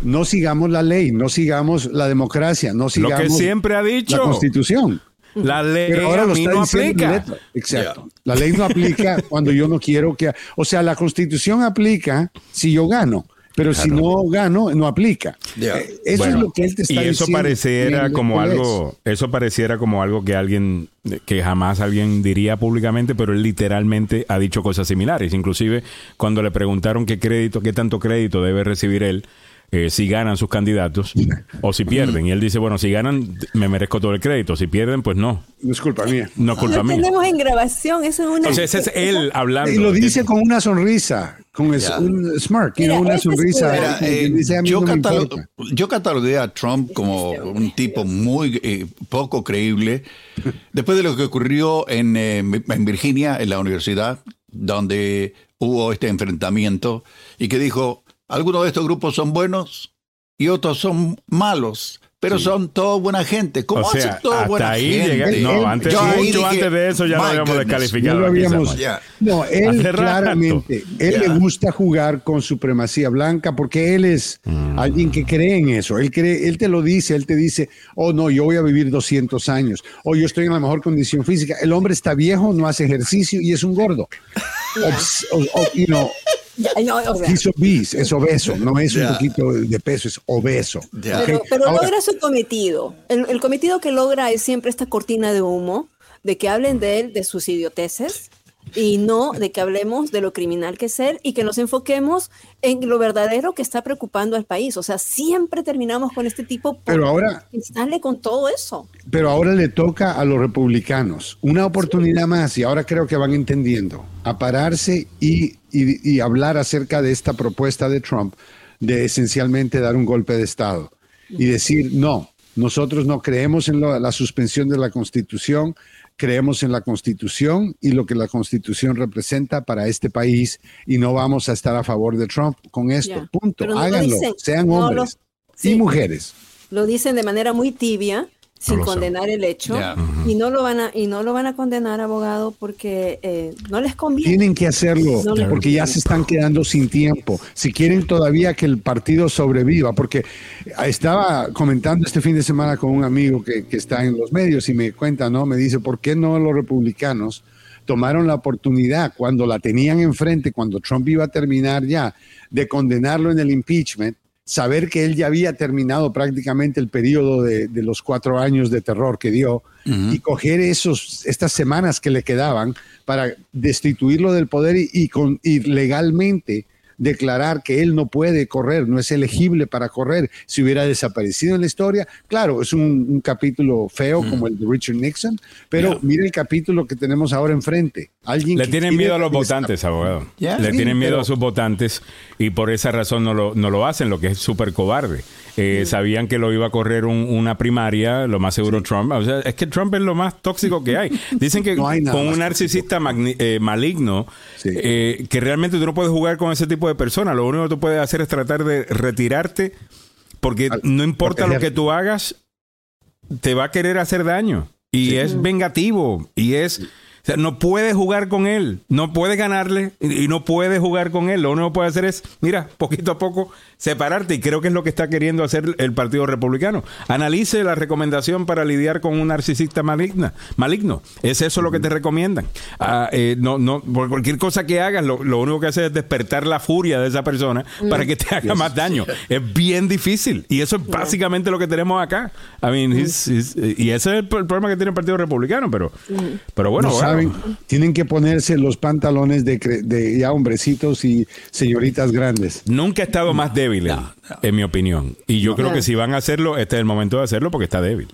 no sigamos la ley, no sigamos la democracia, no lo sigamos que siempre ha dicho. la constitución. La ley Pero ahora a mí no aplica. letra. Exacto. La ley no aplica cuando yo no quiero que... O sea, la constitución aplica si yo gano, pero si no gano, no aplica. Eh, Eso Bueno, es lo que él te está y eso diciendo. pareciera como algo, eso pareciera como algo que alguien, que jamás alguien diría públicamente, pero él literalmente ha dicho cosas similares. Inclusive cuando le preguntaron qué crédito, qué tanto crédito debe recibir él, eh, si ganan sus candidatos o si pierden. Y él dice, bueno, si ganan, me merezco todo el crédito. Si pierden, pues no. No es culpa mía. No es culpa Lo mía. tenemos en grabación, eso es una... O sea, ese es él hablando. Y lo dice con una sonrisa, con un smirk, you Mira, know, una sonrisa. Mira, eh, dice, "A mí yo, no me catalo- importa". yo catalogué a Trump como un tipo muy eh, poco creíble después de lo que ocurrió en, eh, en Virginia, en la universidad, donde hubo este enfrentamiento y que dijo, algunos de estos grupos son buenos y otros son malos, pero son todos buena gente. ¿Cómo O sea, hacen todos hasta buena ahí gente? llega- no, antes, Yo mucho dije, antes de eso ya lo "My habíamos goodness". Ya descalificado. lo habíamos-. Ya. No, él claramente, él Ya. le gusta jugar con supremacía blanca porque él es Mm. alguien que cree en eso. Él cree, él te lo dice, él te dice, oh no, yo voy a vivir 200 años, o yo estoy en la mejor condición física. El hombre está viejo, no hace ejercicio y es un gordo. Obs- o- o- you know, no, o sea, he's obese, es obeso, no es un poquito de peso, es obeso. Ya. pero, pero ahora- logra su cometido. El, el cometido que logra es siempre esta cortina de humo, de que hablen de él, de sus idioteces, y no de que hablemos de lo criminal que es él y que nos enfoquemos en lo verdadero que está preocupando al país. O sea, siempre terminamos con este tipo Pero ahora- sale con todo eso. Pero ahora le toca a los republicanos una oportunidad más y ahora creo que van entendiendo a pararse y, y- y hablar acerca de esta propuesta de Trump de esencialmente dar un golpe de Estado y decir, no, nosotros no creemos en la suspensión de la Constitución, creemos en la Constitución y lo que la Constitución representa para este país y no vamos a estar a favor de Trump con esto. Punto. No Háganlo, dicen, sean no hombres sí. y mujeres. Lo dicen de manera muy tibia, sin condenar el hecho, y no lo van a y no lo van a condenar, abogado, porque eh, no les conviene. Tienen que hacerlo No porque ya se están quedando sin tiempo. Si quieren todavía que el partido sobreviva, porque estaba comentando este fin de semana con un amigo que, que está en los medios y me cuenta, ¿no? Me dice, ¿por qué no los republicanos tomaron la oportunidad cuando la tenían enfrente, cuando Trump iba a terminar ya, de condenarlo en el impeachment? Saber que él ya había terminado prácticamente el periodo de, de los cuatro años de terror que dio y coger esos, estas semanas que le quedaban para destituirlo del poder y, y con, y legalmente declarar que él no puede correr, no es elegible para correr si hubiera desaparecido en la historia. Claro, es un, un capítulo feo como el de Richard Nixon, pero mire el capítulo que tenemos ahora enfrente. Alguien Le tienen miedo a los votantes, abogado. Ya. Le Sí, tienen miedo pero- a sus votantes y por esa razón no lo, no lo hacen, lo que es súper cobarde. Eh, Sabían que lo iba a correr un- una primaria, lo más seguro Trump. O sea, es que Trump es lo más tóxico que hay. Dicen que No hay nada con un narcisista eh, maligno, eh, que realmente tú no puedes jugar con ese tipo de personas. Lo único que tú puedes hacer es tratar de retirarte porque no importa lo que tú hagas, te va a querer hacer daño. Y es vengativo. Y es. O sea, no puedes jugar con él. No puedes ganarle. Y no puedes jugar con él. Lo único que puedes hacer es, mira, poquito a poco separarte. Y creo que es lo que está queriendo hacer el Partido Republicano. Analice la recomendación para lidiar con un narcisista maligna, maligno. Es eso lo que te recomiendan. Ah, eh, no, no, por cualquier cosa que hagas, lo, lo único que hace es despertar la furia de esa persona para que te haga más daño. Es bien difícil. Y eso es básicamente lo que tenemos acá. I mean, he's- he's- y ese es el, problema que tiene el Partido Republicano. Pero, pero bueno, no bueno. Saben, tienen que ponerse los pantalones de, cre- de ya hombrecitos y señoritas grandes. Nunca ha estado más débil, en mi opinión. Y yo No. creo No. que si van a hacerlo, este es el momento de hacerlo porque está débil.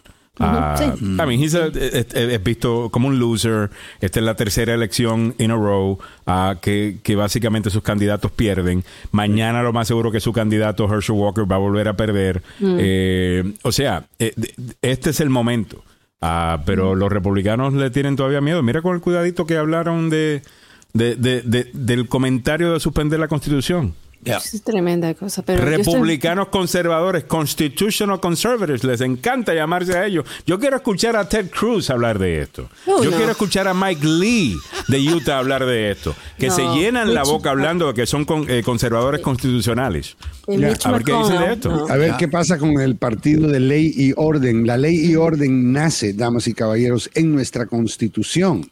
Sí. I mean, he's a- es, es visto como un loser. Esta es la tercera elección in a row ah, que, que básicamente sus candidatos pierden. Mañana lo más seguro que su candidato Herschel Walker va a volver a perder. Mm. Eh, o sea, eh, este es el momento. Ah, pero los republicanos le tienen todavía miedo. Mira con el cuidadito que hablaron de, de- de- de- del comentario de suspender la constitución. Es tremenda cosa. Pero yo estoy- Republicanos conservadores, constitutional conservatives, les encanta llamarse a ellos. Yo quiero escuchar a Ted Cruz hablar de esto. Oh, Yo no. quiero escuchar a Mike Lee de Utah hablar de esto. Que No, se llenan la boca hablando de que son con- eh, conservadores constitucionales. A ver qué dicen de esto. A ver qué pasa con el partido de ley y orden. La ley y orden nace, damas y caballeros, en nuestra constitución.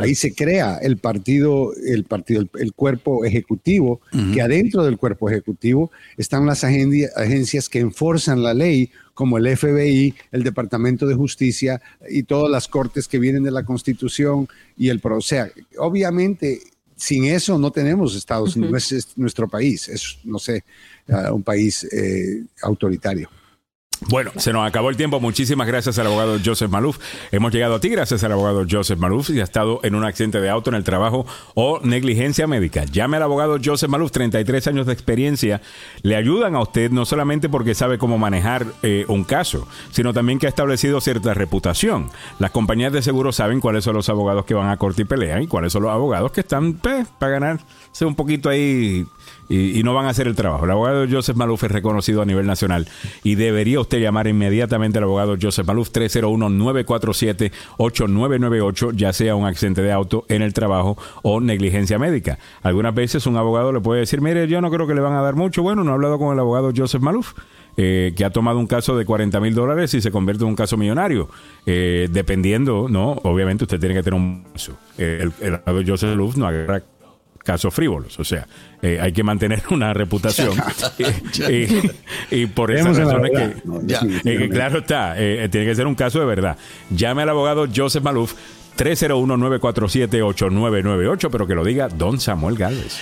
Ahí se crea el partido, el partido, el, el cuerpo ejecutivo, que adentro del cuerpo ejecutivo están las agencias que enforzan la ley, como el FBI, el Departamento de Justicia y todas las cortes que vienen de la constitución y el pro. O sea, obviamente. Sin eso no tenemos Estados Unidos, no es, es nuestro país, es, no sé, ah, un país eh, autoritario. Bueno, se nos acabó el tiempo. Muchísimas gracias al abogado Joseph Maluf. Hemos llegado a ti gracias al abogado Joseph Maluf y ha estado en un accidente de auto en el trabajo o negligencia médica. Llame al abogado Joseph Maluf, 33 años de experiencia. Le ayudan a usted no solamente porque sabe cómo manejar eh, un caso, sino también que ha establecido cierta reputación. Las compañías de seguros saben cuáles son los abogados que van a corte y pelean y cuáles son los abogados que están pues, para ganarse un poquito ahí y, y no van a hacer el trabajo. El abogado Joseph Maluf es reconocido a nivel nacional y debería usted llamar inmediatamente al abogado Joseph Maluf 301-947-8998, ya sea un accidente de auto en el trabajo o negligencia médica. Algunas veces un abogado le puede decir, mire, yo no creo que le van a dar mucho. Bueno, no he hablado con el abogado Joseph Maluf. eh, que ha tomado un caso de 40 mil dólares y se convierte en un caso millonario. Eh, dependiendo, ¿no? Obviamente usted tiene que tener un el, el abogado Joseph Maluf no agarra casos frívolos. O sea, eh, hay que mantener una reputación. y, por esa Creemos en la razón es verdad. que, eh, que claro está, eh, tiene que ser un caso de verdad. Llame al abogado Joseph Maluf. 301-947-8998, pero que lo diga Don Samuel Galvez.